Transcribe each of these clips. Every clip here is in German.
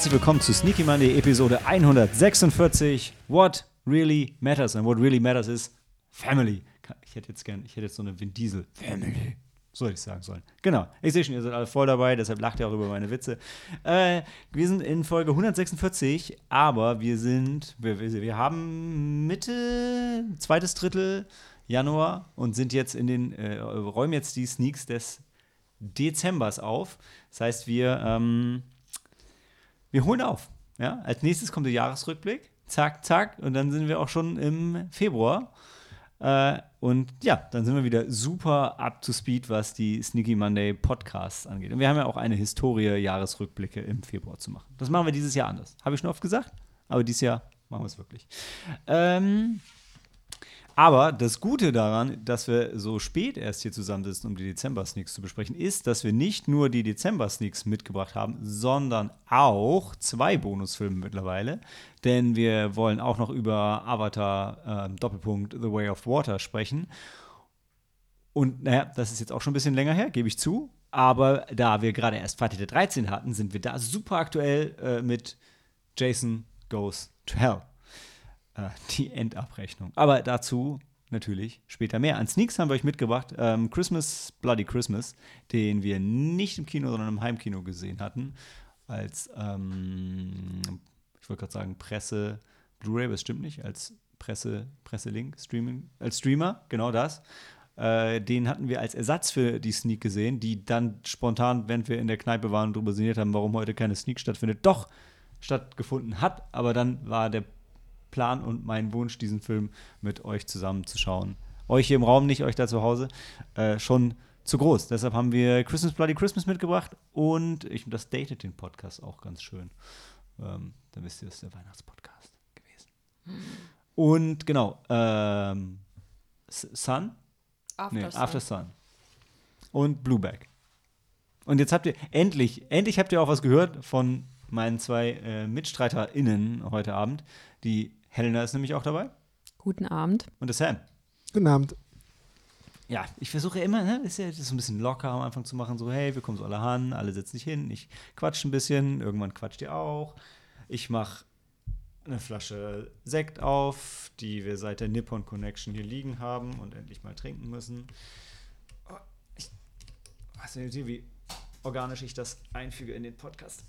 Herzlich willkommen zu Sneaky Monday Episode 146. What really matters and what really matters is Family. Ich hätte jetzt gern, ich hätte jetzt so eine Vin Diesel Family. So hätte ich sagen sollen. Genau. Ich sehe schon, ihr seid alle voll dabei, deshalb lacht ihr auch über meine Witze. Äh, wir sind in Folge 146, aber wir sind, wir, wir, haben Mitte, zweites Drittel Januar und sind jetzt in den, äh, räumen jetzt die Sneaks des Dezembers auf. Das heißt, wir, ähm, wir holen auf. Ja? Als nächstes kommt der Jahresrückblick. Zack, zack. Und dann sind wir auch schon im Februar. Äh, und ja, dann sind wir wieder super up to speed, was die Sneaky Monday Podcasts angeht. Und wir haben ja auch eine Historie, Jahresrückblicke im Februar zu machen. Das machen wir dieses Jahr anders. Habe ich schon oft gesagt, aber dieses Jahr machen wir es wirklich. Ähm, aber das Gute daran, dass wir so spät erst hier zusammensitzen, um die Dezember-Sneaks zu besprechen, ist, dass wir nicht nur die Dezember-Sneaks mitgebracht haben, sondern auch zwei Bonusfilme mittlerweile. Denn wir wollen auch noch über Avatar äh, Doppelpunkt The Way of Water sprechen. Und naja, das ist jetzt auch schon ein bisschen länger her, gebe ich zu. Aber da wir gerade erst Freitag der 13 hatten, sind wir da super aktuell äh, mit Jason Goes to Hell äh, die Endabrechnung. Aber dazu natürlich später mehr. An Sneaks haben wir euch mitgebracht ähm, Christmas, Bloody Christmas, den wir nicht im Kino, sondern im Heimkino gesehen hatten. Als, ähm, ich wollte gerade sagen, Presse, Blu-ray, aber es stimmt nicht, als Presse, Presselink, Streaming, als Streamer, genau das. Äh, den hatten wir als Ersatz für die Sneak gesehen, die dann spontan, während wir in der Kneipe waren und darüber sinniert haben, warum heute keine Sneak stattfindet, doch stattgefunden hat. Aber dann war der Plan und mein Wunsch, diesen Film mit euch zusammen zu schauen. Euch hier im Raum, nicht euch da zu Hause, äh, schon zu groß. Deshalb haben wir Christmas Bloody Christmas mitgebracht und ich, das datet den Podcast auch ganz schön. Ähm, dann wisst ihr, das ist der Weihnachtspodcast gewesen. Und genau, ähm, Sun? After, nee, Sun. After Sun. Und Blueback. Und jetzt habt ihr endlich, endlich habt ihr auch was gehört von meinen zwei äh, MitstreiterInnen heute Abend. Die Helena ist nämlich auch dabei Guten Abend. und der Sam. Guten Abend. Ja, ich versuche immer, ne, ist ja das ist so ein bisschen locker am Anfang zu machen, so, hey, wir kommen so alle an, alle setzen sich hin, ich quatsch ein bisschen, irgendwann quatscht ihr auch. Ich mache eine Flasche Sekt auf, die wir seit der Nippon Connection hier liegen haben und endlich mal trinken müssen. Oh, Ich weiß nicht, wie organisch ich das einfüge in den Podcast.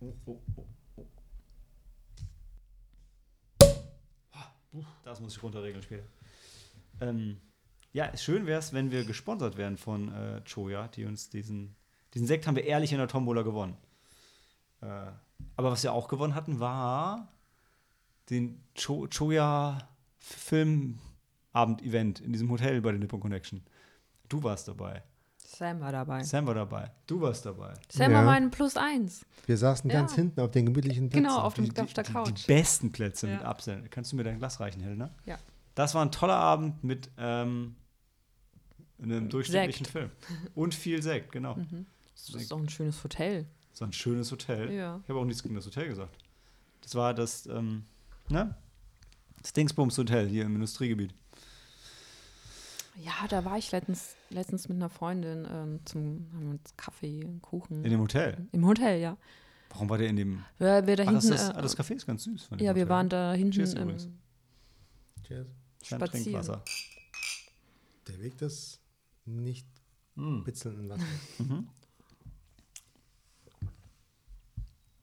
Oh, oh, oh, Das muss ich runterregeln später. Ähm, ja, schön wäre es, wenn wir gesponsert werden von äh, Choya, die uns diesen, diesen Sekt haben wir ehrlich in der Tombola gewonnen. Äh, aber was wir auch gewonnen hatten, war den Cho Choya Filmabend-Event in diesem Hotel bei der Nippon Connection. Du warst dabei. Sam war dabei. Sam war dabei. Du warst dabei. Sam Ja. war mein Plus eins. Wir saßen Ja. ganz hinten auf den gemütlichen Plätzen. Genau, auf, dem, Die- auf der die, Couch. Die besten Plätze mit Ja. Absenden. Kannst du mir dein Glas reichen, Helena? Ja. Das war ein toller Abend mit ähm, einem durchschnittlichen Sekt. Film. Und viel Sekt, genau. Mhm. Das ist doch ein schönes Hotel. So ein schönes Hotel. Ja. Ich habe auch nichts gegen das Hotel gesagt. Das war das, ähm, ne? Das Dingsbums Hotel hier im Industriegebiet. Ja, da war ich letztens, letztens mit einer Freundin ähm, zum haben wir uns Kaffee, Kuchen. In dem Hotel. Im Hotel, ja. Warum war der in dem. Wir, wir da Ah, das, hinten. ist, äh, ah, das Café ist ganz süß. Von dem ja, wir Hotel. waren da hinten Cheers übrigens. ähm, Cheers. Spazieren. Der Weg des nicht Mm. bitzelnden Wassers. Mhm.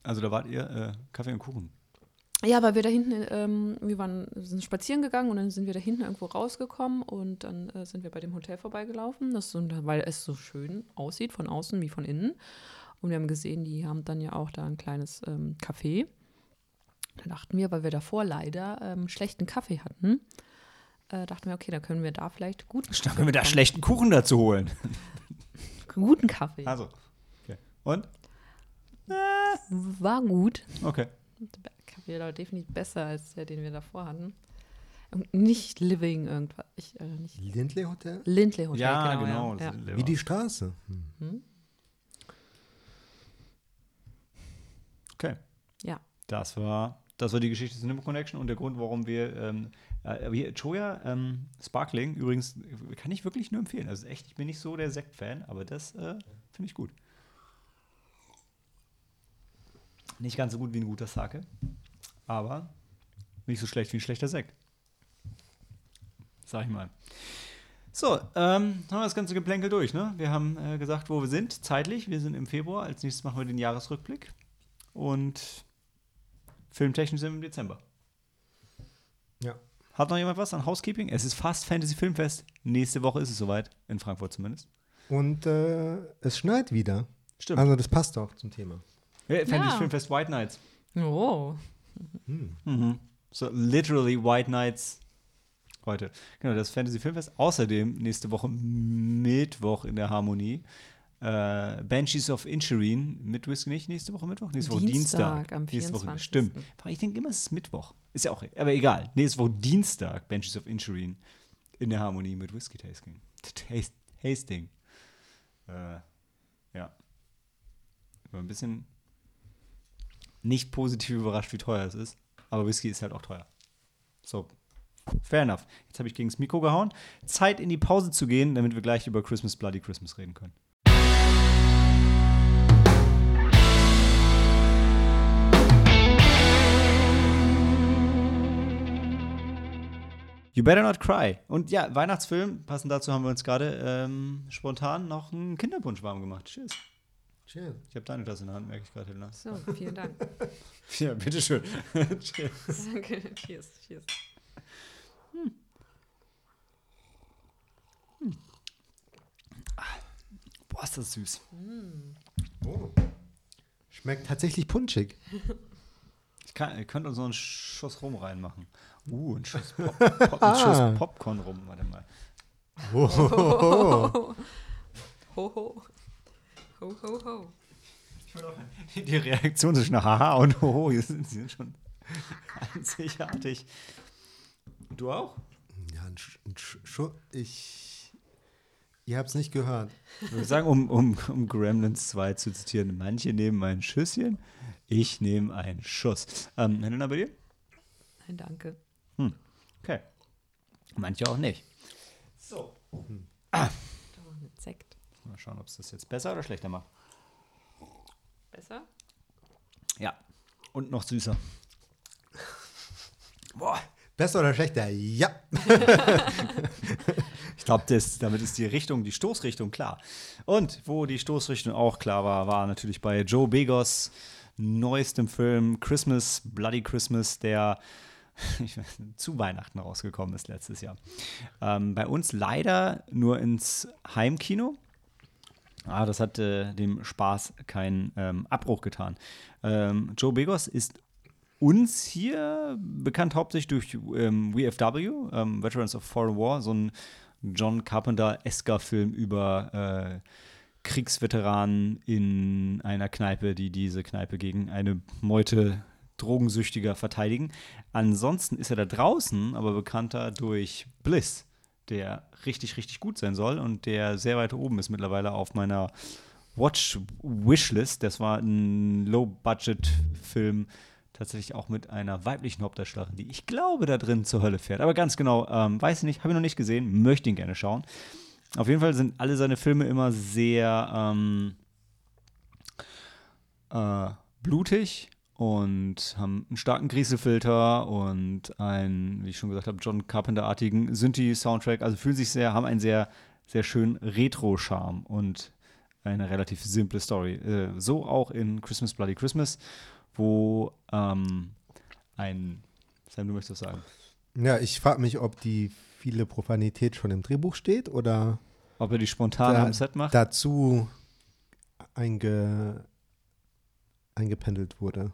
Also da wart ihr äh, Kaffee und Kuchen. Ja, weil wir da hinten, ähm, wir waren, sind spazieren gegangen und dann sind wir da hinten irgendwo rausgekommen und dann äh, sind wir bei dem Hotel vorbeigelaufen, das so, weil es so schön aussieht, von außen wie von innen. Und wir haben gesehen, die haben dann ja auch da ein kleines ähm, Café. Da dachten wir, weil wir davor leider ähm, schlechten Kaffee hatten, äh, dachten wir, okay, da können wir da vielleicht guten Dann können wir da schlechten Kuchen dazu holen. Guten Kaffee. Also. Okay. Und? War gut. Okay. War definitiv besser als der, den wir davor hatten. Und nicht Living irgendwas. Ich, äh, nicht Lindley Hotel? Lindley Hotel. Ja, genau. genau. Ja. Wie die Straße. Hm. Hm? Okay. Ja. Das war, das war die Geschichte zur Nimble Connection und der Grund, warum wir ähm, äh, Choya ähm, Sparkling, übrigens, kann ich wirklich nur empfehlen. Also echt, ich bin nicht so der Sekt-Fan, aber das äh, finde ich gut. Nicht ganz so gut wie ein guter Sake, aber nicht so schlecht wie ein schlechter Sekt. Sag ich mal. So, ähm, haben wir das ganze Geplänkel durch, ne? Wir haben äh, gesagt, wo wir sind, zeitlich. Wir sind im Februar. Als nächstes machen wir den Jahresrückblick. Und filmtechnisch sind wir im Dezember. Ja. Hat noch jemand was an Housekeeping? Es ist fast Fantasy Filmfest. Nächste Woche ist es soweit. In Frankfurt zumindest. Und äh, es schneit wieder. Stimmt. Also das passt auch zum Thema. Ja, Fantasy Ja. Filmfest White Nights. Oh. Hm. So literally White Nights heute. Genau, das Fantasy Filmfest. Außerdem nächste Woche Mittwoch in der Harmonie. Äh, Banshees of Inisherin mit Whisky nicht nächste Woche Mittwoch? Nächste Woche Dienstag, Dienstag. am nächste Woche, 24.. stimmt. Ich denke immer, es ist Mittwoch. Ist ja auch, aber egal. Nächste Woche Dienstag, Banshees of Inisherin in der Harmonie mit Whisky Tasting. Tasting. Äh, ja. War ein bisschen nicht positiv überrascht, wie teuer es ist. Aber Whisky ist halt auch teuer. So, fair enough. Jetzt habe ich gegen das Mikro gehauen. Zeit in die Pause zu gehen, damit wir gleich über Christmas Bloody Christmas reden können. You Better Not Cry. Und ja, Weihnachtsfilm, passend dazu haben wir uns gerade ähm, spontan noch einen Kinderpunsch warm gemacht. Cheers. Cheers. Ich habe deine Tasse in der Hand, merke ich gerade, Helena. So, vielen Dank. Ja, bitteschön. Cheers. Danke. Cheers, cheers. Boah, ist das süß. Oh. Schmeckt tatsächlich punschig. Ich, kann, ihr könnt uns so einen Schuss rum reinmachen. Uh, ein Schuss, Pop, Pop, ein Schuss Popcorn rum. Warte mal. Oh. Ho, ho. Ho, ho, ho. Die Reaktion zwischen Haha und Hoho, die sind, die sind schon einzigartig. Du auch? Ja, ein Sch ein Sch Schu ich. Ihr habt es nicht gehört. Ich würde sagen, um, um, um Gremlins 2 zu zitieren, manche nehmen ein Schüsschen, ich nehme einen Schuss. Ähm, Helena, bei dir? Nein, danke. Okay. Manche auch nicht. So. Mit Sekt. Mal schauen, ob es das jetzt besser oder schlechter macht. Besser? Ja. Und noch süßer. Boah. Besser oder schlechter? Ja. Ich glaube, damit ist die Richtung, die Stoßrichtung klar. Und wo die Stoßrichtung auch klar war, war natürlich bei Joe Begos neuestem Film Christmas, Bloody Christmas, der weiß, zu Weihnachten rausgekommen ist letztes Jahr. Ähm, bei uns leider nur ins Heimkino. Ah, das hat äh, dem Spaß keinen ähm, Abbruch getan. Ähm, Joe Begos ist uns hier bekannt hauptsächlich durch ähm, WFW, ähm, Veterans of Foreign War, so ein John Carpenter-esker Film über äh, Kriegsveteranen in einer Kneipe, die diese Kneipe gegen eine Meute Drogensüchtiger verteidigen. Ansonsten ist er da draußen aber bekannter durch Bliss, der richtig, richtig gut sein soll und der sehr weit oben ist mittlerweile auf meiner Watch-Wishlist. Das war ein Low-Budget-Film, tatsächlich auch mit einer weiblichen Hauptdarstellerin, die ich glaube da drin zur Hölle fährt. Aber ganz genau, ähm, weiß ich nicht, habe ich noch nicht gesehen, möchte ihn gerne schauen. Auf jeden Fall sind alle seine Filme immer sehr ähm, äh, blutig und haben einen starken Grieselfilter und einen, wie ich schon gesagt habe, John Carpenter-artigen Synthi-Soundtrack. Also fühlen sich sehr, haben einen sehr, sehr schönen Retro-Charme und eine relativ simple Story. Äh, so auch in Christmas Bloody Christmas, wo ähm, ein, Sam, du möchtest sagen, Ja, ich frage mich, ob die viele Profanität schon im Drehbuch steht oder ob er die spontan Da- am Set macht. dazu einge, eingependelt wurde.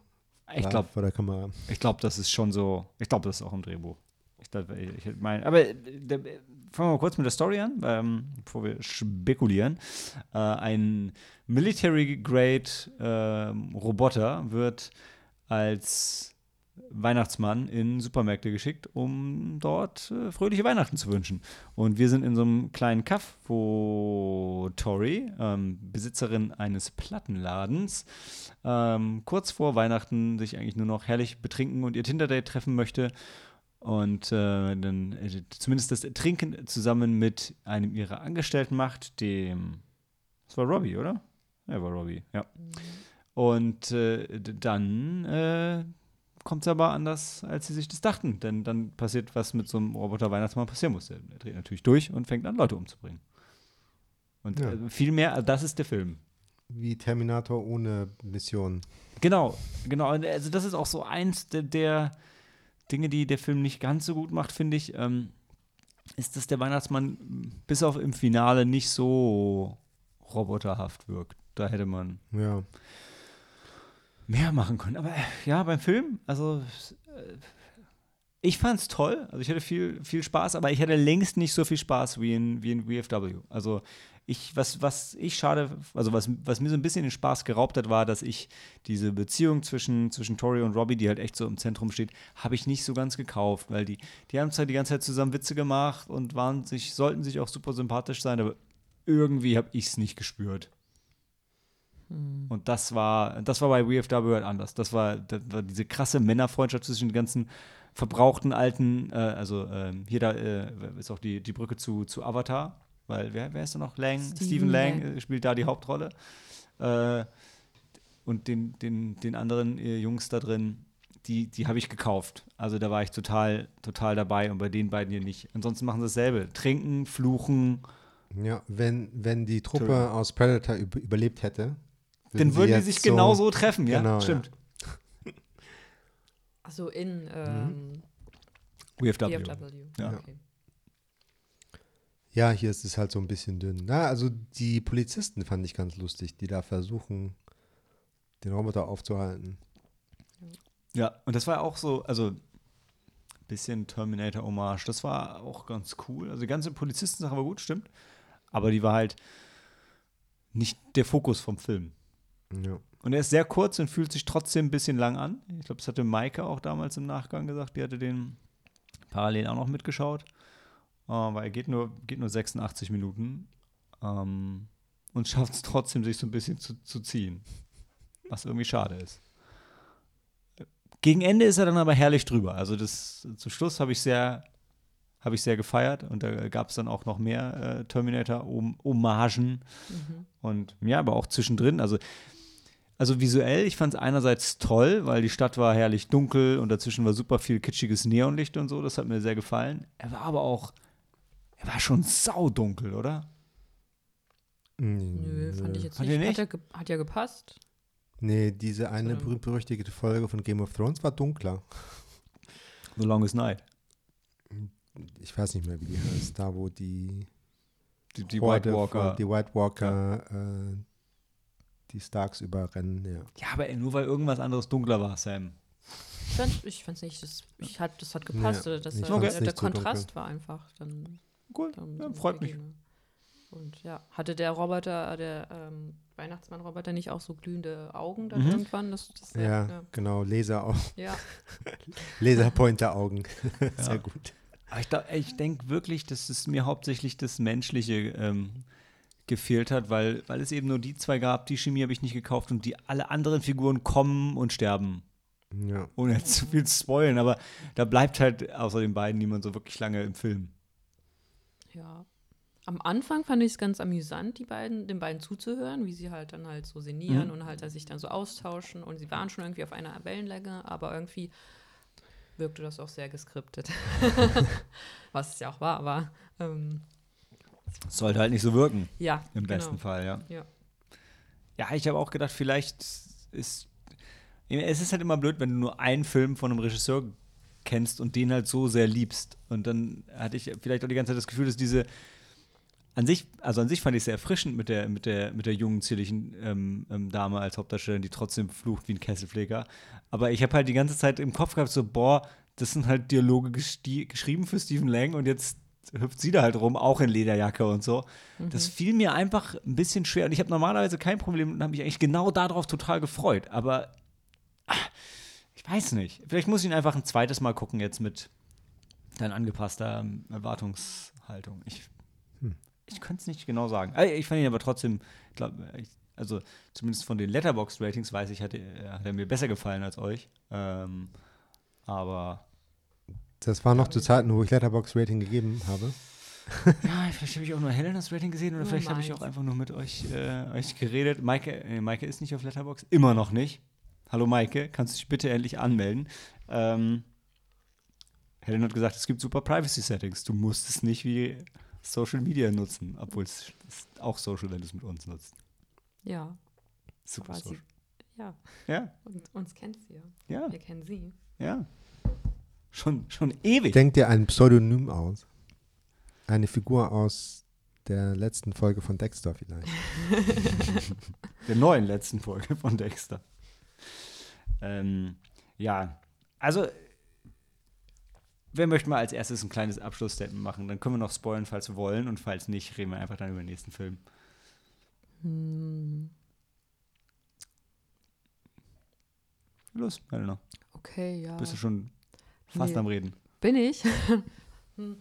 Ich glaube, vor der Kamera. Ich glaube, das ist schon so. Ich glaube, das ist auch im Drehbuch. Ich, ich, ich mein, aber äh, der, fangen wir mal kurz mit der Story an, ähm, bevor wir spekulieren. Äh, ein Military-Grade ähm, Roboter wird als Weihnachtsmann in Supermärkte geschickt, um dort äh, fröhliche Weihnachten zu wünschen. Und wir sind in so einem kleinen Kaff, wo Tori, ähm, Besitzerin eines Plattenladens, ähm, kurz vor Weihnachten sich eigentlich nur noch herrlich betrinken und ihr Tinder-Date treffen möchte. Und äh, dann äh, zumindest das Trinken zusammen mit einem ihrer Angestellten macht, dem. Das war Robbie, oder? Ja, war Robbie, ja. Und äh, dann äh, kommt es aber anders, als sie sich das dachten. Denn dann passiert, was mit so einem Roboter-Weihnachtsmann passieren muss. Er dreht natürlich durch und fängt an, Leute umzubringen. Und Ja. äh, viel mehr, das ist der Film. Wie Terminator ohne Mission. Genau, genau. Also das ist auch so eins der, der Dinge, die der Film nicht ganz so gut macht, finde ich, ähm, ist, dass der Weihnachtsmann bis auf im Finale nicht so roboterhaft wirkt. Da hätte man Ja. Mehr machen können. Aber äh, ja, beim Film, also äh, ich fand's toll. Also ich hatte viel, viel Spaß, aber ich hatte längst nicht so viel Spaß wie in, wie in VFW. Also ich, was, was ich schade, also was, was mir so ein bisschen den Spaß geraubt hat, war, dass ich diese Beziehung zwischen, zwischen Tori und Robbie, die halt echt so im Zentrum steht, habe ich nicht so ganz gekauft, weil die, die haben zwar die ganze Zeit zusammen Witze gemacht und waren sich, sollten sich auch super sympathisch sein, aber irgendwie habe ich es nicht gespürt. Und das war, das war bei WFW halt anders. Das war, das war diese krasse Männerfreundschaft zwischen den ganzen verbrauchten alten, äh, also ähm, hier da äh, ist auch die, die Brücke zu, zu Avatar, weil wer, wer ist da noch? Lang? Stephen Stephen Lang, Lang. äh, spielt da die Hauptrolle. Äh, und den, den, den anderen äh, Jungs da drin, die, die habe ich gekauft. Also da war ich total, total dabei und bei den beiden hier nicht. Ansonsten machen sie dasselbe. Trinken, fluchen. Ja, wenn, wenn die Truppe aus Predator über, überlebt hätte, Dann würden die sich genau so treffen, ja? Genau, ja. Stimmt. Also in ähm, WFW. DFW. Ja. Okay. Ja, hier ist es halt so ein bisschen dünn. Na, also die Polizisten fand ich ganz lustig, die da versuchen, den Roboter aufzuhalten. Ja, und das war auch so, also ein bisschen Terminator-Hommage. Das war auch ganz cool. Also die ganze Polizistensache war gut, stimmt. Aber die war halt nicht der Fokus vom Film. Ja. Und er ist sehr kurz und fühlt sich trotzdem ein bisschen lang an. Ich glaube, das hatte Maike auch damals im Nachgang gesagt. Die hatte den parallel auch noch mitgeschaut. Äh, weil er geht nur, geht nur 86 Minuten. Ähm, und schafft es trotzdem, sich so ein bisschen zu, zu ziehen. Was irgendwie schade ist. Gegen Ende ist er dann aber herrlich drüber. Also das zum Schluss habe ich sehr, habe ich sehr gefeiert und da gab es dann auch noch mehr äh, Terminator-Hommagen. Mhm. Und ja, aber auch zwischendrin, also, also visuell, ich fand es einerseits toll, weil die Stadt war herrlich dunkel und dazwischen war super viel kitschiges Neonlicht und so, das hat mir sehr gefallen. Er war aber auch, er war schon saudunkel, oder? Nö, fand ich jetzt Fand nicht. nicht? Hat, ja ge- hat ja gepasst. Nee, diese eine So. berühmt-berüchtigte Folge von Game of Thrones war dunkler. The Longest Night. Ich weiß nicht mehr, wie die heißt. Da, wo die, Die, die White Walker. von- die White Walker äh, die Starks überrennen. Ja. ja, aber nur weil irgendwas anderes dunkler war, Sam. Ich fand ich fand's nicht, das, ich hat, das hat gepasst. Ja, oder das, äh, fand's der, so. Kontrast war einfach dann. Cool, dann ja, so freut mich. gegeben. Und ja, hatte der Roboter, der ähm, Weihnachtsmann-Roboter nicht auch so glühende Augen dann Mhm. irgendwann? Das, das, Ja, ja, genau. Laser ja. Laserpointer-Augen. Sehr Ja. gut. Aber ich, ich denke wirklich, dass es mir hauptsächlich das Menschliche ähm, gefehlt hat, weil, weil es eben nur die zwei gab, die Chemie habe ich nicht gekauft und die alle anderen Figuren kommen und sterben. Ja. Ohne jetzt zu viel zu spoilen, aber da bleibt halt außer den beiden niemand so wirklich lange im Film. Ja. Am Anfang fand ich es ganz amüsant, die beiden, den beiden zuzuhören, wie sie halt dann halt so sinnieren Mhm. und halt sich dann so austauschen. Und sie waren schon irgendwie auf einer Wellenlänge, aber irgendwie wirkte das auch sehr geskriptet. Was es ja auch war, aber ähm, Sollte halt nicht so wirken, ja. im genau. besten Fall, ja. Ja. Ja, ich habe auch gedacht, vielleicht ist. Es ist halt immer blöd, wenn du nur einen Film von einem Regisseur kennst und den halt so sehr liebst. Und dann hatte ich vielleicht auch die ganze Zeit das Gefühl, dass diese. An sich, also an sich fand ich es sehr erfrischend mit der, mit der, mit der jungen, zierlichen ähm, ähm, Dame als Hauptdarstellerin, die trotzdem flucht wie ein Kesselpfleger. Aber ich habe halt die ganze Zeit im Kopf gehabt, so, boah, das sind halt Dialoge geschrieben für Stephen Lang und jetzt hüpft sie da halt rum, auch in Lederjacke und so. Das fiel mir einfach ein bisschen schwer. Und ich habe normalerweise kein Problem und habe mich eigentlich genau darauf total gefreut. Aber ah, ich weiß nicht. Vielleicht muss ich ihn einfach ein zweites Mal gucken, jetzt mit dann angepasster ähm, Erwartungshaltung. Ich, ich könnte es nicht genau sagen. Äh, Ich fand ihn aber trotzdem, glaub, ich, also zumindest von den Letterboxd-Ratings weiß ich, hat, er- hat er mir besser gefallen als euch. Ähm, aber Das war noch zu Zeiten, wo ich Letterbox Rating gegeben habe. Ja, vielleicht habe ich auch nur Helenas Rating gesehen oder Nur vielleicht habe ich auch einfach nur mit euch, äh, euch geredet. Maike, äh, Maike ist nicht auf Letterbox, immer noch nicht. Hallo Maike, kannst du dich bitte endlich anmelden? Ähm, Helen hat gesagt, es gibt super Privacy-Settings. Du musst es nicht wie Social Media nutzen, obwohl es ist auch Social, wenn du es mit uns nutzt. Ja, Super quasi. Social. Ja, Ja, und uns kennt sie ja. ja, Wir kennen sie. ja. Schon, schon ewig. Denk dir ein Pseudonym aus. Eine Figur aus der letzten Folge von Dexter vielleicht. der neuen letzten Folge von Dexter. Ähm, ja, also wer möchte mal als erstes ein kleines Abschlussstatement machen? Dann können wir noch spoilern, falls wir wollen und falls nicht, reden wir einfach dann über den nächsten Film. Hm, Los, Helena, okay, ja. bist du schon fast Nee. am Reden. Bin ich? hm.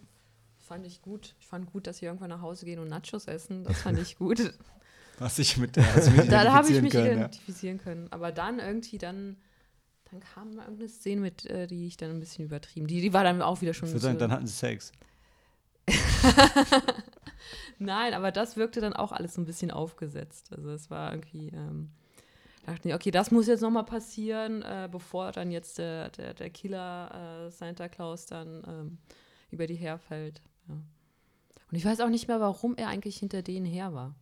Fand ich gut. Ich fand gut, dass sie irgendwann nach Hause gehen und Nachos essen. Das fand ich gut. Was ich mit der mit da habe ich identifizieren mich können, ja. identifizieren können. Aber dann irgendwie, dann, dann kam irgendeine Szene mit, äh, die ich dann ein bisschen übertrieben. Die, die war dann auch wieder schon Ich würde sagen, dann hatten sie Sex. Nein, aber das wirkte dann auch alles so ein bisschen aufgesetzt. Also es war irgendwie, ähm, dachte ich, okay, das muss jetzt nochmal passieren, äh, bevor dann jetzt der, der, der Killer äh, Santa Claus dann ähm, über die herfällt. Ja. Und ich weiß auch nicht mehr, warum er eigentlich hinter denen her war.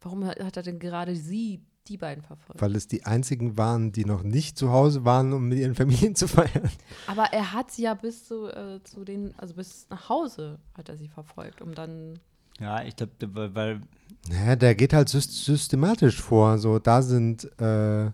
Warum hat hat er denn gerade sie, die beiden verfolgt? Weil es die einzigen waren, die noch nicht zu Hause waren, um mit ihren Familien zu feiern. Aber er hat sie ja bis zu, äh, zu den, also bis nach Hause hat er sie verfolgt, um dann Ja, ich glaube, weil, weil Naja, der geht halt sys- systematisch vor. So, da sind äh,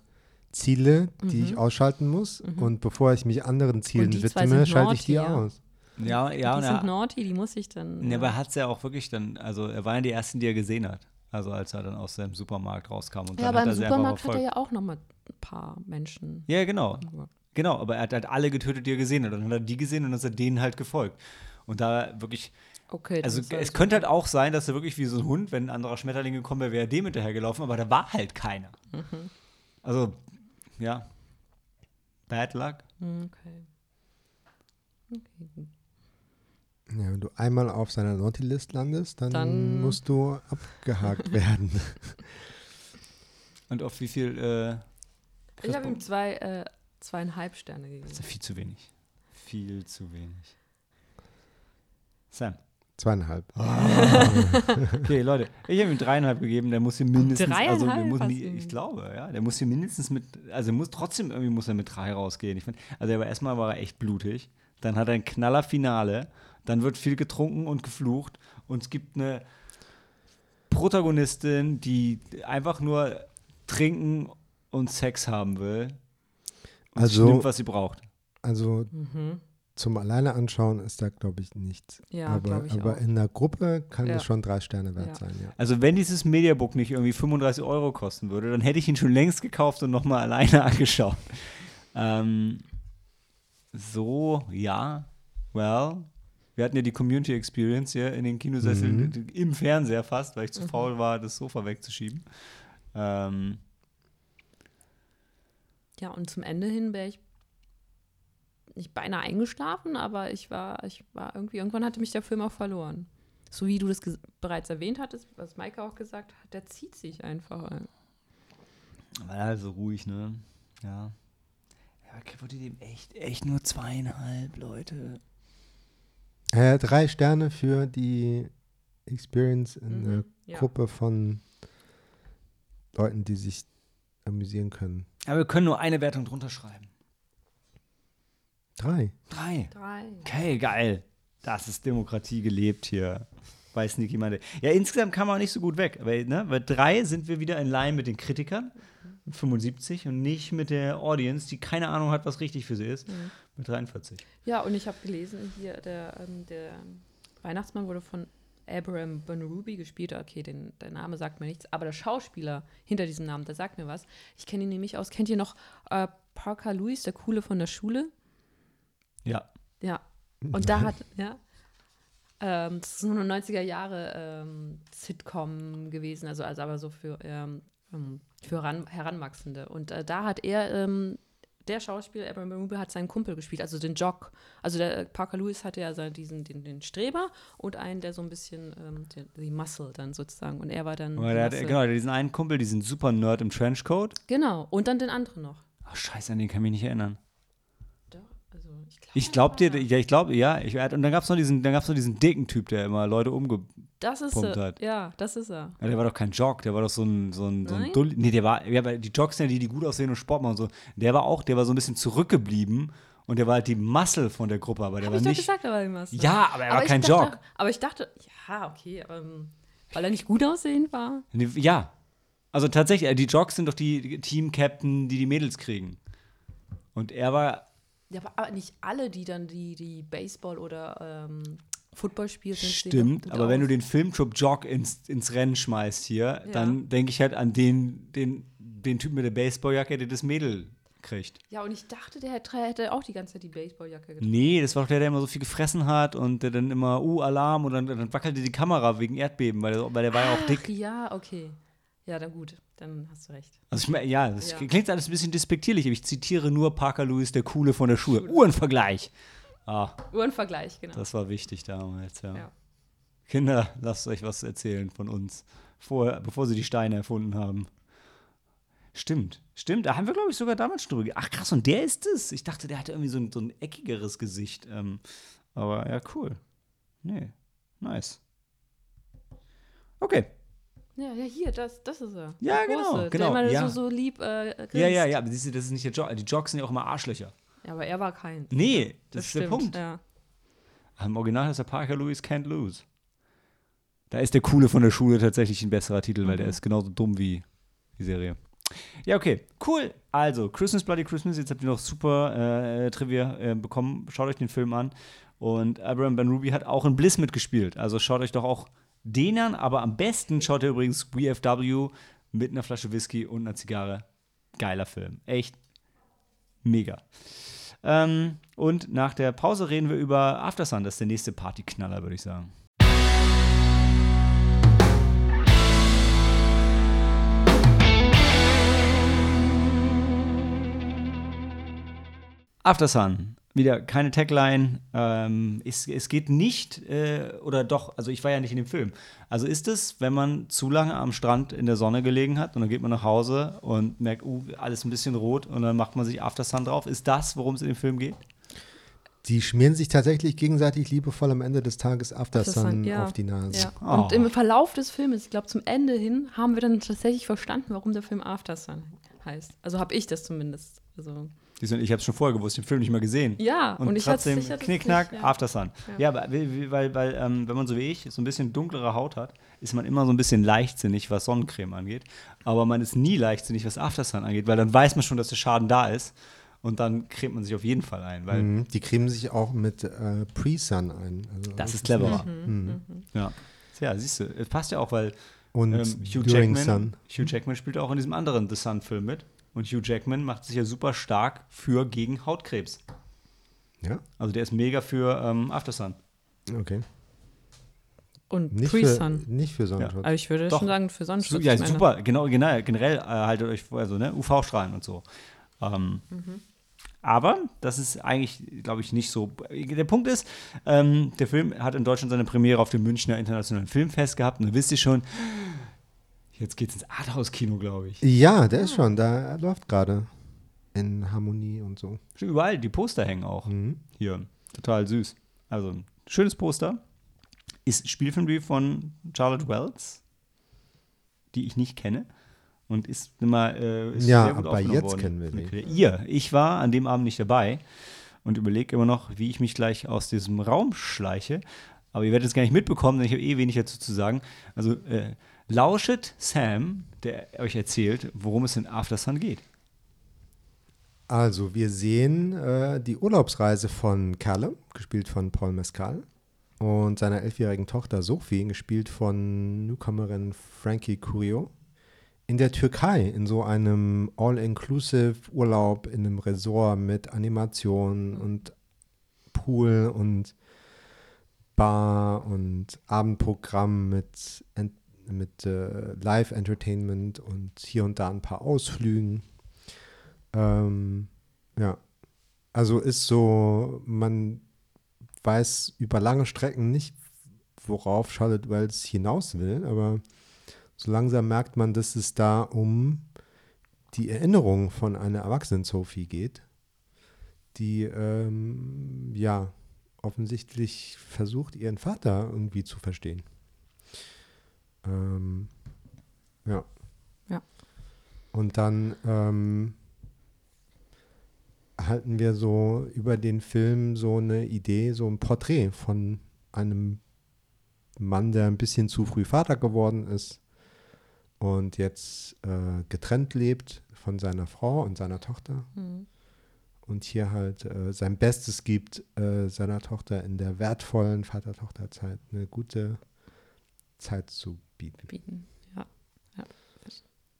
Ziele, die ich ausschalten muss. Und bevor ich mich anderen Zielen widme, schalte ich die ja. aus. ja, ja, die und sind er, naughty, die muss ich dann. ne, aber er hat es ja auch wirklich dann, also er waren ja die ersten, die er gesehen hat. Also als er dann aus seinem Supermarkt rauskam und Ja, dann aber hat im er Supermarkt hat er ja auch noch mal ein paar Menschen. Ja, genau. Ja. Genau, aber er hat halt alle getötet, die er gesehen hat. Und dann hat er die gesehen und dann ist er denen halt gefolgt. Und da wirklich, Okay. also es könnte halt auch sein, dass er wirklich wie so ein Hund, wenn ein anderer Schmetterling gekommen wäre, wäre er dem hinterhergelaufen, aber da war halt keiner. Mhm. Also, ja. Bad luck. Hm, Okay. Okay. Ja, wenn du einmal auf seiner Naughty-List landest, dann, Dann- musst du abgehakt werden. Und auf wie viel, äh, Ich habe ihm zwei, äh, zweieinhalb Sterne gegeben. Das ist ja viel zu wenig. Viel zu wenig. Sam. Zweieinhalb. Okay, Leute, ich habe ihm dreieinhalb gegeben, der muss hier mindestens, also Dreieinhalb muss, du ihm? ich glaube, ja, der muss hier mindestens mit, also muss trotzdem irgendwie muss er mit drei rausgehen. Ich find, also aber erstmal war er echt blutig, dann hat er ein knaller Finale, dann wird viel getrunken und geflucht und es gibt eine Protagonistin, die einfach nur trinken und Sex haben will und Also- nimmt, was sie braucht. Also Mhm. Zum Alleine anschauen ist da, glaube ich, nichts. Ja, aber ich aber auch. in der Gruppe kann Ja. es schon drei Sterne wert Ja. sein, ja. Also wenn dieses Mediabook nicht irgendwie 35 Euro kosten würde, dann hätte ich ihn schon längst gekauft und nochmal alleine angeschaut. Ähm, so, ja, well. Wir hatten ja die Community Experience hier in den Kinosesseln Mhm. im Fernseher fast, weil ich zu faul war, das Sofa wegzuschieben. Ähm, Ja, und zum Ende hin wäre ich nicht beinahe eingeschlafen, aber ich war, ich war irgendwie, irgendwann hatte mich der Film auch verloren. So wie du das bereits erwähnt hattest, was Maike auch gesagt hat, der zieht sich einfach. war also ruhig, ne? Ja. Ja, okay, wurde dem echt, echt nur zweieinhalb Leute. Äh, drei Sterne für die Experience in Mhm, einer ja. Gruppe von Leuten, die sich amüsieren können. Aber wir können nur eine Wertung drunter schreiben. Drei. Drei. Drei. Okay, geil. Das ist Demokratie gelebt hier. Weiß nicht jemand. Ja, insgesamt kam man nicht so gut weg. Aber ne, bei drei sind wir wieder in Line mit den Kritikern. Mit 75 und nicht mit der Audience, die keine Ahnung hat, was richtig für sie ist. Mit 43. Ja, und ich habe gelesen, hier der, ähm, der Weihnachtsmann wurde von Abraham Benrubi gespielt. Okay, den, der Name sagt mir nichts, aber der Schauspieler hinter diesem Namen, der sagt mir was. Ich kenne ihn nämlich aus. Kennt ihr noch äh, Parker Lewis, der Coole von der Schule? Ja. Ja. Und da hat, ja. Ähm, das ist so eine 90er Jahre ähm, Sitcom gewesen, also, also aber so für, ähm, ähm, für ran, Heranwachsende. Und äh, da hat er ähm, der Schauspieler, Abraham Ruby, hat seinen Kumpel gespielt, also den Jock. Also der Parker Lewis hatte ja so diesen, den, den Streber und einen, der so ein bisschen ähm, die, die Muscle dann sozusagen. Und er war dann. Aber der hat, genau, diesen einen Kumpel, diesen super Nerd im Trenchcoat. Genau. Und dann den anderen noch. Ach, scheiße, an den kann ich mich nicht erinnern. Also ich glaube. Ich glaube dir, ja, ich glaube, ja. Ich, und dann gab es noch, diesen- dann gab's noch diesen dicken Typ, der immer Leute umge... Das ist Pumpt er. hat. Ja, das ist er. Ja, der war doch kein Jock, der war doch so ein, so ein, so ein? Dulli. Nee, der war, ja, weil die Jocks sind ja die, die gut aussehen und Sport machen und so. Der war auch, der war so ein bisschen zurückgeblieben und der war halt die Muscle von der Gruppe, aber der Hab war ich doch nicht. gesagt, aber was. Ja, aber er war ich kein dachte, Jock. Aber ich dachte, ja, okay, aber, ähm, weil er nicht gut aussehend war. Nee, Ja. Also tatsächlich, äh, die Jocks sind doch die Team-Captain, die die Mädels kriegen. Und er war, Ja, aber- nicht alle, die dann die, die Baseball oder ähm, Football spielen, stimmt, aber wenn du aus. den Filmtrupp Jock ins, ins Rennen schmeißt hier, Ja. dann denke ich halt an den, den, den Typ mit der Baseballjacke, der das Mädel kriegt. Ja, und ich dachte, der hätte, auch die ganze Zeit die Baseballjacke getragen. Nee, das war doch der, der immer so viel gefressen hat und der dann immer, uh, Alarm und dann, dann wackelte die Kamera wegen Erdbeben, weil, der- weil der war ja auch Ach, dick. ja, okay. Ja, dann gut, dann hast du recht. Also ich meine, ja, das Ja. klingt alles ein bisschen despektierlich, aber ich zitiere nur Parker Lewis, der Coole von der Schule. Uhrenvergleich. Ah, Uhrenvergleich, genau. das war wichtig damals, ja. Ja. Kinder, lasst euch was erzählen von uns, vor, bevor sie die Steine erfunden haben. Stimmt, stimmt. Da haben wir, glaube ich, sogar damals schon drüber. Ach krass, und der ist es. Ich dachte, der hatte irgendwie so ein, so ein eckigeres Gesicht. Ähm, aber ja, cool. Nee, nice. Okay. Ja, ja, hier, das, das ist er. Ja, Der genau, Große, genau, Der immer ja. so, so lieb äh. Ja, ja, ja, aber siehst du, das ist nicht der Jock. Die Jocks sind ja auch immer Arschlöcher. Ja, aber er war kein. Nee, das, ist der stimmt, Punkt. Ja. Im Original heißt der Parker Lewis Can't Lose. Da ist der Coole von der Schule tatsächlich ein besserer Titel, weil der Mhm. ist genauso dumm wie die Serie. Ja, okay, cool. Also, Christmas Bloody Christmas, jetzt habt ihr noch super äh, Trivia äh, bekommen. Schaut euch den Film an. Und Abraham Ben Ruby hat auch in Bliss mitgespielt. Also schaut euch doch auch den aber am besten schaut ihr übrigens BFW mit einer Flasche Whisky und einer Zigarre. Geiler Film. Echt mega. Ähm, und nach der Pause reden wir über Aftersun. Das ist der nächste Partyknaller, würde ich sagen. Aftersun. Wieder keine Tagline. Ähm, es, es geht nicht, äh, oder doch, also ich war ja nicht in dem Film. Also ist es, wenn man zu lange am Strand in der Sonne gelegen hat und dann geht man nach Hause und merkt, uh, alles ein bisschen rot und dann macht man sich Aftersun drauf. Ist das, worum es in dem Film geht? Die schmieren sich tatsächlich gegenseitig liebevoll am Ende des Tages After After Sun ja. auf die Nase. Ja. Oh. Und im Verlauf des Filmes, ich glaube zum Ende hin, haben wir dann tatsächlich verstanden, warum der Film After Sun heißt. Also habe ich das zumindest. Also, Die sind- Ich habe es schon vorher gewusst, den Film nicht mal gesehen. ja, Und, und, ich hatte trotzdem ich hatte es Knickknack, ja. Aftersun. Ja, aber wie- wie- weil, weil ähm, wenn man so wie ich so ein bisschen dunklere Haut hat, ist man immer so ein bisschen leichtsinnig, was Sonnencreme angeht. Aber man ist nie leichtsinnig, was Aftersun angeht, weil dann weiß man schon, dass der Schaden da ist. Und dann cremt man sich auf jeden Fall ein, weil Mhm. Die cremen sich auch mit äh, Pre-Sun ein. Also das ist cleverer. Mhm. Ja. ja, siehst du, es passt ja auch, weil Und ähm, Hugh, Jackman, Sun. Hugh Jackman spielt auch in diesem anderen The Sun-Film mit. Und Hugh Jackman macht sich ja super stark für gegen Hautkrebs. Ja, Also der ist mega für ähm, Aftersun. okay. Und Nicht für, Pre-Sun. nicht für Sonnenschutz. Also ich würde Doch. schon sagen, für Sonnenschutz. ja, super, genau, genau generell äh, haltet euch vor, also ne, UV-Strahlen und so. Ähm, Aber das ist eigentlich, glaube ich, nicht so. Der Punkt ist, ähm, der Film hat in Deutschland seine Premiere auf dem Münchner Internationalen Filmfest gehabt. Und da wisst ihr schon, jetzt geht's ins Arthouse-Kino, glaube ich. Ja, der ist schon, da läuft gerade in Harmonie und so. Schon überall, die Poster hängen auch. Mhm. Hier, total süß. Also, ein schönes Poster. Ist Spielfilmdebüt von Charlotte Wells, die ich nicht kenne. Und ist immer äh, ist Ja, sehr gut aber jetzt worden. kennen wir den. Ihr, ich war an dem Abend nicht dabei und überlege immer noch, wie ich mich gleich aus diesem Raum schleiche. Aber ihr werdet es gar nicht mitbekommen, denn ich habe eh wenig dazu zu sagen. Also äh, lauschet Sam, der euch erzählt, worum es in After Sun geht. Also, wir sehen äh, die Urlaubsreise von Kalle, gespielt von Paul Mescal, und seiner elfjährigen Tochter Sophie, gespielt von Newcomerin Frankie Curio, in der Türkei, in so einem All-Inclusive-Urlaub in einem Resort mit Animation und Pool und Bar und Abendprogramm mit, Ent mit äh, Live-Entertainment und hier und da ein paar Ausflügen. Ähm, Ja. Also ist so, man weiß über lange Strecken nicht, worauf Charlotte Wells hinaus will, aber so langsam merkt man, dass es da um die Erinnerung von einer erwachsenen Sophie geht, die ähm, ja offensichtlich versucht, ihren Vater irgendwie zu verstehen. Ähm, ja. Ja. Und dann ähm, erhalten wir so über den Film so eine Idee, so ein Porträt von einem Mann, der ein bisschen zu früh Vater geworden ist und jetzt äh, getrennt lebt von seiner Frau und seiner Tochter Mhm. und hier halt äh, sein Bestes gibt, äh, seiner Tochter in der wertvollen Vater-Tochter-Zeit eine gute Zeit zu bieten. bieten. Ja. Ja.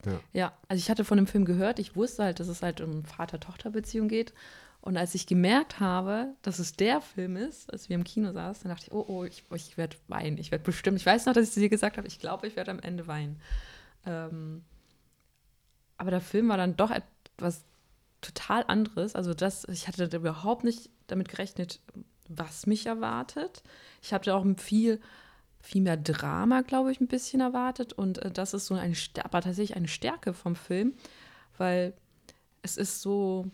Ja. ja, also ich hatte von dem Film gehört, ich wusste halt, dass es halt um Vater-Tochter-Beziehung geht. Und als ich gemerkt habe, dass es der Film ist, als wir im Kino saßen, dann dachte ich, oh, oh, ich, ich werde weinen. Ich werde bestimmt, ich weiß noch, dass ich dir gesagt habe, ich glaube, ich werde am Ende weinen. Ähm, aber der Film war dann doch etwas total anderes. Also das, ich hatte da überhaupt nicht damit gerechnet, was mich erwartet. Ich hatte auch viel, viel mehr Drama, glaube ich, ein bisschen erwartet. Und äh, das ist so eine, Stär- aber tatsächlich eine Stärke vom Film, weil es ist so,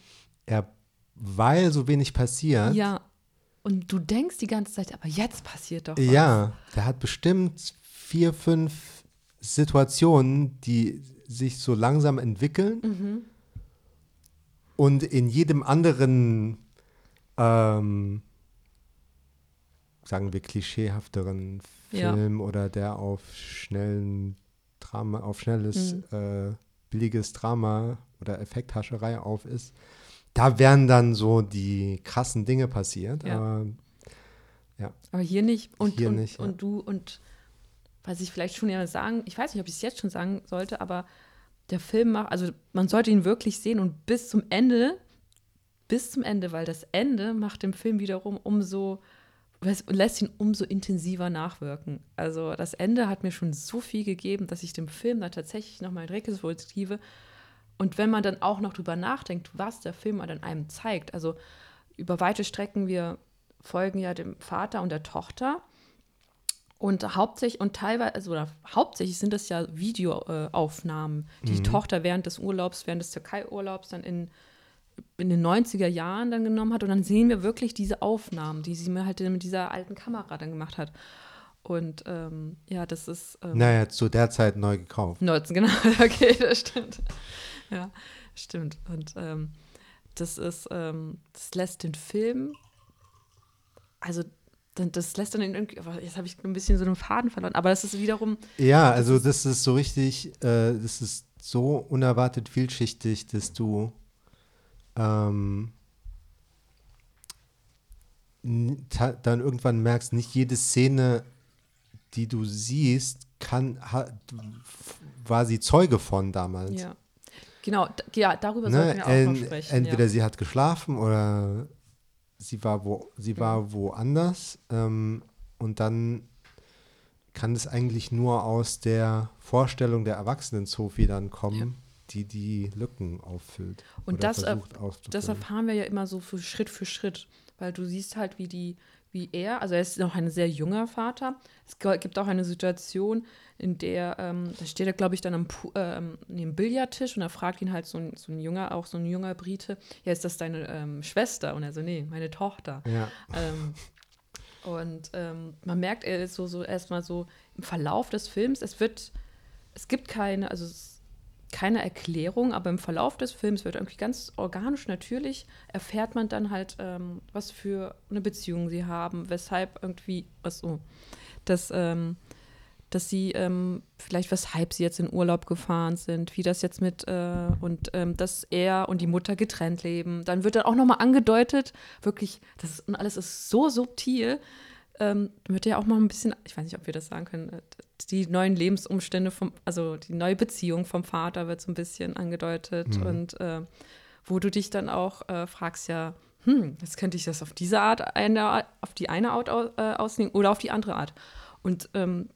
Ja, weil so wenig passiert. ja. Und du denkst die ganze Zeit, aber jetzt passiert doch was. Ja, der hat bestimmt vier, fünf Situationen, die sich so langsam entwickeln Mhm. und in jedem anderen, ähm, sagen wir, klischeehafteren Ja. Film oder der auf schnellen Drama, auf schnelles, Mhm. äh, billiges Drama oder Effekthascherei auf ist, da wären dann so die krassen Dinge passiert. Ja. Aber Aber hier nicht. Und, Hier und, nicht, ja. und du, und was ich vielleicht schon ja sagen, ich weiß nicht, ob ich es jetzt schon sagen sollte, aber der Film macht, also man sollte ihn wirklich sehen und bis zum Ende, bis zum Ende, weil das Ende macht dem Film wiederum umso, lässt- lässt ihn umso intensiver nachwirken. Also das Ende hat mir schon so viel gegeben, dass ich dem Film dann tatsächlich nochmal in Retrospektive und wenn man dann auch noch drüber nachdenkt, was der Film dann einem zeigt, also über weite Strecken, wir folgen ja dem Vater und der Tochter. Und hauptsächlich und teilweise, also oder hauptsächlich sind das ja Videoaufnahmen, die die Tochter während des Urlaubs, während des Türkei-Urlaubs dann in, in den 90er Jahren dann genommen hat. Und dann sehen wir wirklich diese Aufnahmen, die sie mir halt mit dieser alten Kamera dann gemacht hat. Und ähm, ja, das ist. Ähm, naja, zu der Zeit neu gekauft. 19, genau. Okay, das stimmt. Ja, stimmt. Und ähm, das ist, ähm, das lässt den Film, also das lässt dann irgendwie, jetzt habe ich ein bisschen so einen Faden verloren, aber das ist wiederum, Ja, also das ist so richtig, äh, das ist so unerwartet vielschichtig, dass du ähm, dann irgendwann merkst, nicht jede Szene, die du siehst, kann, war sie Zeuge von damals. ja. Genau, ja, darüber Ne? sollten wir auch noch sprechen. entweder ja. sie hat geschlafen oder sie war, wo, sie war woanders. Ähm, und dann kann es eigentlich nur aus der Vorstellung der erwachsenen Sophie dann kommen. Die die Lücken auffüllt. Und das, äh, versucht Das auszufüllen. erfahren wir ja immer so für Schritt für Schritt, weil du siehst halt, wie die, wie er, also er ist noch ein sehr junger Vater. Es gibt auch eine Situation, in der, ähm, da steht er, glaube ich, dann am ähm, neben Billardtisch und er fragt ihn halt so ein, so ein junger, auch so ein junger Brite, ja, ist das deine ähm, Schwester? Und er so, nee, meine Tochter. Ja, Ähm, und ähm, man merkt, er ist so, so erstmal so im Verlauf des Films, es wird, es gibt keine, also es, keine Erklärung, aber im Verlauf des Films wird irgendwie ganz organisch, natürlich erfährt man dann halt, ähm, was für eine Beziehung sie haben, weshalb irgendwie, was so, dass, ähm, dass sie ähm, vielleicht weshalb sie jetzt in Urlaub gefahren sind, wie das jetzt mit äh, und ähm, dass er und die Mutter getrennt leben. Dann wird dann auch nochmal angedeutet, wirklich, das ist, und alles ist so subtil, ähm, wird ja auch mal ein bisschen, ich weiß nicht, ob wir das sagen können, äh, die neuen Lebensumstände vom, also die neue Beziehung vom Vater wird so ein bisschen angedeutet und äh, wo du dich dann auch äh, fragst, ja, hm, jetzt könnte ich das auf diese Art, eine, auf die eine Art au, äh, auslegen oder auf die andere Art. Und ähm,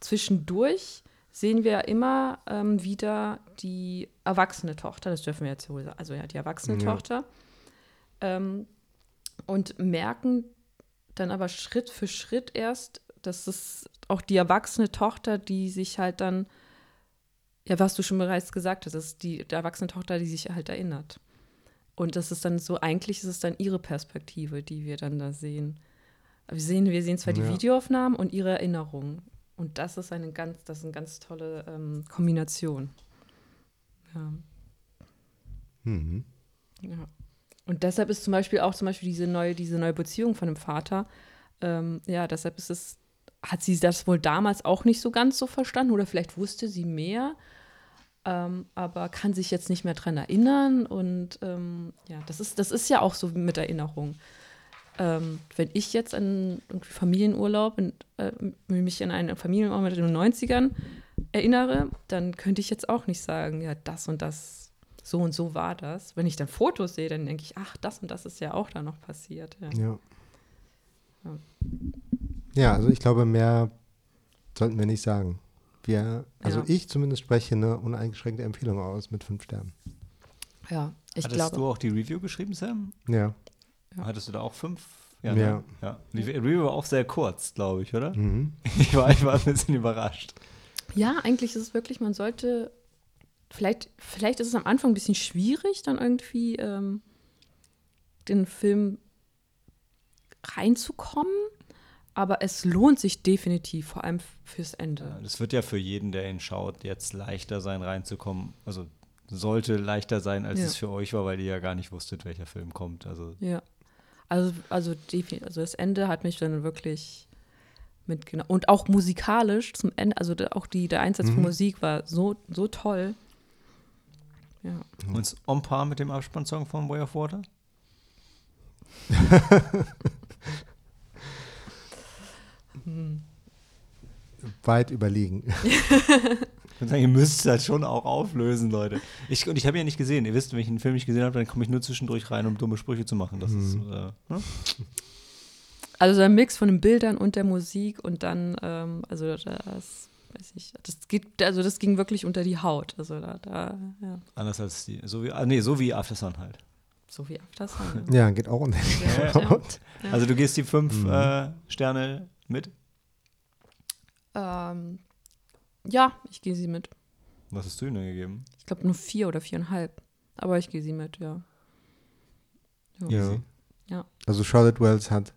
zwischendurch sehen wir immer ähm, wieder die erwachsene Tochter, das dürfen wir jetzt wohl sagen, also ja, die erwachsene Ja. Tochter, ähm, und merken dann aber Schritt für Schritt erst, dass es auch die erwachsene Tochter, die sich halt dann, ja, was du schon bereits gesagt hast, das ist die, die erwachsene Tochter, die sich halt erinnert. Und das ist dann so, eigentlich ist es dann ihre Perspektive, die wir dann da sehen. Wir sehen, wir sehen zwar die Ja. Videoaufnahmen und ihre Erinnerungen. Und das ist eine ganz, das ist eine ganz tolle ähm, Kombination. Ja. Mhm. Ja. Und deshalb ist zum Beispiel auch zum Beispiel diese neue, diese neue Beziehung von dem Vater, ähm, ja, deshalb ist es, hat sie das wohl damals auch nicht so ganz so verstanden oder vielleicht wusste sie mehr, ähm, aber kann sich jetzt nicht mehr dran erinnern. Und ähm, ja, das ist, das ist ja auch so mit Erinnerung. Ähm, wenn ich jetzt an irgendwie Familienurlaub, in, äh, mich an einen Familienurlaub in den 90ern erinnere, dann könnte ich jetzt auch nicht sagen, ja, das und das, so und so war das. Wenn ich dann Fotos sehe, dann denke ich, ach, das und das ist ja auch da noch passiert. Ja. Ja. Ja. Ja, also ich glaube, mehr sollten wir nicht sagen. Wir, also Ja. ich zumindest spreche eine uneingeschränkte Empfehlung aus mit fünf Sternen. Ja, ich Hattest glaube. du auch die Review geschrieben, Sam? Ja. Ja. Hattest du da auch fünf? Ja. ne? ja. Die Review war auch sehr kurz, glaube ich, oder? Mhm. Ich war, ich war ein bisschen überrascht. Ja, eigentlich ist es wirklich, man sollte, vielleicht, vielleicht ist es am Anfang ein bisschen schwierig, dann irgendwie ähm, den Film reinzukommen, aber es lohnt sich definitiv, vor allem fürs Ende. Ja, Das wird ja für jeden, der ihn schaut, jetzt leichter sein, reinzukommen. Also sollte leichter sein, als Ja. es für euch war, weil ihr ja gar nicht wusstet, welcher Film kommt. Also Ja. Also, also, also das Ende hat mich dann wirklich mitgenommen. Und auch musikalisch zum Ende, also auch die, der Einsatz von Mhm. Musik war so, so toll. Ja. uns on par mit dem Abspannsong von Way of Water? Weit überlegen. Ich würde sagen, ihr müsst es halt schon auch auflösen, Leute. Ich, und ich habe ja nicht gesehen. Ihr wisst, wenn ich einen Film nicht gesehen habe, dann komme ich nur zwischendurch rein, um dumme Sprüche zu machen. Das ist, äh, ne? Also ein Mix von den Bildern und der Musik und dann, ähm, also das, weiß ich, das geht, also das ging wirklich unter die Haut. Also da, da ja, anders als die. So wie, ah, nee, so wie After Sun halt. so wie After Sun. Ja, geht auch unter Ja, die ja. Haut. Ja. Also du gehst die fünf Mhm. äh, Sterne mit. Ähm, ja, ich gehe sie mit. Was hast du ihnen gegeben? Ich glaube nur vier oder viereinhalb. Aber ich gehe sie mit, ja. Ja. Ja. Also Charlotte Wells hat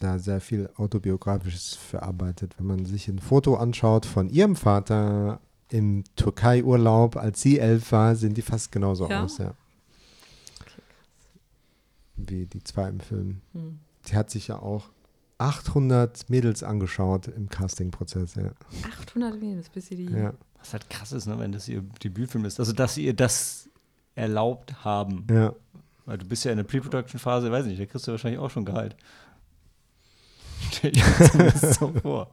da sehr viel Autobiografisches verarbeitet. Wenn man sich ein Foto anschaut von ihrem Vater im Türkei-Urlaub, als sie elf war, sehen die fast genauso Ja? aus, ja. Wie die zwei im Film. Hm. Die hat sich ja auch 800 Mädels angeschaut im Castingprozess, ja. 800 Venus, bis sie die. ja. Was halt krass ist, ne, wenn das ihr Debütfilm ist. Also, dass ihr das erlaubt haben. Ja, Weil du bist ja in der Pre-Production-Phase, weiß ich nicht, da kriegst du wahrscheinlich auch schon Gehalt. Stell mir zumindest so vor.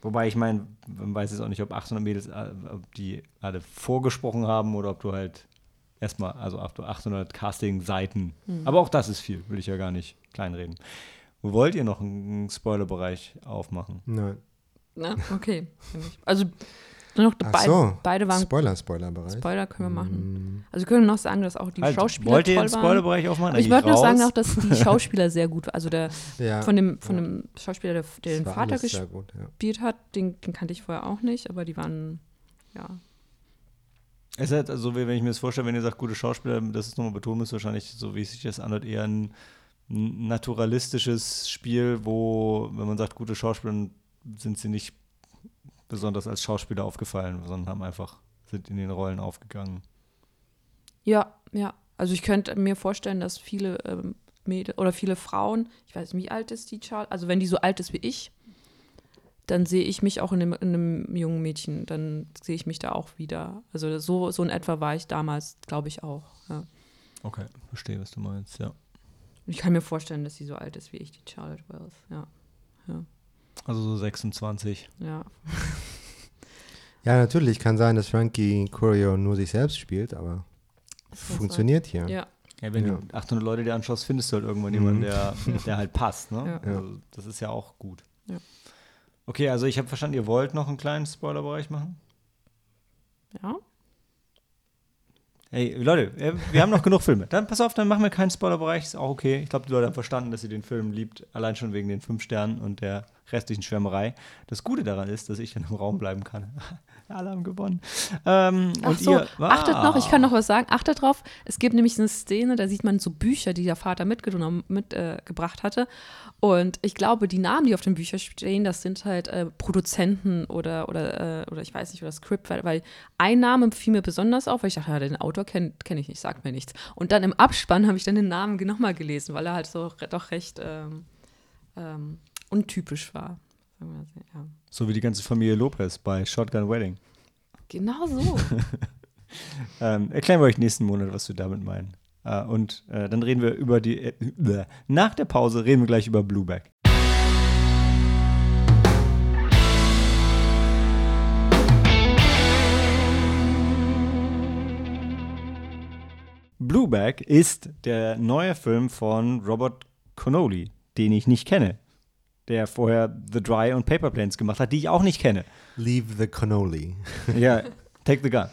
Wobei ich meine, man weiß jetzt auch nicht, ob 800 Mädels, äh, ob die alle vorgesprochen haben oder ob du halt erstmal, also 800 Casting-Seiten. Hm. Aber auch das ist viel, will ich ja gar nicht kleinreden. Wo wollt ihr noch einen Spoilerbereich aufmachen? nein. Na, okay. Also noch Ach beid, so. beide waren Spoiler, Spoiler-Bereich. Spoiler können wir machen. Mm, Also wir können noch sagen, dass auch die Halt, Schauspieler wollt ihr toll den waren. Spoilerbereich aufmachen? Aber ich wollte noch sagen, auch, dass die Schauspieler sehr gut, also der Ja, von dem von ja. dem Schauspieler, der, der den Vater gespielt gut, ja. hat, den, den kannte ich vorher auch nicht, aber die waren ja Es ist halt so, wie wenn ich mir das vorstelle, wenn ihr sagt, gute Schauspieler, das ist nochmal betont, ist wahrscheinlich, so wie es sich das anhört, eher ein naturalistisches Spiel, wo, wenn man sagt, gute Schauspieler, sind sie nicht besonders als Schauspieler aufgefallen, sondern haben einfach, sind in den Rollen aufgegangen. Ja, ja. Also ich könnte mir vorstellen, dass viele ähm, Mädel oder viele Frauen, ich weiß nicht, wie alt ist die Charles, also wenn die so alt ist wie ich, dann sehe ich mich auch in einem, in einem jungen Mädchen, dann sehe ich mich da auch wieder. Also so, so in etwa war ich damals, glaube ich, auch. Ja. Okay, verstehe, was du meinst, ja. Ich kann mir vorstellen, dass sie so alt ist wie ich, die Charlotte Wells. Ja, Also so 26. ja. Ja, natürlich kann sein, dass Frankie Curio nur sich selbst spielt, aber funktioniert hier. Ja, Ja, wenn Ja. du 800 Leute dir anschaust, findest du halt irgendwann Mhm. jemanden, der, der halt passt, ne? Ja. Also, das ist ja auch gut. Ja. Okay, also ich habe verstanden, ihr wollt noch einen kleinen Spoilerbereich machen? Ja. Hey, Leute, äh, wir haben noch genug Filme. Dann pass auf, dann machen wir keinen Spoilerbereich, ist auch okay. Ich glaube, die Leute haben verstanden, dass ihr den Film liebt, allein schon wegen den fünf Sternen und der restlichen Schwärmerei. Das Gute daran ist, dass ich dann im Raum bleiben kann. Alle haben gewonnen. Ähm, Ach so, ihr, achtet noch, ich kann Ah. noch was sagen. Achtet drauf, es gibt nämlich eine Szene, da sieht man so Bücher, die der Vater mitgenommen, mitgebracht hatte. Und ich glaube, die Namen, die auf den Büchern stehen, das sind halt äh, Produzenten oder, oder, äh, oder ich weiß nicht, oder Script, weil, weil ein Name fiel mir besonders auf, weil ich dachte, ja, den Autor kenne kenn ich nicht, sagt mir nichts. Und dann im Abspann habe ich dann den Namen nochmal gelesen, weil er halt so doch recht ähm, ähm, untypisch war. So, Ja. So wie die ganze Familie Lopez bei Shotgun Wedding. Genau so. Ähm, erklären wir euch nächsten Monat, was wir damit meinen. Äh, und äh, dann reden wir über die. Äh, nach der Pause reden wir gleich über Blueback. Blueback ist der neue Film von Robert Connolly, den ich nicht kenne. Der vorher The Dry und Paper Planes gemacht hat, die ich auch nicht kenne. Leave the cannoli. Ja, Take the Gun.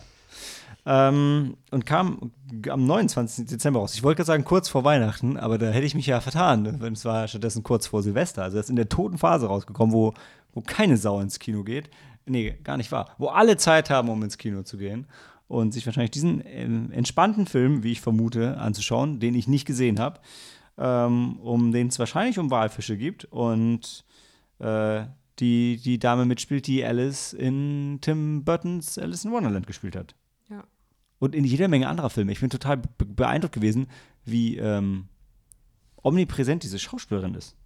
Ähm, und kam am 29. Dezember raus. Ich wollte gerade sagen, kurz vor Weihnachten, aber da hätte ich mich ja vertan. es war stattdessen kurz vor Silvester. Also, er ist in der toten Phase rausgekommen, wo, wo keine Sau ins Kino geht. Nee, gar nicht wahr. Wo alle Zeit haben, um ins Kino zu gehen. Und sich wahrscheinlich diesen ähm, entspannten Film, wie ich vermute, anzuschauen, den ich nicht gesehen habe. Ähm, um den es wahrscheinlich um Walfische gibt. Und äh, die, die Dame mitspielt, die Alice in Tim Burtons Alice in Wonderland gespielt hat. Ja. Und in jeder Menge anderer Filme. Ich bin total be beeindruckt gewesen, wie ähm, omnipräsent diese Schauspielerin ist.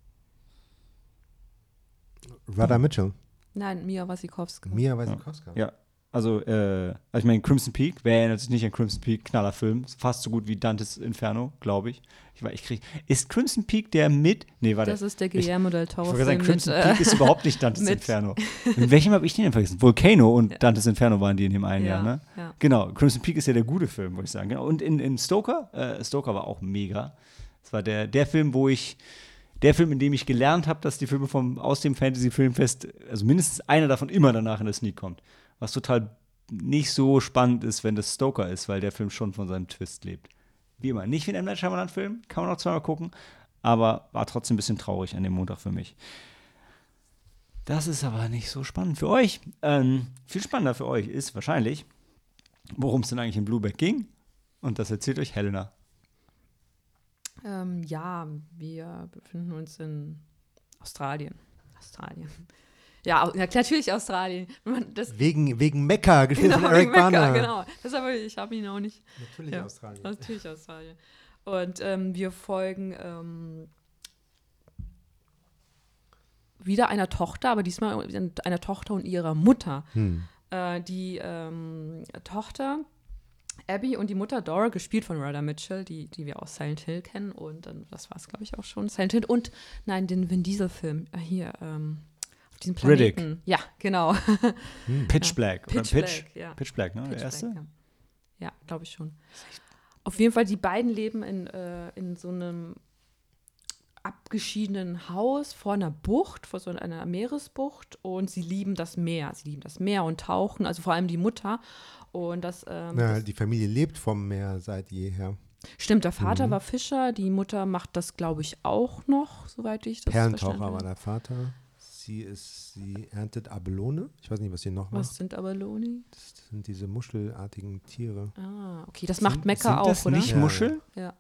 Rada Mitchell. Nein, Mia Wasikowska. Mia Wasikowska. Ja. Also, äh, also ich meine, Crimson Peak, wer erinnert sich nicht an Crimson Peak, Knallerfilm, Ist fast so gut wie Dantes Inferno, glaube ich. Ich, ich krieg, ist Crimson Peak der mit, nee, warte. Das ist der Guillermo del ich Toro wollte sagen, Film mit, Crimson äh, Peak ist überhaupt nicht Dantes mit- Inferno. In welchem habe ich den denn vergessen? Volcano und Ja. Dantes Inferno waren die in dem einen ja, Jahr, ne? ja. Genau, Crimson Peak ist ja der gute Film, würde ich sagen. Genau. Und in, in Stoker, äh, Stoker war auch mega. Das war der, der Film, wo ich, der Film, in dem ich gelernt habe, dass die Filme vom, aus dem Fantasy-Filmfest, also mindestens einer davon immer danach in der Sneak kommt. Was total nicht so spannend ist, wenn das Stoker ist, weil der Film schon von seinem Twist lebt. Wie immer, nicht wie ein M. Night Shyamalan-Film, kann man auch zweimal gucken, aber war trotzdem ein bisschen traurig an dem Montag für mich. Das ist aber nicht so spannend für euch. Ähm, viel spannender für euch ist wahrscheinlich, worum es denn eigentlich in Blueback ging. Und das erzählt euch Helena. Ähm, ja, wir befinden uns in Australien. Australien. Ja, natürlich Australien. Wegen, wegen Mecca, gespielt genau, von Eric wegen Mekka, genau. Aber, ich habe ihn auch nicht. Natürlich Ja. Australien. Natürlich Australien. Und ähm, wir folgen ähm, wieder einer Tochter, aber diesmal einer Tochter und ihrer Mutter. Hm. Äh, die ähm, Tochter Abby und die Mutter Dora, gespielt von Rhoda Mitchell, die, die wir aus Silent Hill kennen. Und dann, das war es, glaube ich, auch schon. Silent Hill und, nein, den Vin Diesel-Film. Äh, hier, ähm, diesem Riddick. Planeten. Ja, genau. Pitch Ja. Black. Oder Pitch Pitch? Black, ja. Pitch Black, ne? Pitch der erste? Black, ja, ja glaube ich schon. Auf jeden Fall, die beiden leben in, äh, in so einem abgeschiedenen Haus vor einer Bucht, vor so einer Meeresbucht und sie lieben das Meer. Sie lieben das Meer und tauchen, also vor allem die Mutter. Und das, ähm, Na, das die Familie lebt vom Meer seit jeher. stimmt, der Vater Mhm. war Fischer, die Mutter macht das, glaube ich, auch noch, soweit ich das Perlentaucher verstanden war habe. der Vater. Sie ist, sie erntet Abelone. Ich weiß nicht, was sie noch macht. Was sind Abeloni? Das sind diese muschelartigen Tiere. Ah, okay, das Sind- macht Mekka Sind auch, das oder? nicht Ja. Muscheln? Ja.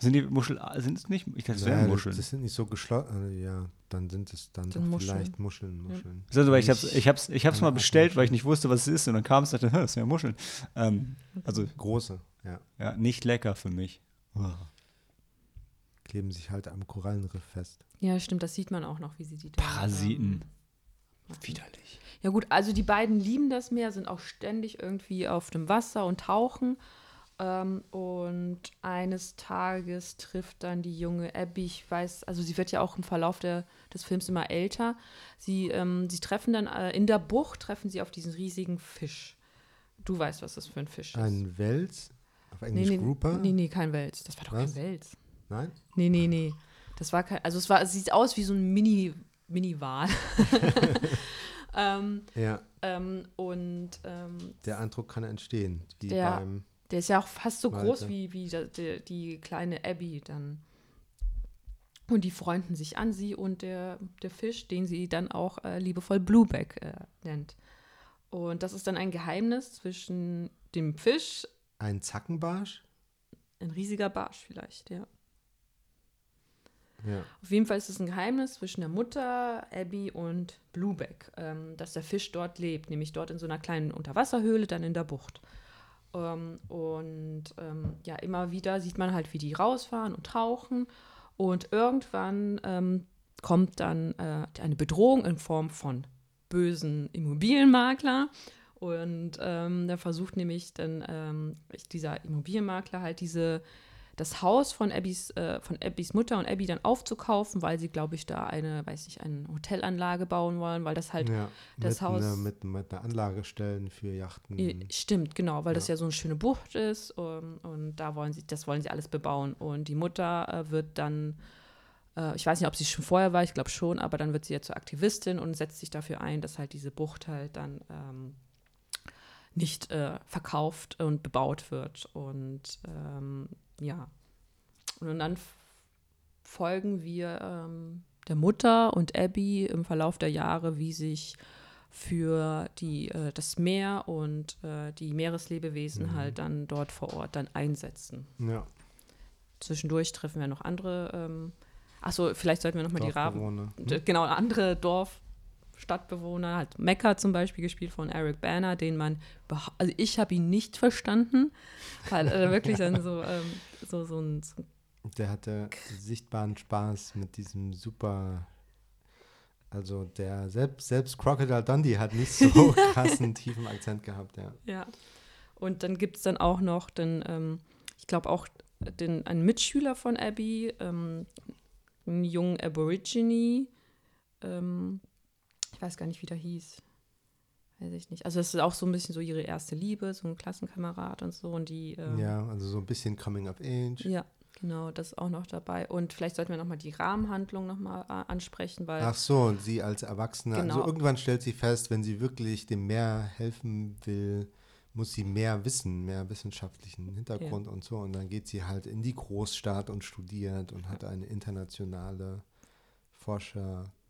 Sind die Muscheln, sind es nicht? Ich dachte, das wären Muscheln. Das sind nicht so geschlossen. Ja, dann sind es dann Sind doch Muscheln. vielleicht Muscheln. Muscheln. Also, weil ich hab's, Nicht- ich hab's, ich hab's mal bestellt, weil ich Muschel. nicht wusste, was es ist. Und dann kam es und dachte, "Hä, das sind ja Muscheln. Ähm, also, Große, ja. ja, nicht lecker für mich. Oh. Kleben sich halt am Korallenriff fest. Ja, stimmt, das sieht man auch noch, wie sie die. Parasiten. ähm, Widerlich. Ja gut, also die beiden lieben das Meer, sind auch ständig irgendwie auf dem Wasser und tauchen. Ähm, und eines Tages trifft dann die junge Abby, ich weiß, also sie wird ja auch im Verlauf der, des Films immer älter. Sie, ähm, sie treffen dann äh, in der Bucht, treffen sie auf diesen riesigen Fisch. Du weißt, was das für ein Fisch ist. Ein Wels, auf nee, Englisch nee, Grouper. nee, nee, kein Wels. Das war doch Was? kein Wels. Nein? Nee, nee, nee. Das war kein, also es war, es sieht aus wie so ein Mini, Minival. ähm, Ja, ähm, und ähm, der Eindruck kann entstehen. Wie Der- beim, der ist ja auch fast so groß Walter. wie, wie die, die, die kleine Abby dann. Und die freunden sich an, sie und der, der Fisch, den sie dann auch äh, liebevoll Blueback äh, nennt. Und das ist dann ein Geheimnis zwischen dem Fisch, ein Zackenbarsch? ein riesiger Barsch vielleicht, ja. Auf jeden Fall ist es ein Geheimnis zwischen der Mutter, Abby und Blueback, ähm, dass der Fisch dort lebt, nämlich dort in so einer kleinen Unterwasserhöhle, dann in der Bucht. Ähm, und ähm, ja, immer wieder sieht man halt, wie die rausfahren und tauchen. Und irgendwann ähm, kommt dann äh, eine Bedrohung in Form von bösen Immobilienmakler. Und ähm, da versucht nämlich dann ähm, dieser Immobilienmakler halt diese das Haus von Abbys, äh, von Abbys Mutter und Abby dann aufzukaufen, weil sie, glaube ich, da eine, weiß ich, eine Hotelanlage bauen wollen, weil das halt, ja. das Haus- Einer, mit, mit einer Anlage stellen für Yachten. stimmt, genau, weil das Ja. ja so eine schöne Bucht ist um, und da wollen sie, das wollen sie alles bebauen. Und die Mutter äh, wird dann, äh, ich weiß nicht, ob sie schon vorher war, ich glaube schon, aber dann wird sie ja zur Aktivistin und setzt sich dafür ein, dass halt diese Bucht halt dann ähm, nicht äh, verkauft und bebaut wird. Und ähm, ja. Und dann folgen wir ähm, der Mutter und Abby im Verlauf der Jahre, wie sich für die, äh, das Meer und äh, die Meereslebewesen Mhm. halt dann dort vor Ort dann einsetzen. Ja, Zwischendurch treffen wir noch andere, ähm, achso, vielleicht sollten wir nochmal die Raben. Hm? Genau, andere Dorfstadtbewohner, halt Mecca zum Beispiel gespielt von Eric Banner, den man, also ich habe ihn nicht verstanden, weil er wirklich dann so, ähm, so, so ein, so Der hatte sichtbaren Spaß mit diesem super. Also der selbst, selbst Crocodile Dundee hat nicht so krassen tiefen Akzent gehabt, ja. Ja. Und dann gibt es dann auch noch den, ähm, ich glaube auch den, einen Mitschüler von Abby, ähm, einen jungen Aborigine. Ähm, ich weiß gar nicht, wie der hieß. Weiß ich nicht. Also es ist auch so ein bisschen so ihre erste Liebe, so ein Klassenkamerad und so. Und die, ähm, Ja, also so ein bisschen Coming of Age. ja, genau, das ist auch noch dabei. Und vielleicht sollten wir nochmal die Rahmenhandlung nochmal äh, ansprechen, weil Ach so, sie als Erwachsene. Also Genau. irgendwann stellt sie fest, wenn sie wirklich dem Meer helfen will, muss sie mehr wissen, mehr wissenschaftlichen Hintergrund und so. Und dann geht sie halt in die Großstadt und studiert und hat eine internationale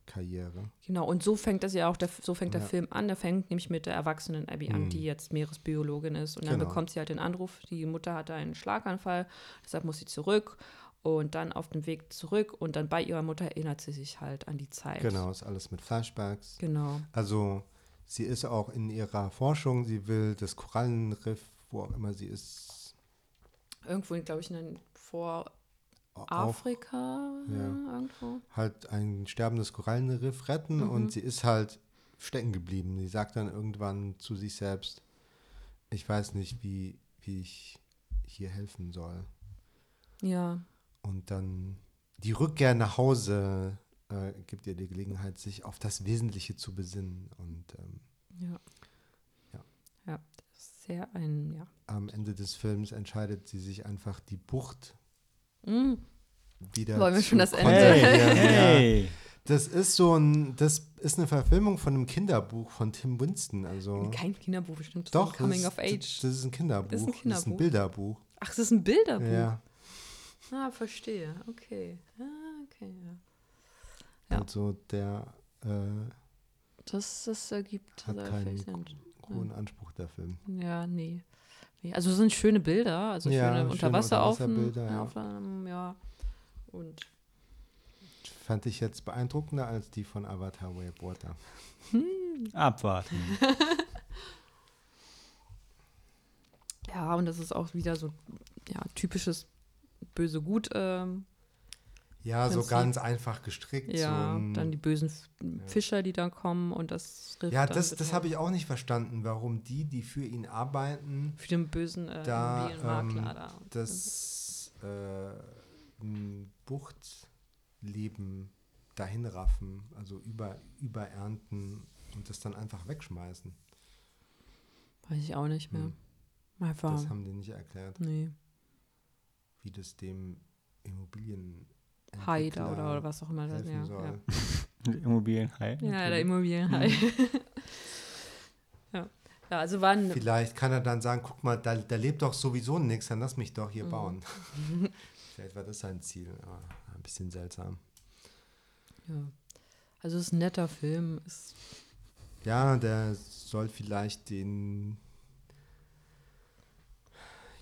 Forscherkarriere. Genau, und so fängt das ja auch, der, so fängt der Ja. Film an. Der fängt nämlich mit der erwachsenen Abby an, Mhm. die jetzt Meeresbiologin ist. Und dann Genau. bekommt sie halt den Anruf, die Mutter hatte einen Schlaganfall, deshalb muss sie zurück. Und dann auf dem Weg zurück und dann bei ihrer Mutter erinnert sie sich halt an die Zeit. Genau, ist alles mit Flashbacks. Genau. Also sie ist auch in ihrer Forschung, sie will das Korallenriff, wo auch immer sie ist, Irgendwo, glaube ich, in den, vor auf Afrika Ja. irgendwo. halt ein sterbendes Korallenriff retten Mhm. und sie ist halt stecken geblieben. Sie sagt dann irgendwann zu sich selbst, ich weiß nicht, wie, wie ich hier helfen soll. Ja, Und dann die Rückkehr nach Hause äh, gibt ihr die Gelegenheit, sich auf das Wesentliche zu besinnen. Und ähm, ja. Ja. Ja, das ist sehr ein, ja. am Ende des Films entscheidet sie sich einfach, die Bucht Mm, wieder Wollen wir schon das Ende? Hey, Ja. hey. Das ist so ein, das ist eine Verfilmung von einem Kinderbuch von Tim Winston. Also Kein Kinderbuch bestimmt. doch, Coming das, of Age. Das ist ein Kinderbuch. Das ist ein Das ist Kinderbuch. ein Bilderbuch. Ach, das ist ein Bilderbuch. Ja, Ah, verstehe. Okay. Ah, okay, ja. Ja. also der äh, Das, das ergibt hat keinen hohen Anspruch, der Film. Ja, nee. Also es sind schöne Bilder, also Ja, schöne Unterwasseraufnahmen. Unterwasserbilder, ja. Ja. Und Fand ich jetzt beeindruckender als die von Avatar Way of Water. Abwarten. ja, und das ist auch wieder so ja, typisches böse-gut. Ähm, Ja, so Prinzip. ganz einfach gestrickt. ja, so ein, dann die bösen Fischer, die da kommen und das ja dann das, das habe ich auch nicht verstanden, warum die, die für ihn arbeiten, Für den bösen äh, Da, ähm, da. das äh, ein Buchtleben dahin raffen, also über, überernten und das dann einfach wegschmeißen. Weiß ich auch nicht mehr. Hm. Einfach. Das haben die nicht erklärt, nee. wie das dem Immobilien Haider oder, oder was auch immer. das- Ja, soll. ja. Immobilienhai. Ja, der Immobilienhai. ja. ja, also waren. Vielleicht kann er dann sagen, guck mal, da, da lebt doch sowieso nichts, dann lass mich doch hier Mhm. bauen. Vielleicht war das sein Ziel, aber ein bisschen seltsam. Ja. Also es ist ein netter Film. Ist, Ja, der soll vielleicht den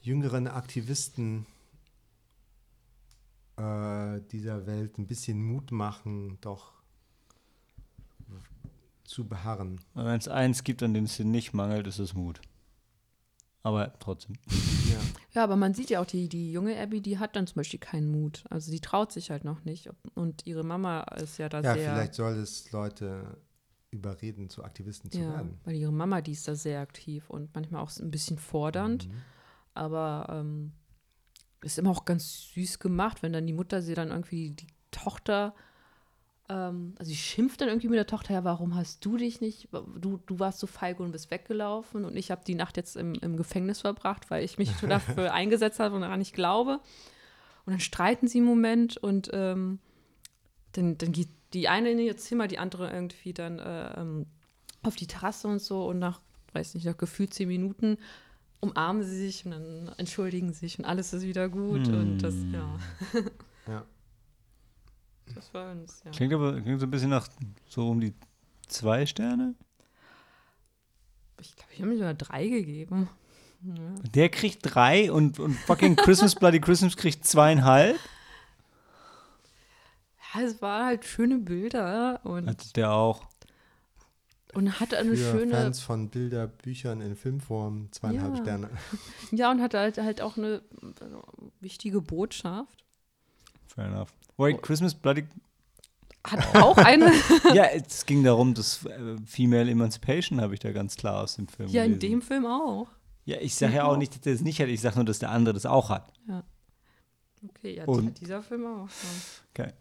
jüngeren Aktivisten äh, dieser Welt ein bisschen Mut machen, doch zu beharren. Wenn es eins gibt, an dem es dir nicht mangelt, ist es Mut. Aber trotzdem. Ja. ja, aber man sieht ja auch, die, die junge Abby, die hat dann zum Beispiel keinen Mut. Also sie traut sich halt noch nicht. Und ihre Mama ist ja da ja, sehr. vielleicht soll es Leute überreden, zu Aktivisten zu ja, werden. weil ihre Mama, die ist da sehr aktiv und manchmal auch ein bisschen fordernd. Mhm. Aber ähm, ist immer auch ganz süß gemacht, wenn dann die Mutter sie dann irgendwie die Tochter, ähm, also sie schimpft dann irgendwie mit der Tochter, ja, warum hast du dich nicht, du, du warst so feige und bist weggelaufen und ich habe die Nacht jetzt im, im Gefängnis verbracht, weil ich mich dafür eingesetzt habe und daran nicht glaube. Und dann streiten sie einen Moment und ähm, dann, dann geht die eine in ihr Zimmer, die andere irgendwie dann äh, ähm, auf die Terrasse und so und nach, weiß nicht, nach gefühlt zehn Minuten umarmen sie sich und dann entschuldigen sich und alles ist wieder gut und das, ja, Ja. das war uns, ja. Klingt aber klingt so ein bisschen nach so um die zwei Sterne. Ich glaube, ich habe mir sogar drei gegeben. Ja. Der kriegt drei und, und fucking Christmas Bloody Christmas kriegt zweieinhalb. ja, es waren halt schöne Bilder und, Hat der auch. Und hatte eine Für schöne, Fans von Bilderbüchern in Filmform zweieinhalb Ja. Sterne. ja, und hatte halt, halt auch eine äh, wichtige Botschaft. Fair enough. Wait, Christmas Bloody. Hat auch eine, ja, es ging darum, dass äh, Female Emancipation habe ich da ganz klar aus dem Film ja, in gelesen. dem Film auch. Ja, ich sage ja auch nicht, dass der es nicht hat. Ich sage nur, dass der andere das auch hat. Okay, ja, Und- hat dieser Film auch. Ja. Okay.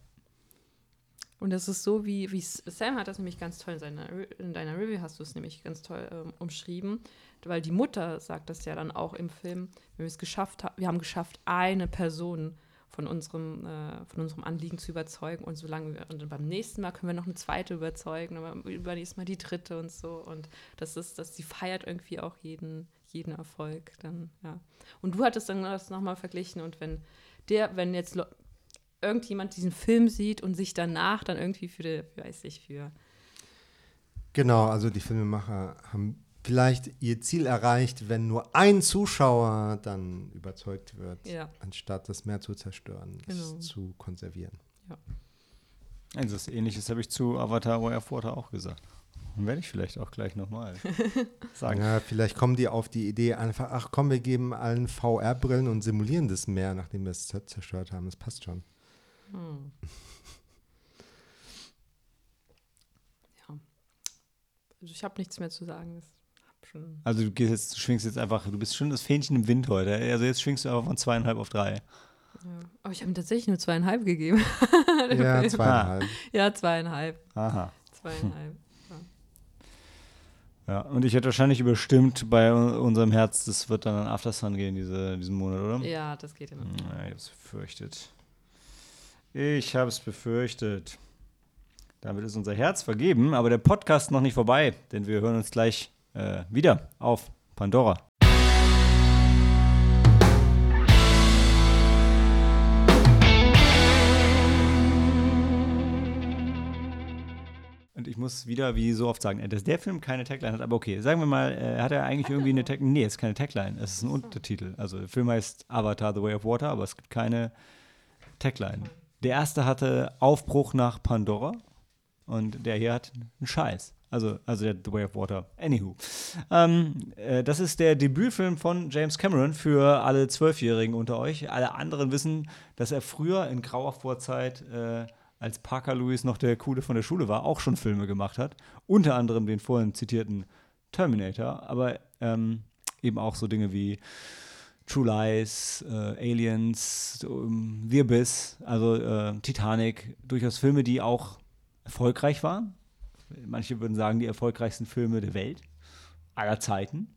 Und das ist so, wie, wie Sam hat das nämlich ganz toll in, seiner, in deiner Review, hast du es nämlich ganz toll ähm, umschrieben, weil die Mutter sagt das ja dann auch im Film, wir es geschafft haben, wir haben geschafft, eine Person von unserem, äh, von unserem Anliegen zu überzeugen und solange wir, und beim nächsten Mal können wir noch eine zweite überzeugen, und beim übernächsten Mal die dritte und so und das ist, dass sie feiert irgendwie auch jeden, jeden Erfolg dann, ja. Und du hattest dann das nochmal verglichen und wenn der, wenn jetzt irgendjemand diesen Film sieht und sich danach dann irgendwie für, die, weiß ich, für Genau, also die Filmemacher haben vielleicht ihr Ziel erreicht, wenn nur ein Zuschauer dann überzeugt wird, Ja. anstatt das Meer zu zerstören, Genau. es zu konservieren. Also das Ähnliches habe ich zu Avatar Way of Water auch gesagt. Und werde ich vielleicht auch gleich nochmal sagen. Ja, vielleicht kommen die auf die Idee einfach, ach komm, wir geben allen VR-Brillen und simulieren das Meer, nachdem wir es zer- zerstört haben. Das passt schon. Hm. ja. Also ich habe nichts mehr zu sagen. Also du gehst jetzt, du schwingst jetzt einfach, du bist schon das Fähnchen im Wind heute. Also jetzt schwingst du einfach von zweieinhalb auf drei. ja. Aber ich habe ihm tatsächlich nur zweieinhalb gegeben. Ja, zweieinhalb. ja, zweieinhalb. Aha. Zweieinhalb. Ja, und ich hätte wahrscheinlich überstimmt bei un- unserem Herz, das wird dann an Aftersun gehen diese, diesen Monat, oder? Ja, das geht ja noch. Ja, ich habe es befürchtet. Ich habe es befürchtet. Damit ist unser Herz vergeben, aber der Podcast noch nicht vorbei, denn wir hören uns gleich äh, wieder auf Pandora. Und ich muss wieder, wie so oft sagen, dass der Film keine Tagline hat, aber okay, sagen wir mal, äh, hat er eigentlich irgendwie eine Tagline? Nee, es ist keine Tagline, es ist ein Untertitel. Also der Film heißt Avatar The Way of Water, aber es gibt keine Tagline. Der erste hatte Aufbruch nach Pandora und der hier hat einen Scheiß. Also, also der The Way of Water. Anywho. Ähm, äh, das ist der Debütfilm von James Cameron für alle Zwölfjährigen unter euch. Alle anderen wissen, dass er früher in grauer Vorzeit, äh, als Parker Lewis noch der Coole von der Schule war, auch schon Filme gemacht hat. Unter anderem den vorhin zitierten Terminator, aber ähm, eben auch so Dinge wie True Lies, äh, Aliens, ähm, The Abyss, also äh, Titanic, durchaus Filme, die auch erfolgreich waren. Manche würden sagen, die erfolgreichsten Filme der Welt, aller Zeiten.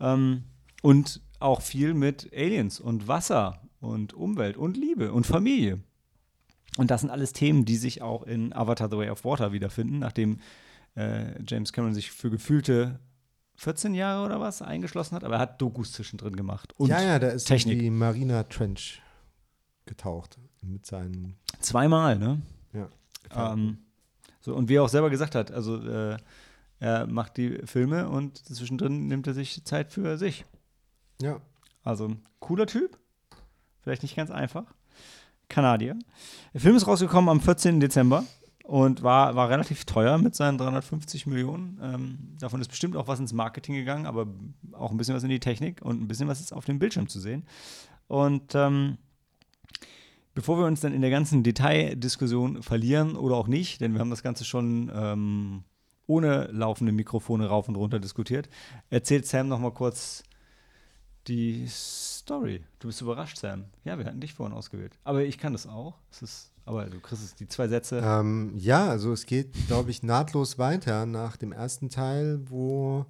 Ähm, und auch viel mit Aliens und Wasser und Umwelt und Liebe und Familie. Und das sind alles Themen, die sich auch in Avatar The Way of Water wiederfinden, nachdem äh, James Cameron sich für gefühlte 14 Jahre oder was eingeschlossen hat, aber er hat Dokus zwischendrin gemacht. Und ja, ja, da ist Technik. die Marina Trench getaucht mit seinen. Zweimal, ne? Ja. Ähm, so, und wie er auch selber gesagt hat, also äh, er macht die Filme und zwischendrin nimmt er sich Zeit für sich. ja. Also cooler Typ, vielleicht nicht ganz einfach. Kanadier. Der Film ist rausgekommen am 14. Dezember und war, war relativ teuer mit seinen 350 Millionen. Ähm, davon ist bestimmt auch was ins Marketing gegangen, aber auch ein bisschen was in die Technik und ein bisschen was ist auf dem Bildschirm zu sehen. Und ähm, bevor wir uns dann in der ganzen Detaildiskussion verlieren oder auch nicht, denn wir haben das Ganze schon ähm, ohne laufende Mikrofone rauf und runter diskutiert, erzählt Sam noch mal kurz die Story. Du bist überrascht, Sam. Ja, wir hatten dich vorhin ausgewählt. Aber ich kann das auch. Es ist, aber du kriegst es, die zwei Sätze. Ähm, ja, also es geht, glaube ich, nahtlos weiter nach dem ersten Teil, wo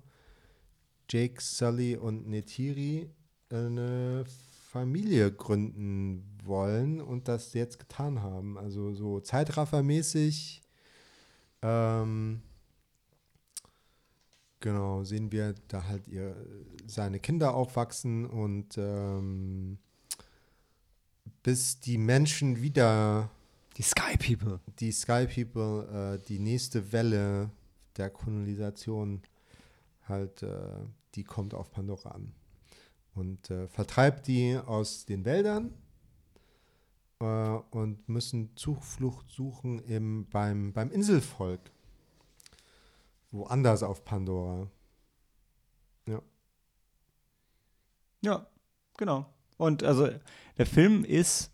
Jake, Sully und Netiri eine Familie gründen wollen und das jetzt getan haben. Also so Zeitraffermäßig. Ähm, genau, sehen wir da halt ihr, seine Kinder aufwachsen und ähm, bis die Menschen wieder Die Sky People. die Sky People äh, die nächste Welle der Kolonisation halt, äh, die kommt auf Pandora an und äh, vertreibt die aus den Wäldern äh, und müssen Zuflucht suchen im, beim, beim Inselvolk. Woanders auf Pandora. Ja, genau. Und also der Film ist,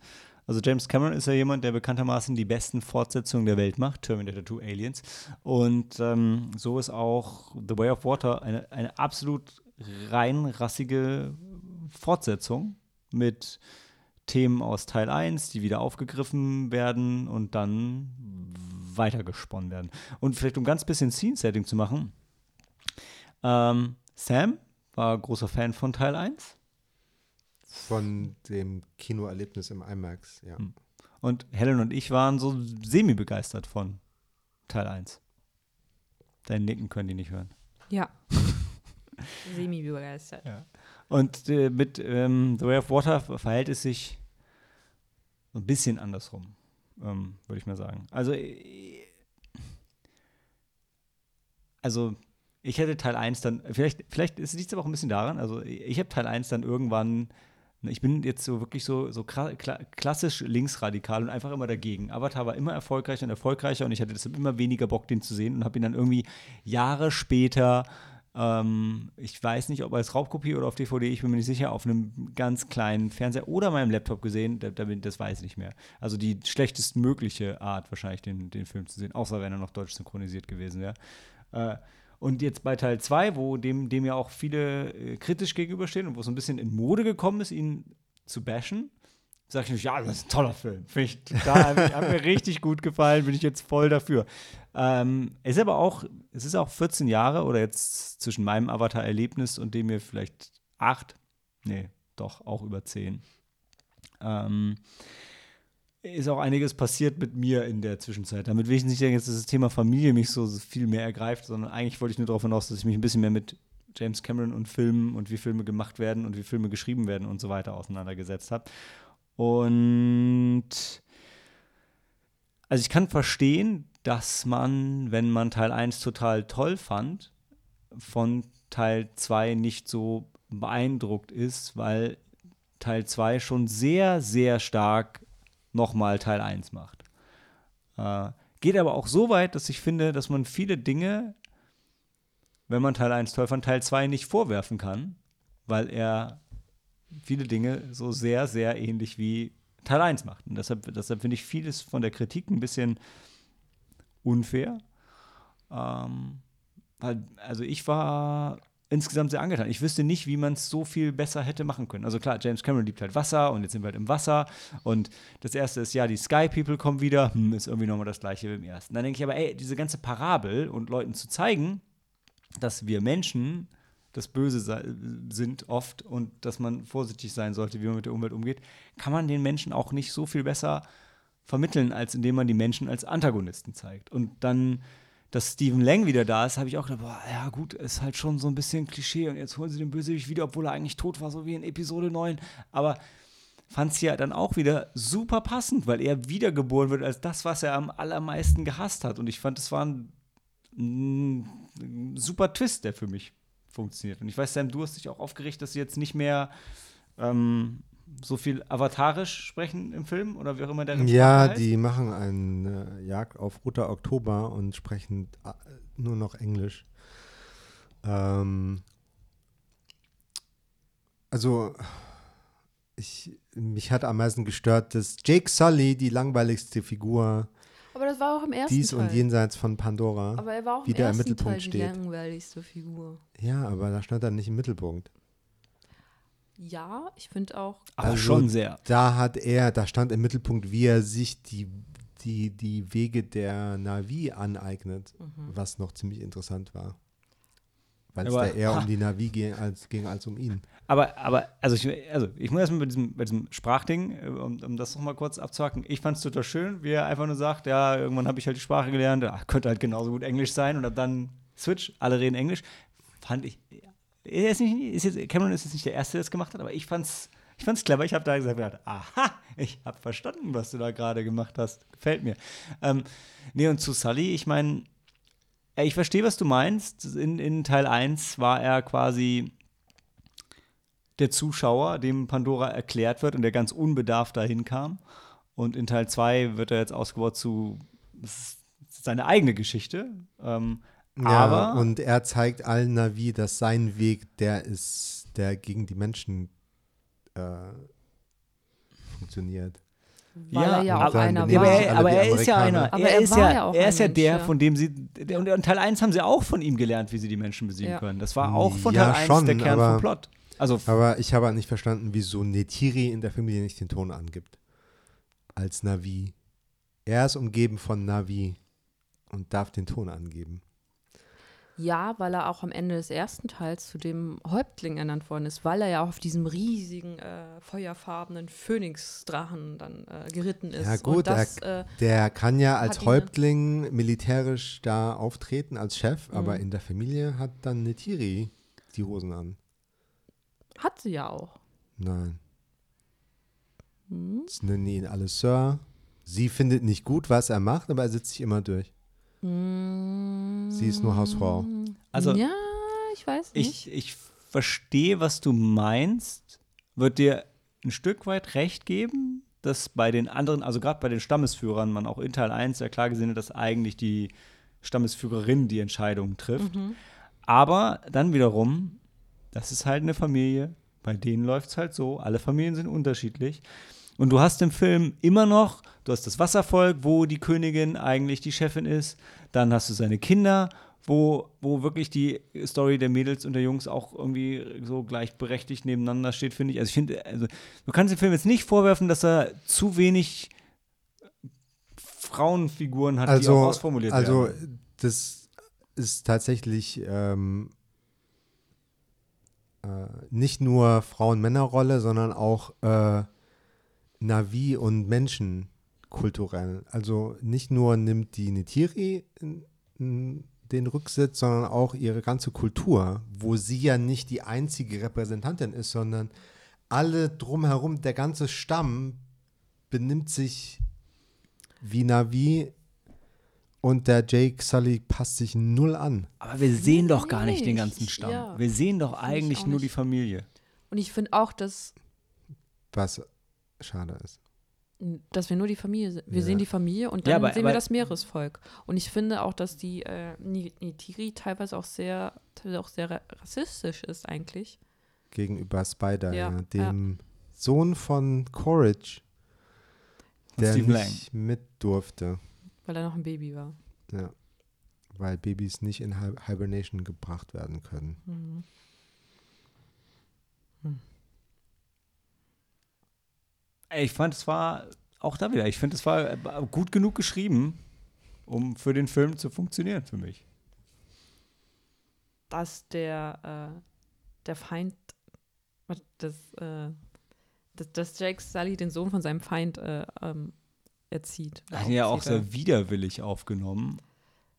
also James Cameron ist ja jemand, der bekanntermaßen die besten Fortsetzungen der Welt macht, Terminator 2 Aliens. Und ähm, so ist auch The Way of Water eine, eine absolut reinrassige Fortsetzung mit Themen aus Teil 1, die wieder aufgegriffen werden und dann weitergesponnen werden. Und vielleicht um ganz bisschen Scene-Setting zu machen, ähm, Sam war großer Fan von Teil 1 Von dem Kinoerlebnis im IMAX, ja. Hm. und Helen und ich waren so semi-begeistert von Teil 1. Dein Nicken können die nicht hören. Ja. Semi-begeistert. Und äh, mit ähm, The Way of Water verhält es sich ein bisschen andersrum, ähm, würde ich mal sagen. Also, äh, also ich hätte Teil 1 dann, vielleicht, vielleicht liegt es aber auch ein bisschen daran, also ich habe Teil 1 dann irgendwann, ich bin jetzt so wirklich so, so kla kla klassisch linksradikal und einfach immer dagegen. Avatar war immer erfolgreicher und erfolgreicher und ich hatte deshalb immer weniger Bock, den zu sehen und habe ihn dann irgendwie Jahre später ähm, ich weiß nicht, ob als Raubkopie oder auf DVD, ich bin mir nicht sicher, auf einem ganz kleinen Fernseher oder meinem Laptop gesehen, da, da bin, das weiß ich nicht mehr. Also die schlechtestmögliche Art, wahrscheinlich den, den Film zu sehen, außer wenn er noch deutsch synchronisiert gewesen wäre. Äh, und jetzt bei Teil 2, wo dem, dem ja auch viele äh, kritisch gegenüberstehen und wo es ein bisschen in Mode gekommen ist, ihn zu bashen, sage ich nicht, ja, das ist ein toller Film. Total, hat, mir richtig gut gefallen, bin ich jetzt voll dafür. Ähm, es ist aber auch, es ist auch 14 Jahre oder jetzt zwischen meinem Avatar-Erlebnis und dem mir vielleicht acht, nee, doch, auch über zehn. Ähm, ist auch einiges passiert mit mir in der Zwischenzeit. Damit will ich nicht sagen, dass das Thema Familie mich so viel mehr ergreift, sondern eigentlich wollte ich nur darauf hinaus, dass ich mich ein bisschen mehr mit James Cameron und Filmen und wie Filme gemacht werden und wie Filme geschrieben werden und so weiter auseinandergesetzt habe. Und also ich kann verstehen, dass man, wenn man Teil 1 total toll fand, von Teil 2 nicht so beeindruckt ist, weil Teil 2 schon sehr, sehr stark nochmal Teil 1 macht. Äh, geht aber auch so weit, dass ich finde, dass man viele Dinge, wenn man Teil 1 toll fand, Teil 2 nicht vorwerfen kann, weil er viele Dinge so sehr, sehr ähnlich wie Teil 1 macht. Und deshalb, deshalb finde ich vieles von der Kritik ein bisschen unfair. Ähm, weil, also ich war insgesamt sehr angetan. Ich wüsste nicht, wie man es so viel besser hätte machen können. Also klar, James Cameron liebt halt Wasser und jetzt sind wir halt im Wasser. Und das erste ist, ja, die Sky People kommen wieder, hm, ist irgendwie nochmal das gleiche wie im ersten. Dann denke ich aber, ey, diese ganze Parabel und Leuten zu zeigen, dass wir Menschen das Böse sind oft und dass man vorsichtig sein sollte, wie man mit der Umwelt umgeht, kann man den Menschen auch nicht so viel besser vermitteln, als indem man die Menschen als Antagonisten zeigt. Und dann, dass Stephen Lang wieder da ist, habe ich auch gedacht, boah, ja gut, ist halt schon so ein bisschen Klischee und jetzt holen sie den Bösewicht wieder, obwohl er eigentlich tot war, so wie in Episode 9. Aber fand es ja dann auch wieder super passend, weil er wiedergeboren wird als das, was er am allermeisten gehasst hat. Und ich fand, es war ein, ein super Twist, der für mich funktioniert. Und ich weiß, Sam, du hast dich auch aufgeregt, dass sie jetzt nicht mehr ähm, so viel avatarisch sprechen im Film oder wie auch immer der Ja, heißt. die machen eine Jagd auf Roter Oktober und sprechen äh, nur noch Englisch. Ähm, also, ich, mich hat am meisten gestört, dass Jake Sully, die langweiligste Figur, Aber das war auch im ersten dies Teil. und jenseits von Pandora. Aber er war auch wieder im im ersten Mittelpunkt Teil die steht. langweiligste Figur. ja, aber da stand er nicht im Mittelpunkt. Ja, ich finde auch. aber also- schon sehr. Da hat er, da stand im Mittelpunkt, wie er sich die, die, die Wege der Navi aneignet, was noch ziemlich interessant war. Weil es da eher ha. um die Navi ging als, ging als um ihn. Aber, aber also, ich, also ich muss erstmal bei diesem, bei diesem Sprachding, äh, um, um das nochmal kurz abzuhacken, ich fand es total schön, wie er einfach nur sagt, ja, irgendwann habe ich halt die Sprache gelernt, ach, könnte halt genauso gut Englisch sein und dann Switch, alle reden Englisch. Fand ich, er ist nicht, ist jetzt, Cameron ist jetzt nicht der Erste, der das gemacht hat, aber ich fand's, ich fand's clever. Ich habe da gesagt, aha, ich habe verstanden, was du da gerade gemacht hast. Gefällt mir. Ähm, nee, und zu Sully, ich meine, ich verstehe, was du meinst. In, in Teil 1 war er quasi der Zuschauer, dem Pandora erklärt wird und der ganz unbedarft dahin kam. Und in Teil 2 wird er jetzt ausgebaut zu seine eigene Geschichte. Ähm, Ja, aber und er zeigt allen Navi, dass sein Weg der ist, der gegen die Menschen äh, funktioniert. Weil Ja, er ja auch einer Ja, aber war. er, aber er ist ja einer. Aber er, er ist war ja, ja auch er ist ja Mensch, der, ja. von dem sie. Der, und Teil 1 haben sie auch von ihm gelernt, wie sie die Menschen besiegen Ja. können. Das war auch von Ja, Teil 1 schon, der Kern aber- vom Plot. Also, Aber ich habe halt nicht verstanden, wieso Netiri in der Familie nicht den Ton angibt. Als Navi. Er ist umgeben von Navi und darf den Ton angeben. Ja, weil er auch am Ende des ersten Teils zu dem Häuptling ernannt worden ist, weil er ja auch auf diesem riesigen, äh, feuerfarbenen Phönixdrachen dann äh, geritten ist. Ja, gut, das, äh, Der kann ja als? Häuptling militärisch da auftreten als Chef, Mhm. aber in der Familie hat dann Netiri die Hosen an. hat sie ja auch. Nein. Hm? Das nennen ihn alle Sir. Sie findet nicht gut, was er macht, aber er setzt sich immer durch. Sie ist nur Hausfrau. Also- ja, ich weiß nicht. ich, ich verstehe, was du meinst. Wird dir ein Stück weit recht geben, dass bei den anderen, also gerade bei den Stammesführern, man auch in Teil 1 ja klar gesehen hat, dass eigentlich die Stammesführerin die Entscheidungen trifft. Mhm. Aber dann wiederum, das ist halt eine Familie, bei denen läuft es halt so, alle Familien sind unterschiedlich. Und du hast im Film immer noch, du hast das Wasservolk, wo die Königin eigentlich die Chefin ist, dann hast du seine Kinder, wo, wo wirklich die Story der Mädels und der Jungs auch irgendwie so gleichberechtigt nebeneinander steht, finde ich. Also ich finde, also du kannst dem Film jetzt nicht vorwerfen, dass er zu wenig Frauenfiguren hat, die auch Also, ausformuliert also werden. das ist tatsächlich ähm, äh, nicht nur Frauen-Männer-Rolle, sondern auch äh, Navi und Menschen kulturell. Also nicht nur nimmt die Netiri den Rücksitz, sondern auch ihre ganze Kultur, wo sie ja nicht die einzige Repräsentantin ist, sondern alle drumherum, der ganze Stamm benimmt sich wie Navi und der Jake Sully passt sich null an. Aber wir sehen doch gar nicht den ganzen Stamm. Ja. Wir sehen doch ich eigentlich nur nicht. die Familie. Und ich finde auch, dass, Was schade ist. dass wir nur die Familie sehen. Wir Ja. sehen die Familie und dann Ja, aber- sehen aber- wir das Meeresvolk. Und ich finde auch, dass die äh, Ni- Nitiri teilweise auch sehr, teilweise auch sehr ra- rassistisch ist eigentlich. Gegenüber Spider, ja, Ja, dem Sohn von Courage, der Stephen nicht mit durfte. Weil er noch ein Baby war. Ja. Weil Babys nicht in Hi- Hibernation gebracht werden können. Mhm. Ey, Ich fand, es war auch da wieder. Ich finde, es war äh, gut genug geschrieben, um für den Film zu funktionieren für mich. Dass der, äh, der Feind, was, das, äh, dass, dass Jake Sully den Sohn von seinem Feind äh, ähm, erzieht. Er hat ihn ja auch sehr widerwillig aufgenommen.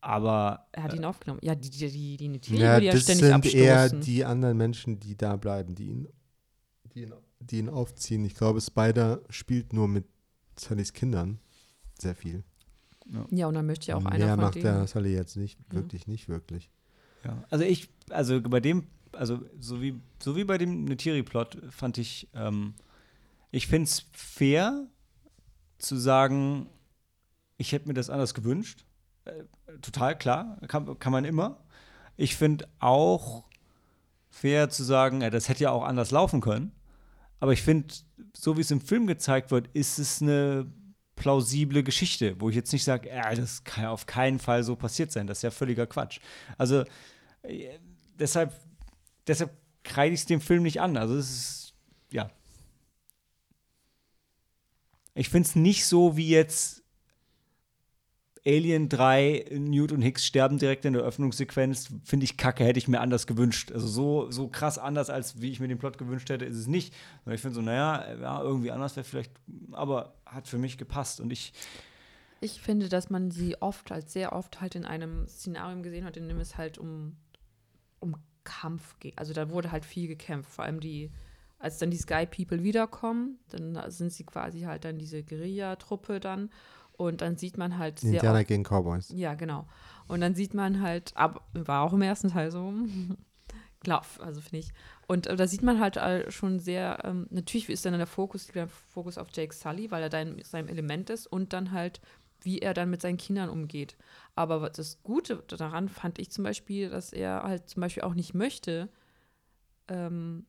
Aber Er hat ihn aufgenommen. Ja, die, die, die, die Neytiri Ja, würde ja das ständig sind eher abstoßen. die anderen Menschen, die da bleiben, die ihn, die ihn, die ihn aufziehen. Ich glaube, Spider spielt nur mit Sullys Kindern sehr viel. ja, und dann möchte ja auch einer Mehr von macht denen. der Sully jetzt nicht, Ja. wirklich nicht wirklich. Ja, also ich, also bei dem, also so wie, so wie bei dem Netiri-Plot fand ich, ähm, ich finde es fair zu sagen, ich hätte mir das anders gewünscht. Äh, total klar, kann, kann man immer. Ich finde auch fair zu sagen, ja, das hätte ja auch anders laufen können. Aber ich finde, so wie es im Film gezeigt wird, ist es eine plausible Geschichte, wo ich jetzt nicht sage, ja, das kann ja auf keinen Fall so passiert sein. Das ist ja völliger Quatsch. Also äh, deshalb, deshalb kreide ich es dem Film nicht an. Also es ist, ja. Ich finde es nicht so wie jetzt Alien 3, Newt und Hicks sterben direkt in der Öffnungssequenz. Finde ich kacke, hätte ich mir anders gewünscht. Also so, so krass anders, als wie ich mir den Plot gewünscht hätte, ist es nicht. Sondern ich finde so, naja, ja, irgendwie anders wäre vielleicht, aber hat für mich gepasst. Und ich, Ich finde, dass man sie oft, halt sehr oft halt in einem Szenario gesehen hat, in dem es halt um, um Kampf ging. Also da wurde halt viel gekämpft. Vor allem die, als dann die Sky People wiederkommen, dann sind sie quasi halt dann diese Guerilla-Truppe dann. Und dann sieht man halt sehr Indianer oft, gegen Cowboys. Ja, genau. Und dann sieht man halt, ab, war auch im ersten Teil so, klar, also finde ich. Und äh, da sieht man halt äh, schon sehr, ähm, natürlich ist dann der Fokus, der Fokus auf Jake Sully, weil er da in seinem Element ist und dann halt, wie er dann mit seinen Kindern umgeht. Aber was das Gute daran fand ich zum Beispiel, dass er halt zum Beispiel auch nicht möchte, ähm,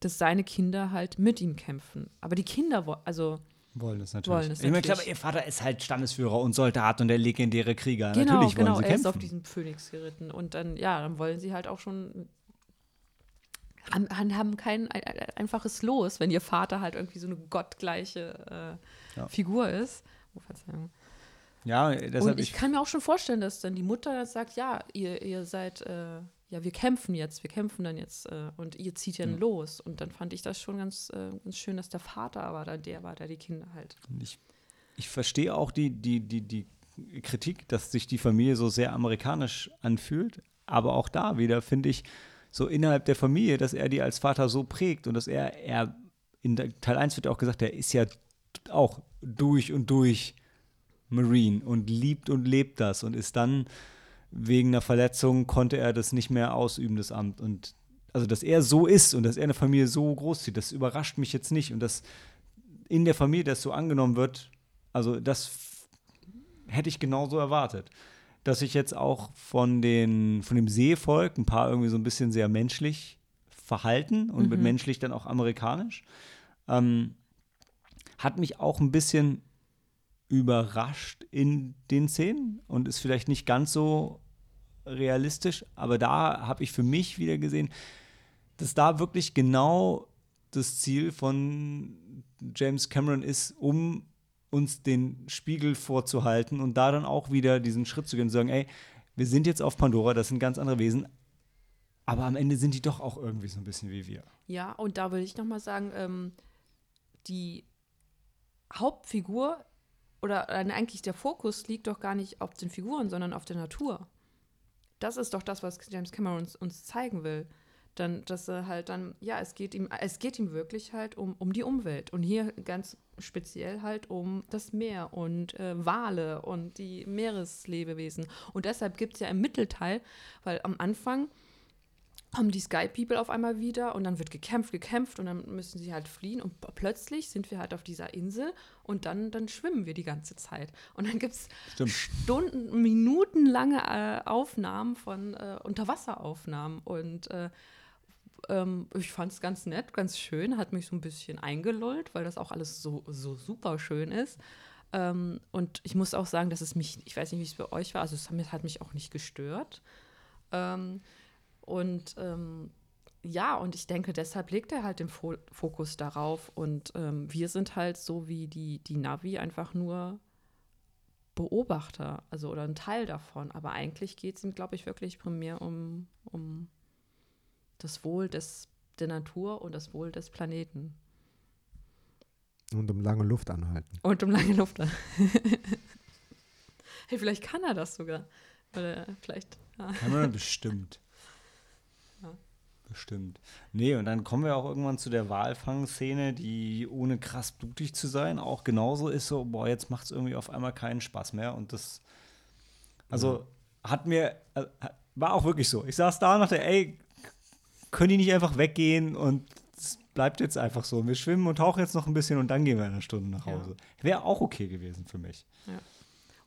dass seine Kinder halt mit ihm kämpfen. Aber die Kinder, also wollen das natürlich. Wollen es ich meine, klar, natürlich. ihr Vater ist halt Standesführer und Soldat und der legendäre Krieger. Genau, natürlich wollen genau, sie er kämpfen. ist auf diesen Phönix geritten. Und dann, ja, dann wollen sie halt auch schon. Haben, haben kein ein, ein, einfaches Los, wenn ihr Vater halt irgendwie so eine gottgleiche äh, Ja. Figur ist. Oh, Verzeihung. ja, deshalb Und ich ich, kann mir auch schon vorstellen, dass dann die Mutter sagt, ja, ihr, ihr seid, äh, ja, wir kämpfen jetzt, wir kämpfen dann jetzt äh, und ihr zieht ja Ja. los. Und dann fand ich das schon ganz, äh, ganz schön, dass der Vater aber dann der war, der die Kinder halt. ich, ich verstehe auch die, die, die, die Kritik, dass sich die Familie so sehr amerikanisch anfühlt. Aber auch da wieder finde ich, so innerhalb der Familie, dass er die als Vater so prägt und dass er, er in der, Teil 1 wird ja auch gesagt, er ist ja auch durch und durch Marine und liebt und lebt das und ist dann wegen einer Verletzung konnte er das nicht mehr ausüben, das Amt. Und also, dass er so ist und dass er eine Familie so großzieht, das überrascht mich jetzt nicht. Und dass in der Familie das so angenommen wird, also das hätte ich genauso erwartet. Dass sich jetzt auch von, den, von dem Seevolk ein paar irgendwie so ein bisschen sehr menschlich verhalten und mit Mhm. menschlich dann auch amerikanisch. Ähm, hat mich auch ein bisschen überrascht in den Szenen und ist vielleicht nicht ganz so realistisch, aber da habe ich für mich wieder gesehen, dass da wirklich genau das Ziel von James Cameron ist, um uns den Spiegel vorzuhalten und da dann auch wieder diesen Schritt zu gehen und sagen, ey, wir sind jetzt auf Pandora, das sind ganz andere Wesen, aber am Ende sind die doch auch irgendwie so ein bisschen wie wir. Ja, und da will ich noch mal sagen, ähm, die Hauptfigur oder äh, eigentlich der Fokus liegt doch gar nicht auf den Figuren, sondern auf der Natur. Das ist doch das, was James Cameron uns, uns zeigen will. Dann, dass er halt dann, ja, es geht ihm, es geht ihm wirklich halt um, um die Umwelt. Und hier ganz speziell halt um das Meer und äh, Wale und die Meereslebewesen. Und deshalb gibt es ja im Mittelteil, weil am Anfang kommen die Sky People auf einmal wieder und dann wird gekämpft, gekämpft und dann müssen sie halt fliehen und plötzlich sind wir halt auf dieser Insel und dann, dann schwimmen wir die ganze Zeit. Und dann gibt es. Stunden, minutenlange äh, Aufnahmen von äh, Unterwasseraufnahmen und äh, ähm, ich fand es ganz nett, ganz schön, hat mich so ein bisschen eingelullt, weil das auch alles so, so super schön ist. Ähm, und ich muss auch sagen, dass es mich, ich weiß nicht, wie es bei euch war, also es hat, hat mich auch nicht gestört. Ähm, und ähm, ja, und ich denke, deshalb legt er halt den Fo Fokus darauf. Und ähm, wir sind halt so wie die, die Navi einfach nur Beobachter, also oder ein Teil davon. Aber eigentlich geht es ihm, glaube ich, wirklich primär um, um das Wohl des, der Natur und das Wohl des Planeten. Und um lange Luft anhalten. Und um lange Luft. hey, vielleicht kann er das sogar. Oder vielleicht. Ja. Cameron bestimmt. Ja. Bestimmt. Nee, und dann kommen wir auch irgendwann zu der Walfangszene, die ohne krass blutig zu sein auch genauso ist so, boah, jetzt macht es irgendwie auf einmal keinen Spaß mehr. Und das, also hat mir, äh, war auch wirklich so. Ich saß da und dachte, ey, können die nicht einfach weggehen und es bleibt jetzt einfach so. Wir schwimmen und tauchen jetzt noch ein bisschen und dann gehen wir in einer Stunde nach Ja. Hause. Wäre auch okay gewesen für mich.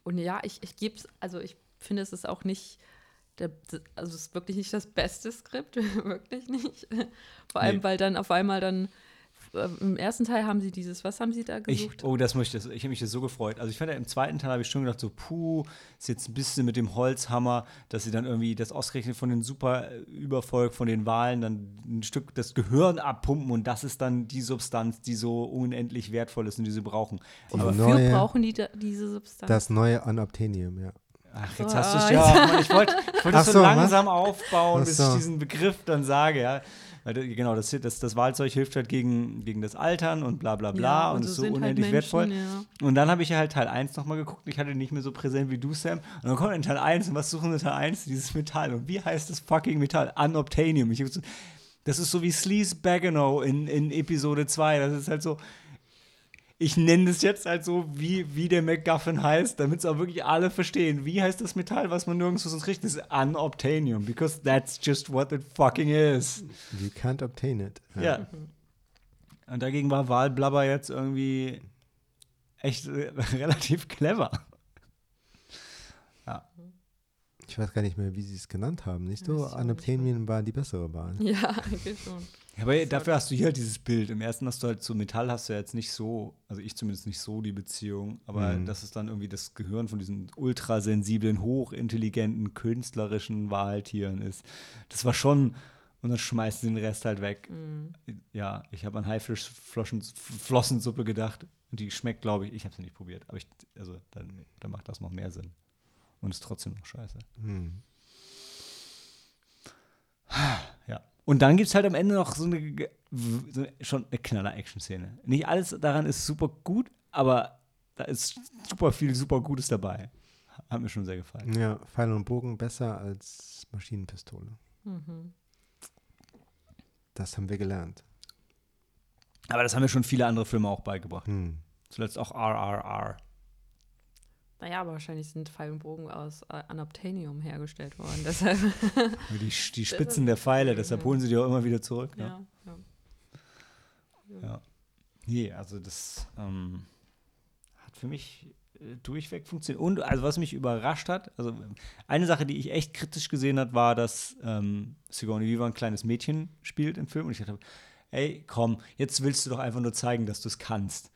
Und ja, ich, ich gebe es, also ich finde, es ist auch nicht, der, also es ist wirklich nicht das beste Skript, wirklich nicht. Vor allem, Nee. weil dann auf einmal dann, äh, im ersten Teil haben sie dieses, was haben sie da gesucht? Ich, oh, das möchte ich. Ich habe mich das so gefreut. Also ich fand ja im zweiten Teil habe ich schon gedacht, so, puh, ist jetzt ein bisschen mit dem Holzhammer, dass sie dann irgendwie das ausgerechnet von den super äh, von den Wahlen dann ein Stück das Gehirn abpumpen und das ist dann die Substanz, die so unendlich wertvoll ist und die sie brauchen. Aber Aber, Wofür brauchen die da, diese Substanz? Das neue Unobtainium, ja. Ach, jetzt hast du es ah, ja. Mann, ich wollte Ach es so so, was? langsam aufbauen, Ach bis so. ich diesen Begriff dann sage, ja. Weil, genau, das, das, das Wahlzeug hilft halt gegen, gegen das Altern und bla bla bla Ja, und ist so halt unendlich Menschen, wertvoll. Ja. Und dann habe ich ja halt Teil 1 nochmal geguckt. Ich hatte nicht mehr so präsent wie du, Sam. Und dann kommt in Teil 1 und was suchen wir in Teil 1? Dieses Metall. Und wie heißt das fucking Metall? Unobtainium. Ich das ist so wie Sleaze Bagano in, in Episode 2. Das ist halt so. Ich nenne das jetzt halt so, wie, wie der MacGuffin heißt, damit es auch wirklich alle verstehen. Wie heißt das Metall, was man nirgendwo sonst kriegt? Das ist Unobtainium. Because that's just what it fucking is. You can't obtain it. Ja. Und dagegen war Wahlblabber jetzt irgendwie echt äh, relativ clever. Ich weiß gar nicht mehr, wie sie es genannt haben. Nicht so? Unobtainium war die bessere Wahl. ja, eigentlich schon. Ja, aber dafür hast du hier halt dieses Bild. Im ersten hast du halt zu Metall hast du ja jetzt nicht so, also ich zumindest nicht so die Beziehung, aber Mhm. das ist dann irgendwie das Gehirn von diesen ultrasensiblen, hochintelligenten, künstlerischen Wahltieren ist. Das war schon, und dann schmeißen sie den Rest halt weg. Mhm. Ja, ich habe an Haifischflossensuppe gedacht und die schmeckt, glaube ich, ich habe sie nicht probiert, aber ich, also dann, dann macht das noch mehr Sinn. Und ist trotzdem noch scheiße. Hm. Ja. Und dann gibt es halt am Ende noch so eine, so eine schon eine Knaller-Action-Szene. Nicht alles daran ist super gut, aber da ist super viel super Gutes dabei. Hat mir schon sehr gefallen. Ja, Pfeil und Bogen besser als Maschinenpistole. Mhm. Das haben wir gelernt. Aber das haben mir schon viele andere Filme auch beigebracht. Hm. Zuletzt auch RRR. Naja, aber wahrscheinlich sind Pfeil und Bogen aus äh, Unobtainium hergestellt worden. Deshalb, Die, die Spitzen der Pfeile, deshalb holen sie die auch immer wieder zurück. Ne? ja, ja. Ja. Nee, also das ähm, hat für mich äh, durchweg funktioniert. Und also was mich überrascht hat, also eine Sache, die ich echt kritisch gesehen habe, war, dass ähm, Sigourney Weaver ein kleines Mädchen spielt im Film. Und ich dachte, ey, komm, jetzt willst du doch einfach nur zeigen, dass du es kannst.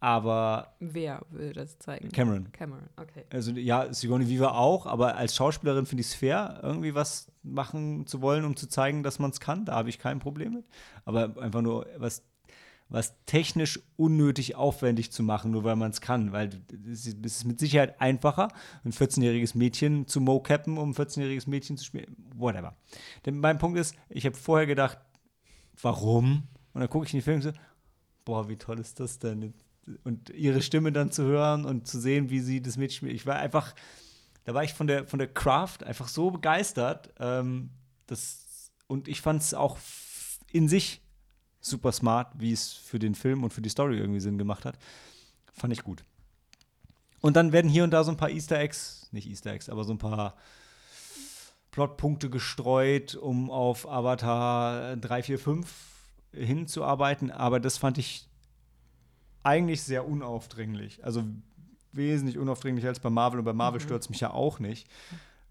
Aber Wer will das zeigen? Cameron. Cameron, okay. Also ja, Sigourney Weaver auch, aber als Schauspielerin finde ich es fair, irgendwie was machen zu wollen, um zu zeigen, dass man es kann. Da habe ich kein Problem mit. Aber einfach nur was, was technisch unnötig aufwendig zu machen, nur weil man es kann. Weil es ist mit Sicherheit einfacher, ein 14-jähriges Mädchen zu mocappen, um ein 14-jähriges Mädchen zu spielen. Whatever. Denn mein Punkt ist, ich habe vorher gedacht, warum? Und dann gucke ich in den Film und so, boah, wie toll ist das denn? Und ihre Stimme dann zu hören und zu sehen, wie sie das Mädchen. Ich war einfach, da war ich von der, von der Craft einfach so begeistert. Ähm, das, und ich fand es auch in sich super smart, wie es für den Film und für die Story irgendwie Sinn gemacht hat. Fand ich gut. Und dann werden hier und da so ein paar Easter Eggs, nicht Easter Eggs, aber so ein paar Plotpunkte gestreut, um auf Avatar 3, 4, 5 hinzuarbeiten. Aber das fand ich eigentlich sehr unaufdringlich. Also wesentlich unaufdringlicher als bei Marvel. Und bei Marvel stört es mich ja auch nicht.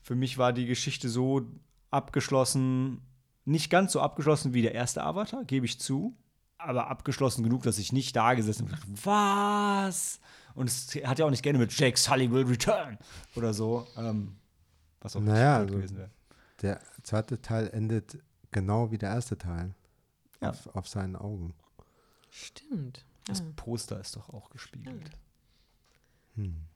Für mich war die Geschichte so abgeschlossen, nicht ganz so abgeschlossen wie der erste Avatar, gebe ich zu. Aber abgeschlossen genug, dass ich nicht da gesessen und gedacht, was? Und es hat ja auch nicht gerne mit Jake Sully will return oder so. Ähm, was auch Naja, also- gewesen wäre. Der zweite Teil endet genau wie der erste Teil. Ja. Auf, auf seinen Augen. Stimmt. Das Ja. Poster ist doch auch gespiegelt. Hm.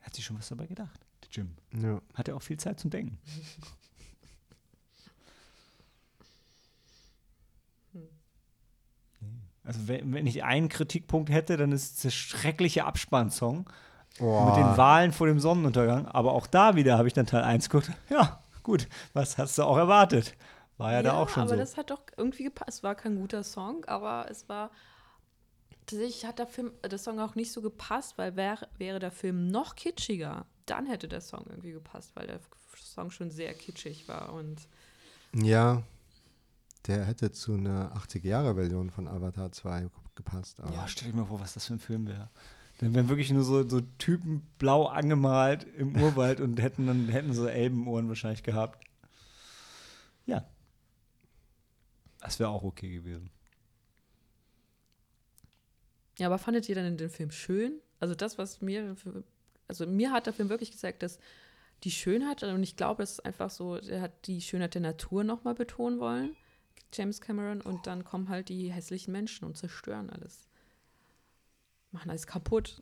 Hat sich schon was dabei gedacht, der Jim. Ja. Hat er auch viel Zeit zum Denken. Also wenn, wenn ich einen Kritikpunkt hätte, dann ist es der schreckliche Abspannsong Oh, mit den Wahlen vor dem Sonnenuntergang. Aber auch da wieder habe ich dann Teil 1 geguckt. Ja, gut, was hast du auch erwartet? War ja, da auch schon aber so. das hat doch irgendwie gepasst. Es war kein guter Song, aber es war. Tatsächlich hat der Film, der Song auch nicht so gepasst, weil wär, wäre der Film noch kitschiger, dann hätte der Song irgendwie gepasst, weil der Song schon sehr kitschig war und ja, der hätte zu einer 80er-Jahre-Version von Avatar 2 gepasst. Aber Ja, stell dir mal vor, was das für ein Film wäre. Dann wären wirklich nur so, so Typen blau angemalt im Urwald und hätten dann hätten so Elbenohren wahrscheinlich gehabt. Ja. Das wäre auch okay gewesen. Ja, aber fandet ihr dann den Film schön? Also das, was mir, für- also mir hat der Film wirklich gesagt, dass die Schönheit, und ich glaube, es ist einfach so, er hat die Schönheit der Natur nochmal betonen wollen, James Cameron, und dann kommen halt die hässlichen Menschen und zerstören alles. Machen alles kaputt,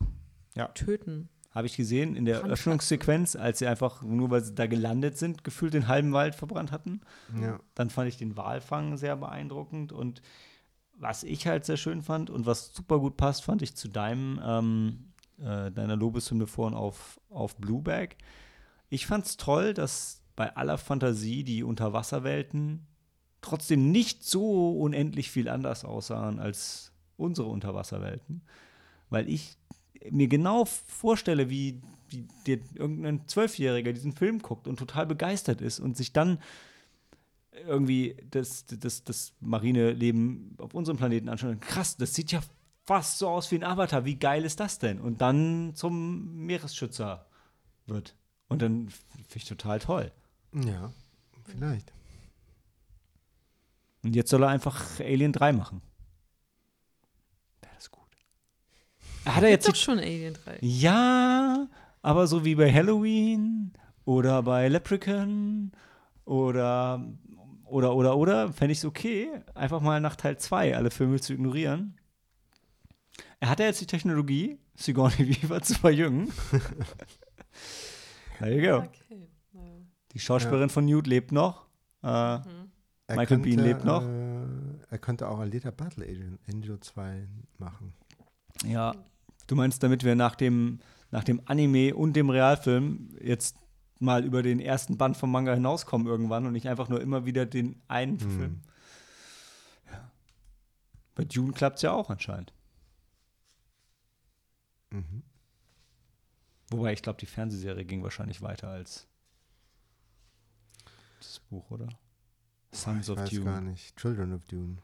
Ja. töten. Habe ich gesehen in der. Öffnungssequenz, als sie einfach, nur weil sie da gelandet sind, gefühlt den halben Wald verbrannt hatten. ja. Dann fand ich den Walfang sehr beeindruckend und was ich halt sehr schön fand und was super gut passt, fand ich zu deinem, ähm, äh, deiner Lobeshymne vorhin auf, auf Blueback. Ich fand es toll, dass bei aller Fantasie die Unterwasserwelten trotzdem nicht so unendlich viel anders aussahen als unsere Unterwasserwelten, weil ich mir genau vorstelle, wie, wie der, irgendein Zwölfjähriger diesen Film guckt und total begeistert ist und sich dann irgendwie das, das, das marine Leben auf unserem Planeten anschaut. Krass, das sieht ja fast so aus wie ein Avatar. Wie geil ist das denn? Und dann zum Meeresschützer wird. Und dann finde ich total toll. ja, vielleicht. Und jetzt soll er einfach Alien 3 machen. Wäre das gut. Hat er jetzt Doch schon Alien 3. Ja, aber so wie bei Halloween oder bei Leprechaun oder oder oder oder fände ich es okay, einfach mal nach Teil 2 alle Filme zu ignorieren. Er hat ja jetzt die Technologie, Sigourney Weaver zu verjüngen. There you go. Okay. Ja. Die Schauspielerin von Newt lebt noch. Äh, Er Michael Biehn lebt noch. Äh, er könnte auch Alita Battle Angel 2 machen. Ja, du meinst, damit wir nach dem, nach dem Anime und dem Realfilm jetzt mal über den ersten Band vom Manga hinauskommen irgendwann und nicht einfach nur immer wieder den einen Hm. Film. Ja. Bei Dune klappt es ja auch anscheinend. Mhm. Wobei ich glaube, die Fernsehserie ging wahrscheinlich weiter als das Buch, oder? Sons ich of weiß Dune. gar nicht. Children of Dune.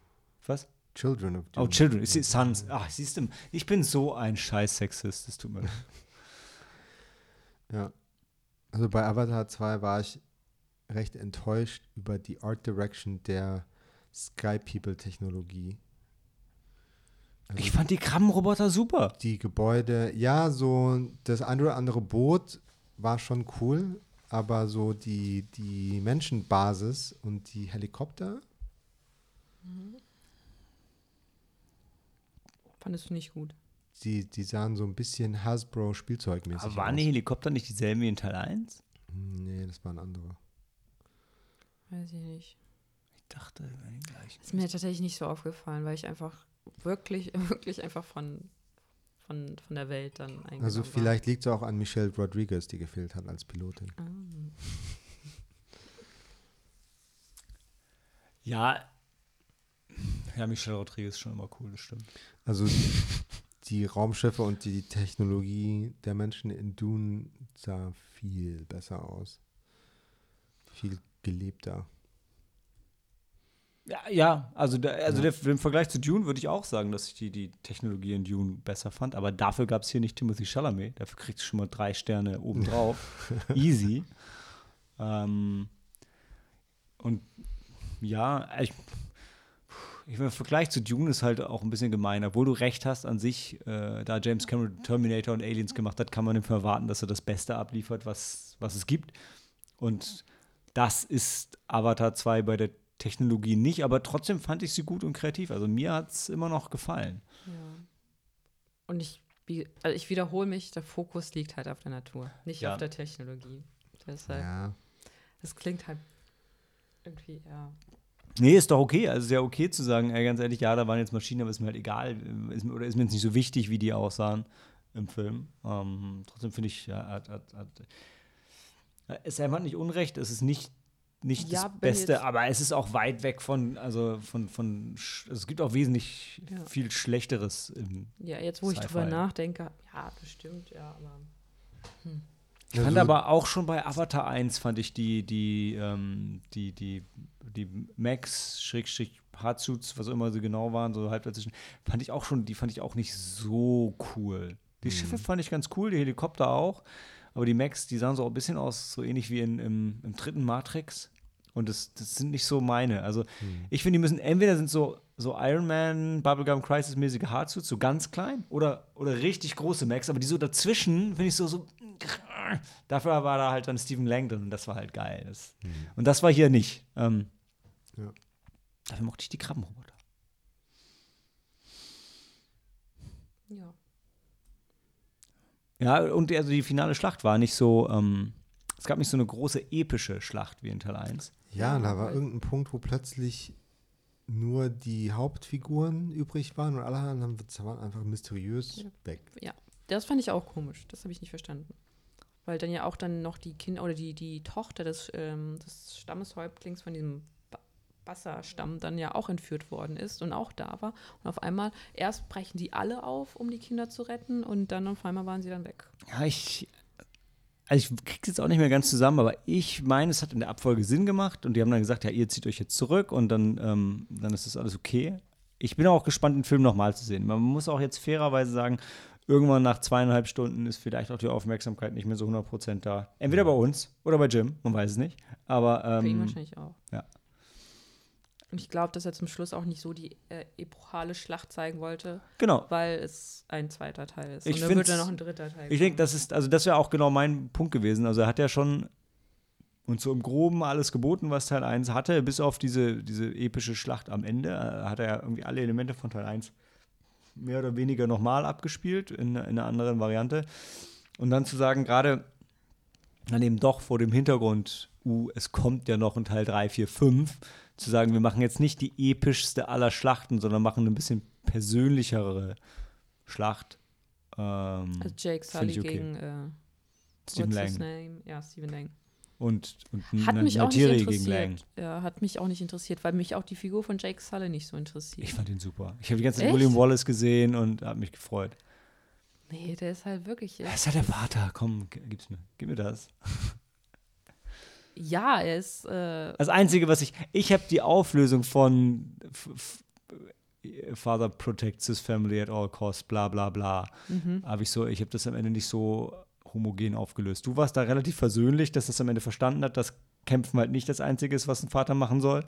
Was? Children of Dune. Oh, Children. Ich seh- Sons. Ach, siehst du, ich bin so ein scheiß Sexist. Das tut mir leid. Ja. Also bei Avatar 2 war ich recht enttäuscht über die Art Direction der Sky People Technologie. Also Ich fand die Krabbenroboter super. die Gebäude, ja, so das ein oder andere Boot war schon cool, aber so die, die Menschenbasis und die Helikopter, Fandest du nicht gut. die, die sahen so ein bisschen Hasbro Spielzeugmäßig Aber waren aus. die Helikopter nicht dieselben wie in Teil 1? Hm, Nee, das waren andere. Weiß ich nicht. Ich dachte, die gleichen. Ist mir tatsächlich nicht so aufgefallen, weil ich einfach wirklich, wirklich einfach von, von, von der Welt dann eingenommen Also vielleicht liegt es auch an Michelle Rodriguez, die gefehlt hat als Pilotin. Ah. Ja. Ja, Michelle Rodriguez ist schon immer cool, das stimmt. Also die Raumschiffe und die Technologie der Menschen in Dune sah viel besser aus. Viel gelebter. Ja, ja also, der, also Ja. Der, im Vergleich zu Dune würde ich auch sagen, dass ich die, die Technologie in Dune besser fand. Aber dafür gab es hier nicht Timothy Chalamet. Dafür kriegst du schon mal drei Sterne obendrauf. Easy. Ähm, und ja, ich, ich im Vergleich zu Dune ist halt auch ein bisschen gemein. Obwohl du recht hast an sich, äh, da James Cameron Terminator und Aliens gemacht hat, kann man ihm erwarten, dass er das Beste abliefert, was, was es gibt. Und das ist Avatar 2 bei der Technologie nicht, aber trotzdem fand ich sie gut und kreativ. Also mir hat es immer noch gefallen. Ja. Und ich, also ich wiederhole mich, der Fokus liegt halt auf der Natur, nicht Ja. auf der Technologie. Deshalb, Ja. das klingt halt irgendwie, ja. Nee, ist doch okay. Also ist ja okay zu sagen, ey, ganz ehrlich, ja, da waren jetzt Maschinen, aber ist mir halt egal. Ist, oder ist mir jetzt nicht so wichtig, wie die aussahen im Film. Ähm, trotzdem finde ich, ja, hat, hat, hat, es Sam hat nicht Unrecht, es ist nicht, nicht Ja, das Beste, jetzt- aber es ist auch weit weg von, also von, von sch- es gibt auch wesentlich Ja. viel Schlechteres im Ja, jetzt wo ich drüber nachdenke, ja, bestimmt, ja, aber. Ich fand aber auch schon bei Avatar 1 fand ich die, die, ähm, die, die, die Max, Schrägstrich, Hardsuits, was auch immer sie genau waren, so halb dazwischen, fand ich auch schon, die fand ich auch nicht so cool. Die Schiffe fand ich ganz cool, die Helikopter auch, aber die Max, die sahen so ein bisschen aus, so ähnlich wie in, im, im dritten Matrix. Und das, das sind nicht so meine. Also ich finde, die müssen, entweder sind so, so Iron Man, Bubblegum Crisis-mäßige Hardsuits, so ganz klein, oder, oder richtig große Max, aber die so dazwischen, finde ich so, so Dafür war da halt dann Stephen Langdon und das war halt geil. Das, Und das war hier nicht. Ähm, Ja. Dafür mochte ich die Krabbenroboter. Ja. Ja, und die- also die finale Schlacht war nicht so, ähm, es gab nicht so eine große epische Schlacht wie in Teil 1. Ja, Ja, da war irgendein Punkt, wo plötzlich nur die Hauptfiguren übrig waren und alle anderen waren einfach mysteriös Ja. weg. Das fand ich auch komisch. Das habe ich nicht verstanden. Weil dann ja auch dann noch die Kinder oder die, die Tochter des, ähm, des Stammeshäuptlings von diesem Ba- Basser-Stamm dann ja auch entführt worden ist und auch da war. Und auf einmal, erst brechen die alle auf, um die Kinder zu retten und dann auf einmal waren sie dann weg. Ja, ich, also ich krieg's jetzt auch nicht mehr ganz zusammen, aber ich meine, es hat in der Abfolge Sinn gemacht und die haben dann gesagt, ja, ihr zieht euch jetzt zurück und dann, ähm, dann ist das alles okay. Ich bin auch gespannt, den Film nochmal zu sehen. Man muss auch jetzt fairerweise sagen, irgendwann nach zweieinhalb Stunden ist vielleicht auch die Aufmerksamkeit nicht mehr so 100% da. Entweder bei uns oder bei Jim, man weiß es nicht. Aber Für ihn ähm, wahrscheinlich auch. ja. Und ich glaube, dass er zum Schluss auch nicht so die äh, epochale Schlacht zeigen wollte, genau. weil es ein zweiter Teil ist. Ich und dann wird find's- dann noch ein dritter Teil. Ich denke, das ist, also das wäre auch genau mein Punkt gewesen. Also er hat ja schon und so im Groben alles geboten, was Teil 1 hatte, bis auf diese, diese epische Schlacht am Ende. Äh, hat er ja irgendwie alle Elemente von Teil 1 mehr oder weniger nochmal abgespielt, in, in einer anderen Variante. Und dann zu sagen, gerade dann eben doch vor dem Hintergrund, uh, es kommt ja noch ein Teil 3, 4, 5, zu sagen, wir machen jetzt nicht die epischste aller Schlachten, sondern machen ein bisschen persönlichere Schlacht. Ähm, Also Jake Sully okay. gegen äh, Stephen what's his Lang. name? Ja, Stephen Lang. Und, und Hat mich auch nicht gegen Lang. interessiert. Ja, hat mich auch nicht interessiert, weil mich auch die Figur von Jake Sully nicht so interessiert. Ich fand ihn super. Ich habe die ganze Zeit Echt? William Wallace gesehen und habe mich gefreut. nee, der ist halt wirklich. Er ist ja der Vater. Komm, gib's mir. Gib mir das. Ja, er ist. Äh, Das Einzige, was ich. Ich habe die Auflösung von Father protects his family at all costs, bla bla bla. mhm. Habe ich so, ich habe das am Ende nicht so homogen aufgelöst. Du warst da relativ versöhnlich, dass das am Ende verstanden hat, dass Kämpfen halt nicht das Einzige ist, was ein Vater machen soll.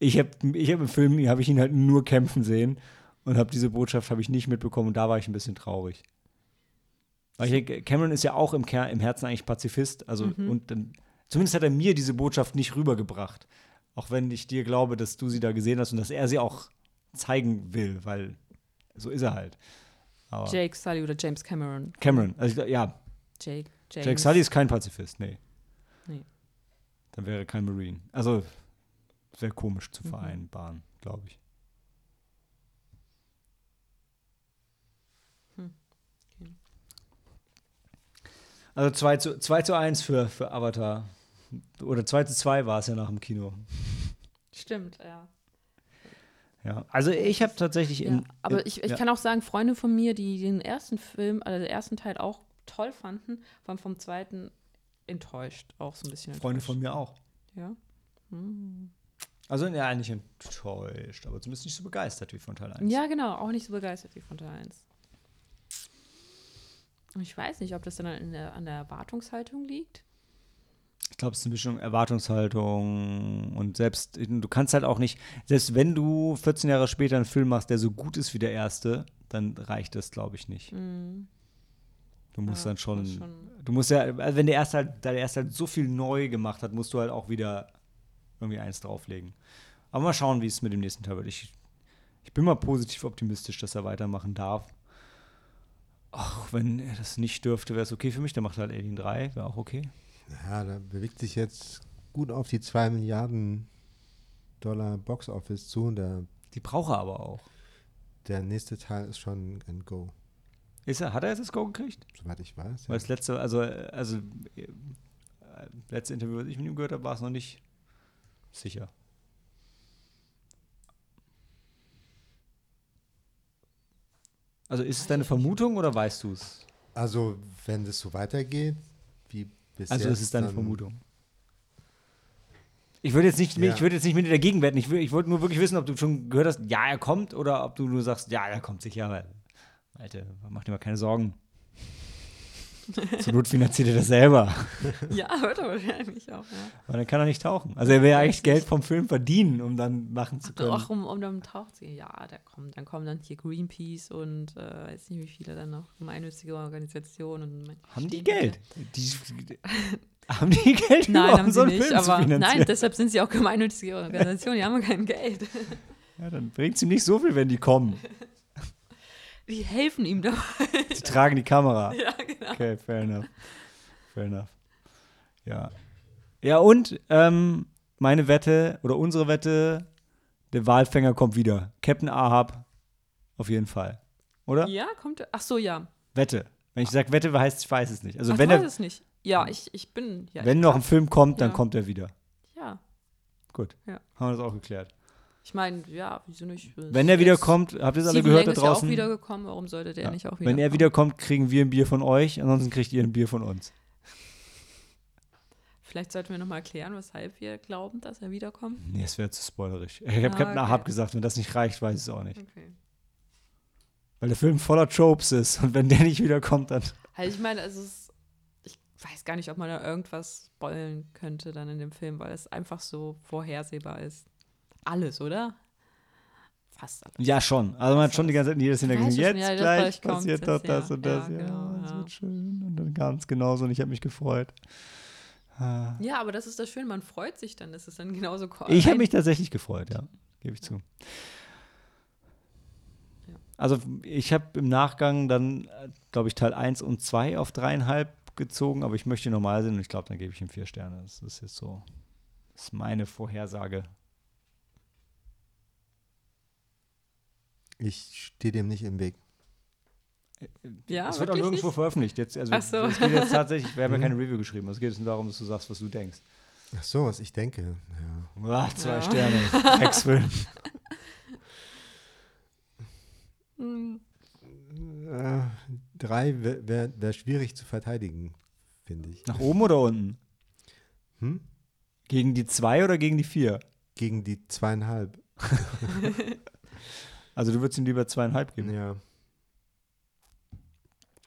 Ich habe ich hab im Film, habe ich ihn halt nur kämpfen sehen und habe diese Botschaft habe ich nicht mitbekommen und da war ich ein bisschen traurig. Weil ich denke, Cameron ist ja auch im, Ker im Herzen eigentlich Pazifist, also Mhm. und dann, zumindest hat er mir diese Botschaft nicht rübergebracht. Auch wenn ich dir glaube, dass du sie da gesehen hast und dass er sie auch zeigen will, weil so ist er halt. Aber Jake Sully oder James Cameron. Cameron, also ja, Jake. James. Jake Sully ist kein Pazifist, nee. Nee. Dann wäre er kein Marine. Also, sehr komisch zu Mhm. vereinbaren, glaube ich. Hm, okay. Also 2 zu, 2 zu 1 für, für Avatar. Oder 2 zu 2 war es ja nach dem Kino. Stimmt, ja. Ja. Also ich habe tatsächlich ja. in. Aber in, ich, ich ja. kann auch sagen, Freunde von mir, die den ersten Film, also den ersten Teil auch toll fanden, waren vom zweiten enttäuscht. Auch so ein bisschen enttäuscht. Freunde von mir auch. Ja. Hm. Also ja, nicht enttäuscht, aber zumindest nicht so begeistert wie von Teil 1. Ja, genau, auch nicht so begeistert wie von Teil 1. Und Ich weiß nicht, ob das dann an der, an der Erwartungshaltung liegt. Ich glaube, es ist eine Mischung Erwartungshaltung und selbst, du kannst halt auch nicht, selbst wenn du 14 Jahre später einen Film machst, der so gut ist wie der erste, dann reicht das, glaube ich, nicht. Hm. Du musst Ja, dann schon, schon- du musst ja, also wenn der erste halt, da der erste halt so viel neu gemacht hat, musst du halt auch wieder irgendwie eins drauflegen. Aber mal schauen, wie es mit dem nächsten Teil wird. Ich, ich bin mal positiv optimistisch, dass er weitermachen darf. Ach, wenn er das nicht dürfte, wäre es okay für mich. Dann macht er halt Alien 3, wäre auch okay. Ja, da bewegt sich jetzt gut auf die 2 Milliarden Dollar Box Office zu und der, Die braucht er aber auch. der nächste Teil ist schon ein Go, Ist er, hat er jetzt das Go gekriegt? soweit ich weiß. Weil das letzte, also, also äh, letzte Interview, das ich mit ihm gehört habe, war es noch nicht sicher. Also ist es deine Vermutung oder weißt du es? Also, wenn das so weitergeht, wie bis Also jetzt, ist es deine Vermutung. Ich würde jetzt nicht, Ja. ich würde jetzt nicht mit dir dagegen wetten. Ich, ich wollte nur wirklich wissen, ob du schon gehört hast, ja, er kommt, oder ob du nur sagst, ja, er kommt sicher. Alter, mach dir mal keine Sorgen. Zur Not finanziert er das selber. Ja, hört er wahrscheinlich auch, ja. Weil dann kann er nicht tauchen. Also er will ja eigentlich Geld vom Film verdienen, um dann machen zu können. Ach, um, um dann taucht sie. Ja, der kommt. Dann kommen dann hier Greenpeace und äh, weiß nicht, wie viele dann noch gemeinnützige Organisationen. Haben die Geld? Die, haben die Geld, Nein, haben so sie einen nicht. Aber nein, deshalb sind sie auch gemeinnützige Organisationen. Die haben kein Geld. Ja, dann bringt es ihm nicht so viel, wenn die kommen. Die helfen ihm dabei. Die tragen die Kamera. Ja, genau. Okay, fair enough. Fair enough. Ja. Ja, und ähm, meine Wette oder unsere Wette, der Walfänger kommt wieder. Captain Ahab, auf jeden Fall. Oder? Ja, kommt er. Ach so, ja. Wette. Wenn ich sage Wette, heißt ich weiß es nicht. Also Ach, wenn, ich weiß er, es nicht. Ja, ich, ich bin. Ja, wenn ich noch ein Film kommt, dann Ja. kommt er wieder. Ja. Gut. Ja. Haben wir das auch geklärt. Ich meine, ja, wieso nicht? Wenn er wieder kommt, habt ihr es alle gehört da ist ja auch draußen? wiedergekommen. Warum sollte der Ja. nicht auch wieder Wenn er wiederkommt, kriegen wir ein Bier von euch, ansonsten kriegt ihr ein Bier von uns. Vielleicht sollten wir nochmal erklären, weshalb wir glauben, dass er wiederkommt. Nee, es wäre zu spoilerig. Ich habe Ah, Captain okay. Ahab gesagt, wenn das nicht reicht, weiß ich es auch nicht. Okay. Weil der Film voller Tropes ist und wenn der nicht wiederkommt, dann. Also ich meine, also es, ich weiß gar nicht, ob man da irgendwas spoilen könnte dann in dem Film, weil es einfach so vorhersehbar ist. Alles, oder? Fast alles. Ja, schon. Also man hat schon die ganze Zeit in jeder Szene schon, jetzt ja, das gleich passiert doch das ja. und das. Ja, Ja, genau, das ja. wird schön. Und dann kam es genauso und ich habe mich gefreut. Ah. Ja, aber das ist das Schöne, man freut sich dann, dass es dann genauso kommt. Ich habe mich tatsächlich gefreut, ja. Gebe ich zu. Also ich habe im Nachgang dann, glaube ich, Teil 1 und 2 auf dreieinhalb gezogen, aber ich möchte normal sein und ich glaube, dann gebe ich ihm vier Sterne. Das ist jetzt so, das ist meine Vorhersage. Ich stehe dem nicht im Weg. Ja, es wird auch nirgendwo nicht? veröffentlicht. Jetzt, also Ach so. Es geht jetzt tatsächlich, wir haben ja Mhm. keine Review geschrieben. Es geht jetzt nur darum, dass du sagst, was du denkst. Ach so, was ich denke. Ja. Ah, zwei Ja. Sterne. Hm, Äh, drei wäre wär, wär schwierig zu verteidigen, finde ich. Nach oben oder unten? Hm? Gegen die zwei oder gegen die vier? Gegen die zweieinhalb. Also du würdest ihm lieber zweieinhalb geben. Ja.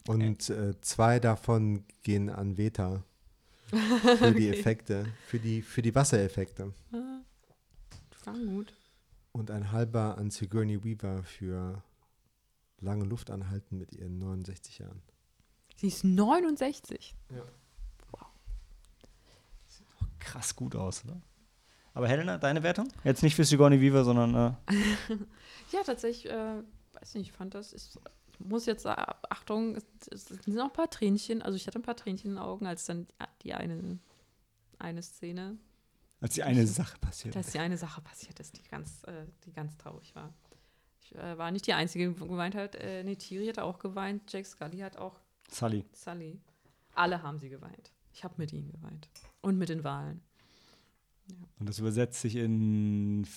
Und äh, zwei davon gehen an Veta. Für die Effekte, für die, für die Wassereffekte. ah, war gut. Und ein halber an Sigourney Weaver für lange Luft anhalten mit ihren 69 Jahren. Sie ist 69. Krass gut aus, oder? Aber Helena, deine Wertung? Jetzt nicht für Sigourney Weaver, sondern äh, Ja, tatsächlich, äh, weiß nicht, ich fand das, ich muss jetzt sagen, Achtung, es, es sind noch ein paar Tränchen, also ich hatte ein paar Tränchen in den Augen, als dann die eine, eine Szene, als die eine Sache passiert. dass die eine Sache passiert ist, die ganz, äh, die ganz traurig war. Ich äh, war nicht die Einzige, die geweint hat. Äh, Neytiri hat auch geweint, Jack Scully hat auch, Sully. Sully. Alle haben sie geweint. Ich habe mit ihnen geweint. Und mit den Wahlen. Und das übersetzt sich in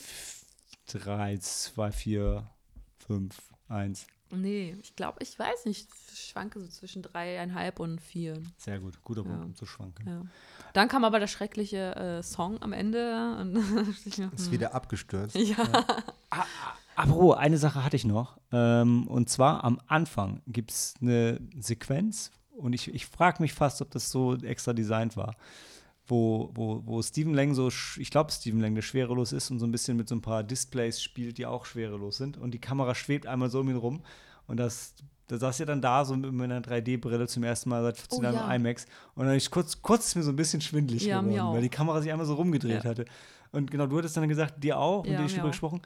3, 2, 4, 5, 1. Nee, ich glaube, ich weiß nicht, ich schwanke so zwischen dreieinhalb und vier. Sehr gut. Guter Punkt, Ja. um zu schwanken. Ja. Dann kam aber der schreckliche äh, Song am Ende. Und Ist wieder abgestürzt. Ja. Apropos, eine Sache hatte ich noch. Ähm, und zwar am Anfang gibt es eine Sequenz, und ich, ich frage mich fast, ob das so extra designt war, wo, wo, wo Stephen Lang so, ich glaube, Stephen Lang, der schwerelos ist und so ein bisschen mit so ein paar Displays spielt, die auch schwerelos sind. Und die Kamera schwebt einmal so um ihn rum. Und das, da saß ja dann da so mit meiner 3D-Brille zum ersten Mal seit 14 Oh, Jahren ja. im IMAX. Und dann ist kurz, kurz ist mir so ein bisschen schwindelig Ja, geworden, weil die Kamera sich einmal so rumgedreht Ja. hatte. Und genau, du hattest dann gesagt, dir auch, Ja, und dir mir schon gesprochen.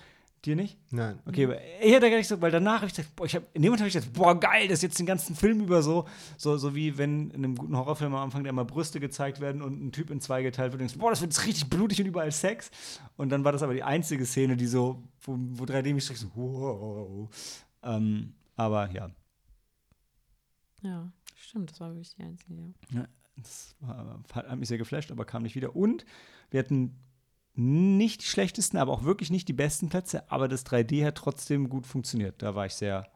Dir nicht? Nein. Okay, aber ich hätte gar nicht so, weil danach habe ich gesagt, boah, ich hab, in dem Moment habe ich gedacht, boah, geil, das ist jetzt den ganzen Film über so, so, so wie wenn in einem guten Horrorfilm am Anfang immer Brüste gezeigt werden und ein Typ in zwei geteilt wird und denkst, boah, das wird jetzt richtig blutig und überall Sex. Und dann war das aber die einzige Szene, die so, wo, wo 3D mich so, wow. Ähm, aber ja, Ja, stimmt, das war wirklich die einzige. Ja. das war, hat mich sehr geflasht, aber kam nicht wieder. Und wir hatten nicht die schlechtesten, aber auch wirklich nicht die besten Plätze, aber das 3D hat trotzdem gut funktioniert. Da war ich sehr,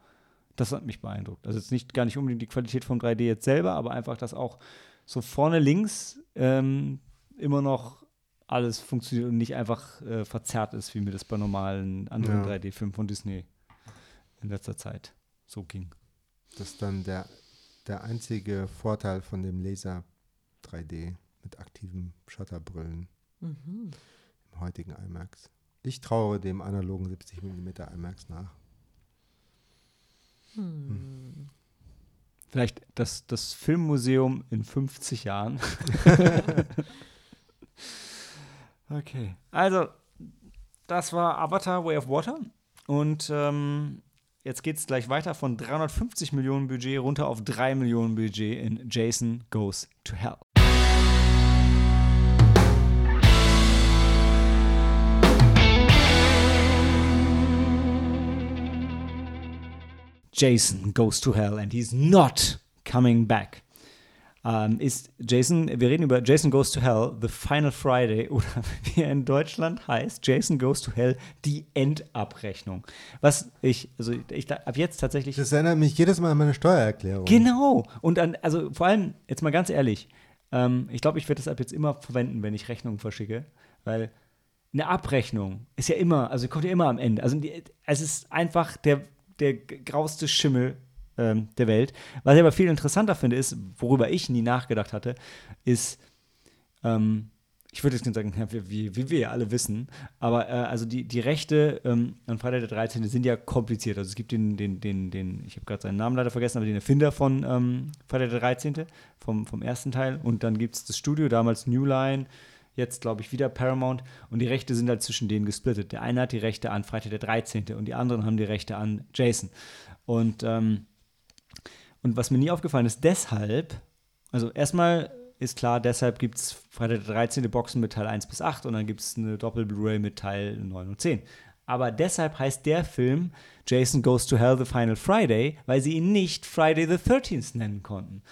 das hat mich beeindruckt. Also jetzt nicht gar nicht unbedingt die Qualität vom 3D jetzt selber, aber einfach, dass auch so vorne links ähm, immer noch alles funktioniert und nicht einfach äh, verzerrt ist, wie mir das bei normalen anderen Ja. 3D-Filmen von Disney in letzter Zeit so ging. Das ist dann der, der einzige Vorteil von dem Laser 3D mit aktiven Shutterbrillen Mhm. Heutigen IMAX. Ich traue dem analogen 70 mm IMAX nach. Hm. Vielleicht das, das Filmmuseum in 50 Jahren. okay. Also, das war Avatar Way of Water. Und ähm, jetzt geht es gleich weiter von 350 Millionen Budget runter auf 3 Millionen Budget in Jason Goes to Hell. Jason goes to hell and he's not coming back. Ähm, ist Jason, wir reden über Jason Goes to Hell, The Final Friday oder wie er in Deutschland heißt, Jason Goes to Hell, die Endabrechnung. Was ich, also ich ab jetzt tatsächlich. Das erinnert mich jedes Mal an meine Steuererklärung. Genau. Und dann, also vor allem, jetzt mal ganz ehrlich, ähm, ich glaube, ich werde das ab jetzt immer verwenden, wenn ich Rechnungen verschicke, weil eine Abrechnung ist ja immer, also kommt ja immer am Ende. Also die, es ist einfach der, der grauste Schimmel ähm, der Welt. Was ich aber viel interessanter finde, ist, worüber ich nie nachgedacht hatte, ist, ähm, ich würde jetzt nicht sagen, wie, wie, wir alle wissen, aber äh, also die, die Rechte ähm, an Freitag der 13. sind ja kompliziert. Also es gibt den, den, den, den ich habe gerade seinen Namen leider vergessen, aber den Erfinder von ähm, Freitag der 13. Vom, vom ersten Teil. Und dann gibt es das Studio, damals New Line, jetzt glaube ich wieder Paramount. Und die Rechte sind halt zwischen denen gesplittet. Der eine hat die Rechte an Freitag der 13. und die anderen haben die Rechte an Jason. Und, ähm, und was mir nie aufgefallen ist, deshalb, also erstmal ist klar, deshalb gibt es Freitag der 13. Boxen mit Teil 1 bis 8 und dann gibt es eine Doppel-Blu-ray mit Teil 9 und 10. Aber deshalb heißt der Film Jason Goes to Hell The Final Friday, weil sie ihn nicht Friday the 13th nennen konnten.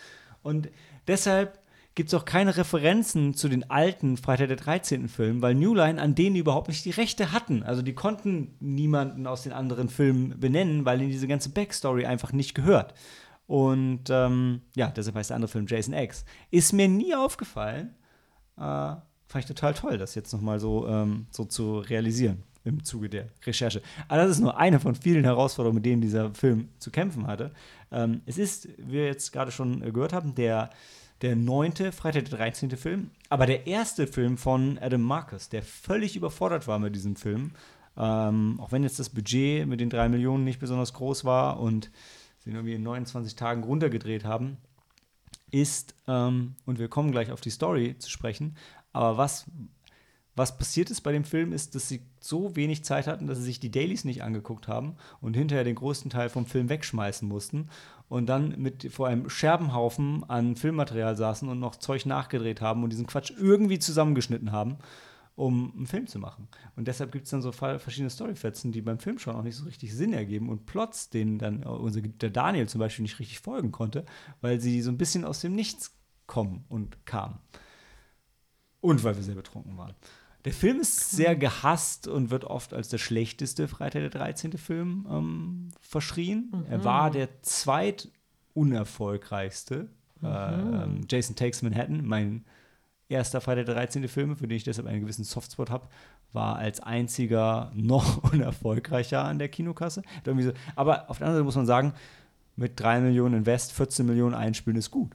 Und deshalb gibt es auch keine Referenzen zu den alten Freitag der 13. Filmen, weil New Line an denen überhaupt nicht die Rechte hatten. Also die konnten niemanden aus den anderen Filmen benennen, weil ihnen diese ganze Backstory einfach nicht gehört. Und ähm, ja, deshalb heißt der andere Film Jason X. Ist mir nie aufgefallen. Äh, fand ich total toll, das jetzt nochmal so, ähm, so zu realisieren im Zuge der Recherche. Aber das ist nur eine von vielen Herausforderungen, mit denen dieser Film zu kämpfen hatte. Ähm, es ist, wie wir jetzt gerade schon äh, gehört haben, der, der neunte Freitag der 13. Film, aber der erste Film von Adam Marcus, der völlig überfordert war mit diesem Film. Ähm, auch wenn jetzt das Budget mit den drei Millionen nicht besonders groß war und sie irgendwie in 29 Tagen runtergedreht haben, ist, ähm, und wir kommen gleich auf die Story zu sprechen, aber was, was passiert ist bei dem Film, ist, dass sie so wenig Zeit hatten, dass sie sich die Dailies nicht angeguckt haben und hinterher den größten Teil vom Film wegschmeißen mussten und dann mit vor einem Scherbenhaufen an Filmmaterial saßen und noch Zeug nachgedreht haben und diesen Quatsch irgendwie zusammengeschnitten haben, um einen Film zu machen. Und deshalb gibt es dann so verschiedene Storyfetzen, die beim Film schon auch nicht so richtig Sinn ergeben und Plots, denen dann äh, unser der Daniel zum Beispiel nicht richtig folgen konnte, weil sie so ein bisschen aus dem Nichts kommen und kamen. Und weil wir sehr betrunken waren. Der Film ist sehr gehasst und wird oft als der schlechteste Freitag der 13. Film ähm, verschrien. Er war der zweitunerfolgreichste. Äh, ähm, Jason Takes Manhattan, mein erster Freitag der 13. Film, für den ich deshalb einen gewissen Softspot habe, war als einziger noch unerfolgreicher an der Kinokasse. So, aber auf der anderen Seite muss man sagen, mit 3 Millionen Invest, 14 Millionen einspielen ist gut.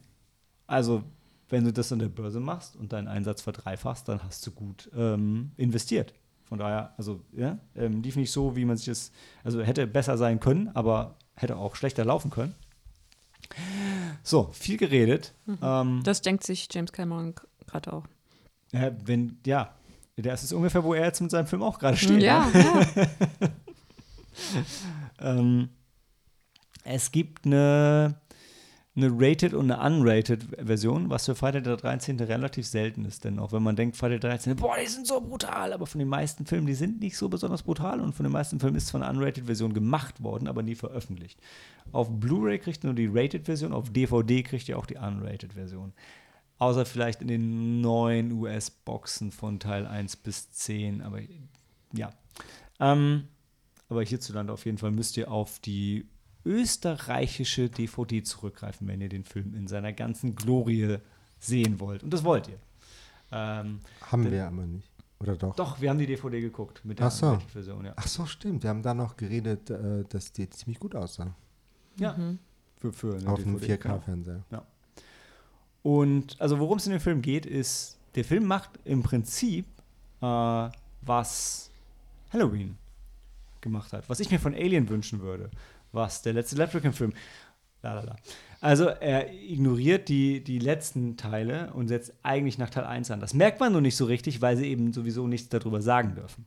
Also, wenn du das an der Börse machst und deinen Einsatz verdreifachst, dann hast du gut ähm, investiert. Von daher, also, ja, ähm, lief nicht so, wie man sich das, also hätte besser sein können, aber hätte auch schlechter laufen können. So, viel geredet. Ähm, Das denkt sich James Cameron gerade auch. ja, wenn, ja, das ist ungefähr, wo er jetzt mit seinem Film auch gerade steht. Ja, ne? ja. ähm, es gibt eine, eine Rated und eine Unrated Version, was für Freitag der 13. relativ selten ist. Denn auch wenn man denkt, Freitag der 13. Boah, die sind so brutal, aber von den meisten Filmen, die sind nicht so besonders brutal und von den meisten Filmen ist zwar eine Unrated Version gemacht worden, aber nie veröffentlicht. Auf Blu-ray kriegt ihr nur die Rated Version, auf DVD kriegt ihr auch die Unrated Version. Außer vielleicht in den neuen US-Boxen von Teil 1 bis 10. Aber ja. Ähm, aber hierzulande auf jeden Fall müsst ihr auf die österreichische DVD zurückgreifen, wenn ihr den Film in seiner ganzen Glorie sehen wollt. Und das wollt ihr. Ähm, Haben denn- wir aber nicht. Oder doch? doch, wir haben die DVD geguckt mit der Ach so. Version, ja. Ach so, stimmt. Wir haben da noch geredet, äh, dass die ziemlich gut aussah. ja. Für, für eine Auf einem DVD, genau. 4K-Fernseher. Und also worum es in dem Film geht, ist, der Film macht im Prinzip, äh, was Halloween gemacht hat, was ich mir von Alien wünschen würde, was der letzte Leprechaun-Film. Lalala. Also er ignoriert die, die letzten Teile und setzt eigentlich nach Teil 1 an. Das merkt man nur nicht so richtig, weil sie eben sowieso nichts darüber sagen dürfen.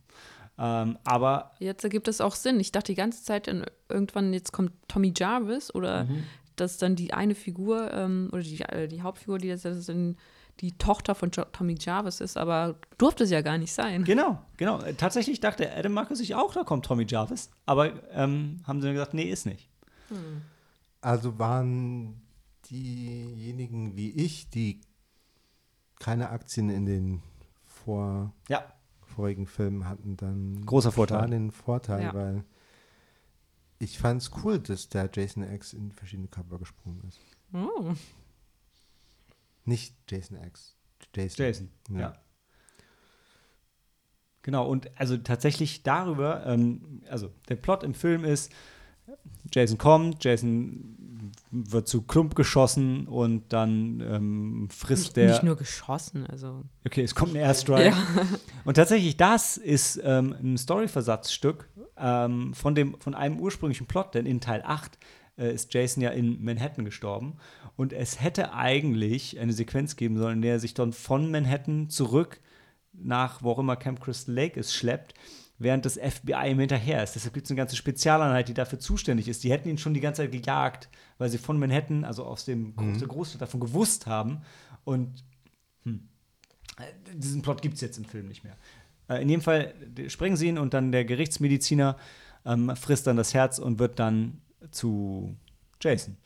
Ähm, aber Jetzt ergibt es auch Sinn. Ich dachte die ganze Zeit, irgendwann jetzt kommt Tommy Jarvis oder Mhm. dass dann die eine Figur ähm, oder die, äh, die Hauptfigur, die das, dann die Tochter von jo Tommy Jarvis ist, aber durfte es ja gar nicht sein. Genau, genau. Äh, Tatsächlich dachte Adam Marcus sich auch, da kommt Tommy Jarvis. Aber ähm, haben sie dann gesagt, nee, ist nicht. Also waren diejenigen wie ich, die keine Aktien in den vor, Ja, vorigen Filmen hatten, dann Großer Vorteil. den Vorteil, Ja. weil ich fand es cool, dass der Jason X in verschiedene Körper gesprungen ist. Oh. Nicht Jason X, Jason. Jason, ja. Ja. Genau, und also tatsächlich darüber, ähm, also der Plot im Film ist, Jason kommt, Jason wird zu Klump geschossen und dann ähm, frisst Nicht, der. nicht nur geschossen, also. Okay, es kommt ein Airstrike. Ja. Und tatsächlich, das ist ähm, ein Storyversatzstück ähm, von, dem, von einem ursprünglichen Plot, denn in Teil 8 äh, ist Jason ja in Manhattan gestorben. Und es hätte eigentlich eine Sequenz geben sollen, in der er sich dann von Manhattan zurück nach wo auch immer Camp Crystal Lake ist, schleppt, während das FBI ihm hinterher ist. Deshalb gibt es eine ganze Spezialeinheit, die dafür zuständig ist. Die hätten ihn schon die ganze Zeit gejagt, weil sie von Manhattan, also aus dem der Großstadt, davon gewusst haben. Und hm, äh, diesen Plot gibt es jetzt im Film nicht mehr. Äh, in jedem Fall sprengen sie ihn und dann der Gerichtsmediziner ähm, frisst dann das Herz und wird dann zu Jason.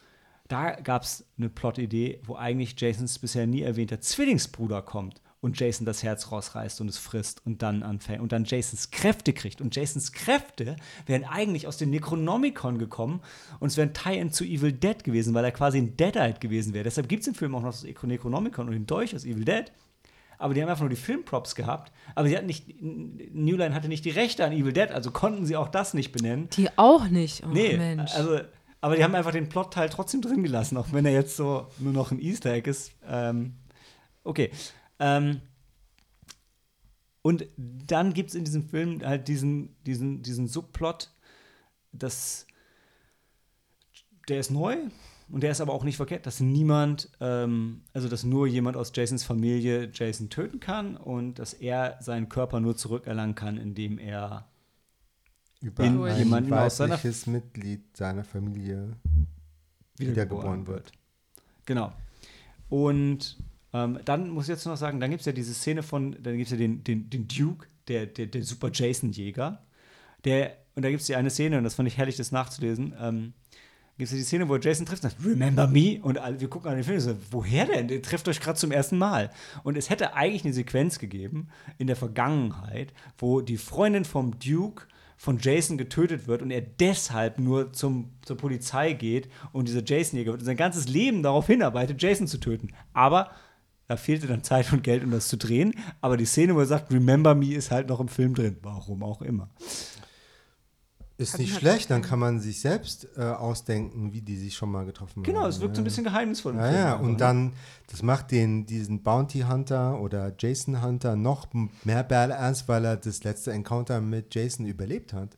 Da gab es eine Plot-Idee, wo eigentlich Jasons bisher nie erwähnter Zwillingsbruder kommt und Jason das Herz rausreißt und es frisst und dann anfängt und dann Jasons Kräfte kriegt. Und Jasons Kräfte wären eigentlich aus dem Necronomicon gekommen und es wäre ein Tie-In zu Evil Dead gewesen, weil er quasi ein Deadite gewesen wäre. Deshalb gibt es im Film auch noch das Necronomicon und den Dolch aus Evil Dead. Aber die haben einfach nur die Filmprops gehabt. Aber sie hatten nicht, New Line hatte nicht die Rechte an Evil Dead, also konnten sie auch das nicht benennen. Die auch nicht. Oh, Nee, Mensch. also, aber die haben einfach den Plotteil trotzdem drin gelassen, auch wenn er jetzt so nur noch ein Easter Egg ist. Ähm, okay. Ähm, und dann gibt es in diesem Film halt diesen, diesen, diesen Subplot, dass der ist neu und der ist aber auch nicht verkehrt, dass niemand, ähm, also dass nur jemand aus Jasons Familie Jason töten kann und dass er seinen Körper nur zurückerlangen kann, indem er Über In ein jemanden aus seiner- Mitglied seiner Familie wiedergeboren wird. Genau. Und ähm, dann muss ich jetzt noch sagen, dann gibt es ja diese Szene von, dann gibt es ja den, den, den Duke, der, der, der Super Jason-Jäger. Der, und da gibt es ja eine Szene, und das fand ich herrlich, das nachzulesen. Ähm, gibt es ja die Szene, wo Jason trifft und sagt, Remember me? Und alle, wir gucken an den Film und sagen, woher denn? Der trifft euch gerade zum ersten Mal. Und es hätte eigentlich eine Sequenz gegeben in der Vergangenheit, wo die Freundin vom Duke von Jason getötet wird und er deshalb nur zum, zur Polizei geht und dieser Jason-Jäger wird und sein ganzes Leben darauf hinarbeitet, Jason zu töten. Aber da fehlte dann Zeit und Geld, um das zu drehen. Aber die Szene, wo er sagt, Remember Me, ist halt noch im Film drin. Warum auch immer. Ist nicht halt schlecht, dann kann man sich selbst äh, ausdenken, wie die sich schon mal getroffen Genau, haben. es wirkt so ein bisschen geheimnisvoll. im Ja, ja, einfach, ne? und dann, das macht den, diesen Bounty Hunter oder Jason Hunter noch mehr badass, weil er das letzte Encounter mit Jason überlebt hat.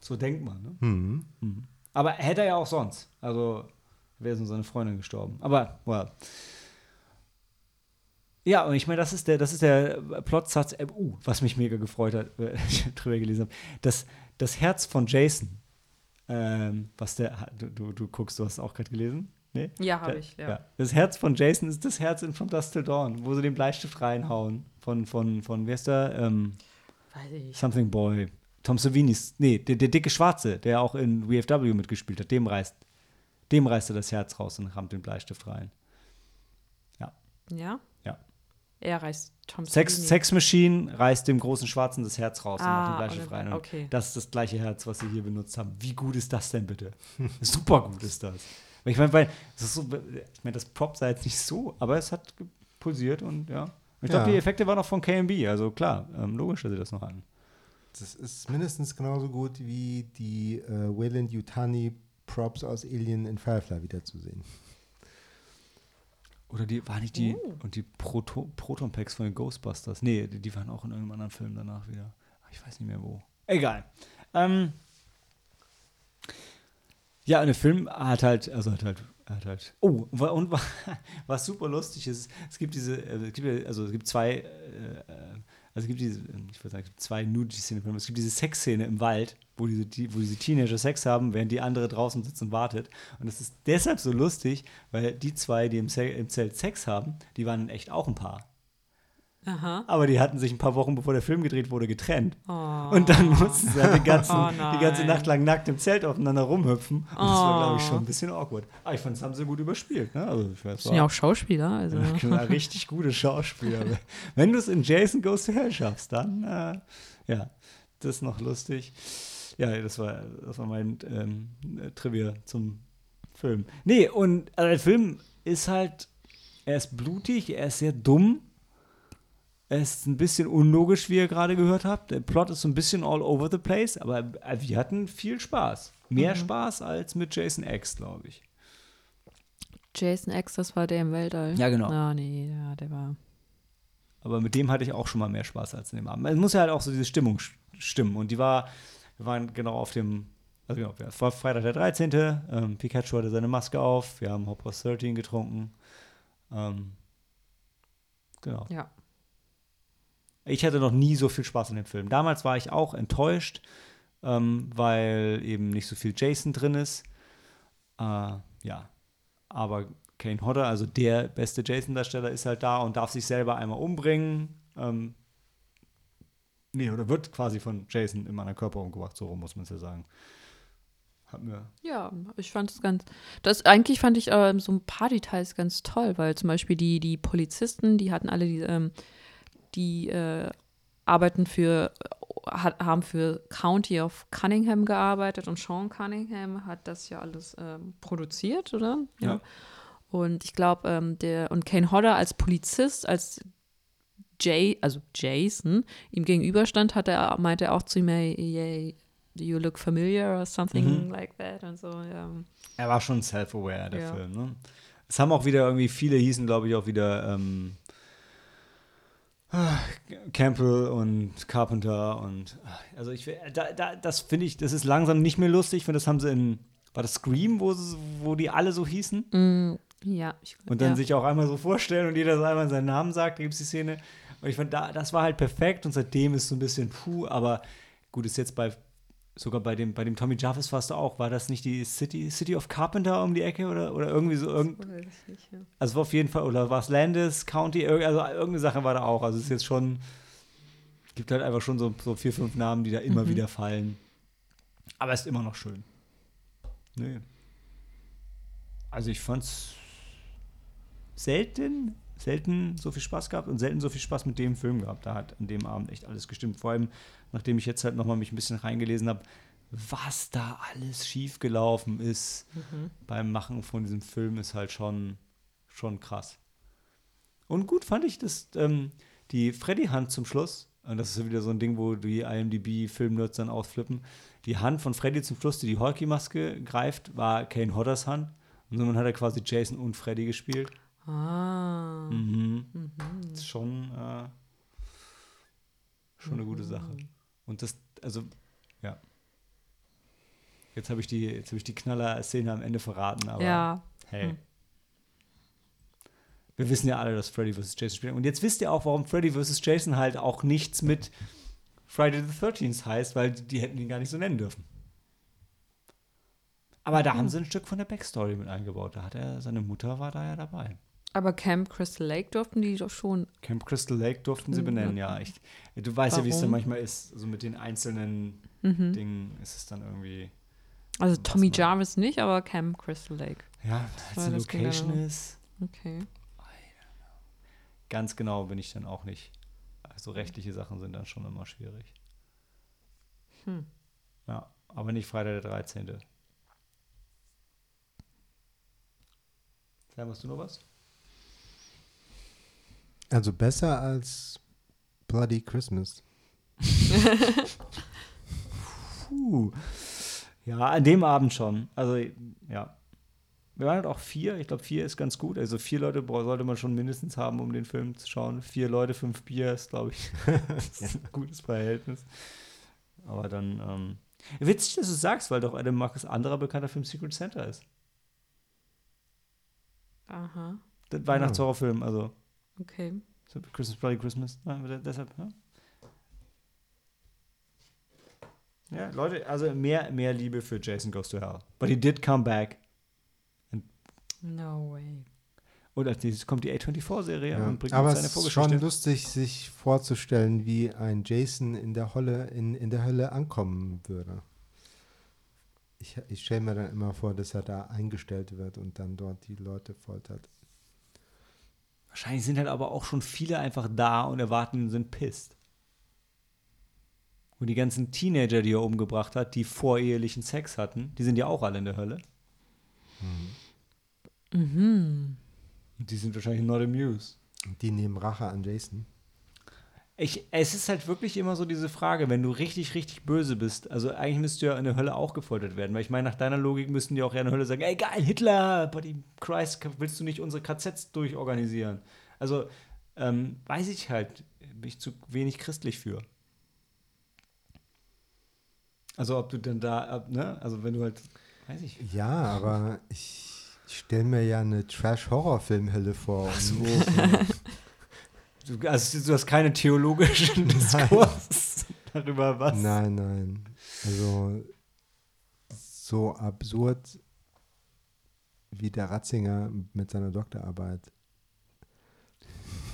So denkt man, ne? Mhm. Aber hätte er ja auch sonst. Also wäre sonst seine Freundin gestorben. Aber, well. Ja, und ich meine, das ist der, das ist der Plotsatz, äh, uh, was mich mega gefreut hat, ich drüber gelesen habe. Das, das Herz von Jason ähm, was der, du, du, du guckst, du hast es auch gerade gelesen? Nee? Ja, habe ich, ja. Das Herz von Jason ist das Herz in From Dust Till Dawn, wo sie den Bleistift reinhauen. Von, von, von wer ist der? Ähm, Weiß ich. Something Boy. Tom Savinis, nee, der, der dicke Schwarze, der auch in WFW mitgespielt hat, dem reißt, dem reißt er das Herz raus und rammt den Bleistift rein. Ja? Ja. Er reißt Tom Sex. Sex Machine reißt dem großen Schwarzen das Herz raus und macht den Ah, Bleistift oder- rein. Und okay. Das ist das gleiche Herz, was sie hier benutzt haben. Wie gut ist das denn bitte? Super gut ist das. Ich meine, weil ist so, ich meine, das Prop sah jetzt nicht so, aber es hat pulsiert und ja. Ich glaube, Ja. die Effekte waren auch von KMB, also klar, ähm, logisch, dass sie das noch hatten. Das ist mindestens genauso gut wie die äh, Wayland Yutani Props aus Alien in Firefly wiederzusehen. Oder die, war nicht die, Oh. und die Proto, Proton Packs von den Ghostbusters? Nee, die, die waren auch in irgendeinem anderen Film danach wieder. Ich weiß nicht mehr wo. Egal. Ähm, ja, und der Film hat halt, also hat halt, hat halt, oh, und wa- was super lustig ist, es gibt diese, äh, es gibt, ja- also es gibt zwei, äh, äh, also es gibt diese, ich würde sagen, zwei Film. Es gibt diese Sexszene im Wald, wo diese, die- wo diese Teenager Sex haben, während die andere draußen sitzt und wartet. Und das ist deshalb so lustig, weil die zwei, die im, Zelt Sex haben, die waren echt auch ein Paar. Aha. Aber die hatten sich ein paar Wochen bevor der Film gedreht wurde getrennt. Oh. Und dann mussten sie halt die, ganzen, Oh die ganze. Nacht lang nackt im Zelt aufeinander rumhüpfen. Und das war, glaube ich, Oh. schon ein bisschen awkward. Aber ich fand, das haben sie gut überspielt. Ne? Also, ich weiß, Das sind ja auch Schauspieler, also. ja, klar, richtig gute Schauspieler. Wenn du es in Jason Goes to Hell schaffst, dann, äh, ja, das ist noch lustig. Ja, das war, das war mein ähm, äh, Trivia zum Film. Nee, und also der Film ist halt, er ist blutig, er ist sehr dumm. Er ist ein bisschen unlogisch, wie ihr gerade gehört habt. Der Plot ist so ein bisschen all over the place, aber wir hatten viel Spaß. Mehr Spaß als mit Jason X, glaube ich. Jason X, das war der im Weltall. Ja, genau. Ah, nee, ja, der war. Aber mit dem hatte ich auch schon mal mehr Spaß als in dem Abend. Es muss ja halt auch so diese Stimmung stimmen. Und die war, wir waren genau auf dem, also genau, es war Freitag der 13. Ähm, Pikachu hatte seine Maske auf. Wir haben Hoppers 13 getrunken. Ähm, genau. Ja. Ich hatte noch nie so viel Spaß in dem Film. Damals war ich auch enttäuscht, ähm, weil eben nicht so viel Jason drin ist. Äh, ja, aber Kane Hodder, also der beste Jason-Darsteller, ist halt da und darf sich selber einmal umbringen. Ähm, nee, oder wird quasi von Jason in meiner Körper umgebracht, so rum muss man es ja sagen. Ja, ich fand es ganz. Das eigentlich fand ich ähm, so ein paar Details ganz toll, weil zum Beispiel die, die Polizisten, die hatten alle die, ähm, die äh, arbeiten für, hat, haben für County of Cunningham gearbeitet und Sean Cunningham hat das ja alles ähm, produziert, oder? Ja. Und ich glaube, ähm, der und Kane Hodder als Polizist, als Jay, also Jason, ihm gegenüberstand, hat er, meinte er auch zu ihm, hey, hey, do you look familiar or something Mhm. like that und so, ja. Er war schon self-aware, der Ja. Film. Ne? Es haben auch wieder irgendwie, viele hießen, glaube ich, auch wieder ähm, Campbell und Carpenter und ah, also ich da, da, das finde ich, das ist langsam nicht mehr lustig. Ich finde, das haben sie in, war das Scream, wo, sie, wo die alle so hießen? Mm, ja, ich, Und dann ja. sich auch einmal so vorstellen und jeder so einmal seinen Namen sagt, da gibt es die Szene. Und ich fand, da, das war halt perfekt und seitdem ist so ein bisschen puh, aber gut, ist jetzt bei, sogar bei dem, bei dem Tommy Jarvis fast auch, war das nicht die City, City of Carpenter um die Ecke oder, oder irgendwie so, irgend, nicht, ja. also war auf jeden Fall, oder war es Landis County, also irgendeine Sache war da auch, also es ist jetzt schon, gibt halt einfach schon so, so vier, fünf Namen, die da immer Mhm. wieder fallen. Aber ist immer noch schön. Nee. Also ich fand's selten, selten so viel Spaß gehabt und selten so viel Spaß mit dem Film gehabt. Da hat an dem Abend echt alles gestimmt. Vor allem, nachdem ich jetzt halt nochmal mich ein bisschen reingelesen habe, was da alles schiefgelaufen ist Mhm. beim Machen von diesem Film, ist halt schon, schon krass. Und gut fand ich, dass ähm, die Freddy-Hand zum Schluss, und das ist ja wieder so ein Ding, wo die IMDb-Filmnerds dann ausflippen, die Hand von Freddy zum Schluss, die die Hulky-Maske greift, war Kane Hodders Hand. Und somit hat er quasi Jason und Freddy gespielt. Ah. Mhm. Mhm. Das ist schon, äh, schon eine gute Sache. Und das, also, ja. Jetzt habe ich die, jetzt habe ich die Knaller-Szene am Ende verraten, aber Ja. hey. Hm. Wir wissen ja alle, dass Freddy vs. Jason spielt. Und jetzt wisst ihr auch, warum Freddy vs. Jason halt auch nichts mit Friday the 13th heißt, weil die, die hätten ihn gar nicht so nennen dürfen. Aber da haben sie ein Stück von der Backstory mit eingebaut. Da hat er, seine Mutter war da ja dabei. Aber Camp Crystal Lake durften die doch schon. Camp Crystal Lake durften sie Mhm. benennen, ja. Ich, du weißt ja, wie es dann Warum? manchmal ist. So mit den einzelnen Mhm. Dingen ist es dann irgendwie. Also Tommy Jarvis nicht, aber Camp Crystal Lake. Ja, die das ging Location ist. Okay. Ganz genau bin ich dann auch nicht. Also rechtliche Sachen sind dann schon immer schwierig. Hm. Ja, aber nicht Freitag der 13. Sam, hast du noch was? Also besser als Bloody Christmas. Puh. Ja, an dem Abend schon. Also, ja. Wir waren halt auch vier. Ich glaube, vier ist ganz gut. Also vier Leute sollte man schon mindestens haben, um den Film zu schauen. Vier Leute, fünf Bier ist, glaube ich, das ist ein gutes Verhältnis. Aber dann, ähm, witzig, dass du es sagst, weil doch Adam Marcus anderer bekannter Film Secret Santa ist. Aha. Der Weihnachtshorrorfilm, also Okay. so Christmas Bloody Christmas. Ja, aber deshalb, ja. Ja, Leute, also mehr, mehr Liebe für Jason Goes to Hell. But he did come back. No way. Und als nächstes kommt die A24-Serie Ja. und bringt Aber uns es seine ist Vorgeschichte. schon lustig, sich vorzustellen, wie ein Jason in der Hölle, in, in der Hölle ankommen würde. Ich, ich stelle mir dann immer vor, dass er da eingestellt wird und dann dort die Leute foltert. Wahrscheinlich sind halt aber auch schon viele einfach da und erwarten und sind pisst. Und die ganzen Teenager, die er umgebracht hat, die vorehelichen Sex hatten, die sind ja auch alle in der Hölle. Mhm. Und die sind wahrscheinlich not amused. Und die nehmen Rache an Jason. Ich, es ist halt wirklich immer so diese Frage, wenn du richtig, richtig böse bist, also eigentlich müsstest du ja in der Hölle auch gefoltert werden, weil ich meine, nach deiner Logik müssten die auch ja in der Hölle sagen, ey geil, Hitler, Buddy Christ, willst du nicht unsere KZs durchorganisieren? Also, ähm, weiß ich halt, bin ich zu wenig christlich für. Also ob du denn da, ab, ne, also wenn du halt, weiß ich. Ja, aber ich, ich stelle mir ja eine Trash-Horror-Film-Hölle vor. Ach so. Du, also du hast keine theologischen Diskurs darüber, was. Nein, nein. Also so absurd wie der Ratzinger mit seiner Doktorarbeit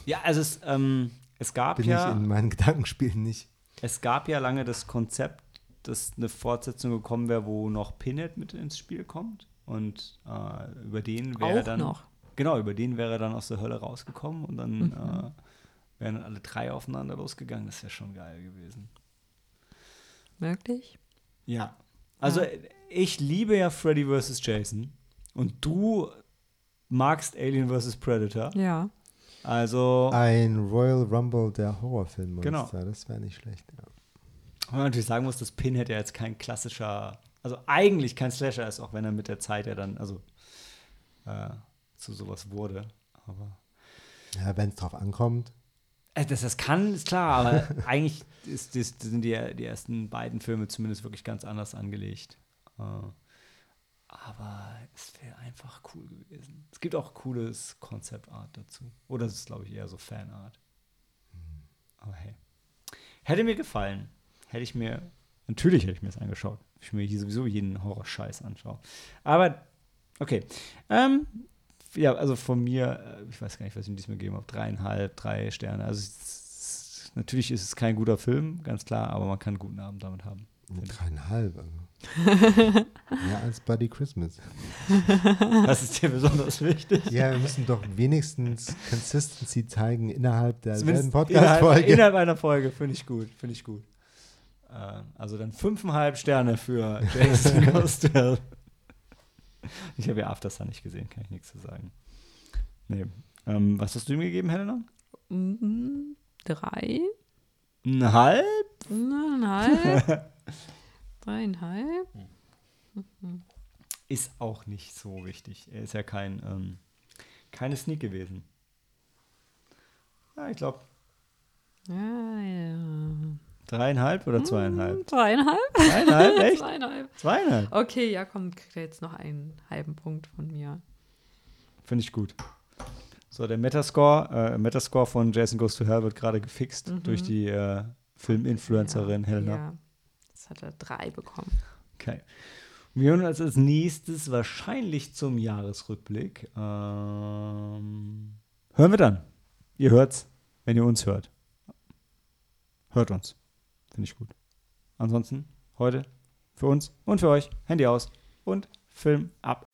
Ja, also es, ähm, es gab bin ja. ich in meinen Gedankenspielen nicht. Es gab ja lange das Konzept, dass eine Fortsetzung gekommen wäre, wo noch Pinhead mit ins Spiel kommt. Und äh, über den wäre dann. noch. Genau, über den wäre er dann aus der Hölle rausgekommen und dann Mhm. äh, wären dann alle drei aufeinander losgegangen. Das wäre schon geil gewesen. Wirklich? Ja. Also, Ja. ich liebe ja Freddy vs. Jason und du magst Alien vs. Predator. Ja. Also, Ein Royal Rumble der Horrorfilmmonster, Genau. das wäre nicht schlecht. Ja. wenn man natürlich sagen muss, dass Pinhead ja jetzt kein klassischer, also eigentlich kein Slasher ist, auch wenn er mit der Zeit ja dann, also äh, zu sowas wurde. Aber Ja, wenn es drauf ankommt. Äh, dass das kann, ist klar, aber eigentlich ist, ist, sind die, die ersten beiden Filme zumindest wirklich ganz anders angelegt. Äh, aber es wäre einfach cool gewesen. Es gibt auch cooles Concept-Art dazu. Oder es ist, glaube ich, eher so Fanart. Aber hey. Hätte mir gefallen. Hätte ich mir, natürlich hätte ich mir das angeschaut. Ich mir hier sowieso jeden Horror-Scheiß anschaue. Aber, okay. Ähm, ja, also von mir, äh, ich weiß gar nicht, was ich ihm diesmal gegeben habe, dreieinhalb, drei Sterne. Also es, natürlich ist es kein guter Film, ganz klar, aber man kann einen guten Abend damit haben. Dreieinhalb. Also. Mehr als Buddy Christmas. Das ist dir besonders wichtig. Ja, wir müssen doch wenigstens Consistency zeigen innerhalb der selben Zumindest Podcast-Folge. Innerhalb, innerhalb einer Folge, finde ich gut, finde ich gut. Äh, also dann fünfeinhalb Sterne für Jason Hell. Ich habe ja After Sun nicht gesehen, kann ich nichts zu sagen. Nee. Ähm, was hast du ihm gegeben, Helena? Mhm. Drei? Ein halb? Eineinhalb? Dreieinhalb? Ist auch nicht so wichtig. Er ist ja kein, ähm, keine Sneak gewesen. Ja, ich glaube Ja, ja. Dreieinhalb oder zweieinhalb? Zweieinhalb? Zweieinhalb, echt? Zweieinhalb. Zweieinhalb. Okay, ja, komm, kriegt er jetzt noch einen halben Punkt von mir. Finde ich gut. So, der Metascore, äh, Metascore von Jason Goes to Hell wird gerade gefixt Mhm. durch die äh, Filminfluencerin ja, Helena. Ja, das hat er drei bekommen. Okay. Wir hören uns als nächstes wahrscheinlich zum Jahresrückblick. Ähm, hören wir dann. Ihr hört's, wenn ihr uns hört. Hört uns. Finde ich gut. Ansonsten heute für uns und für euch Handy aus und Film ab.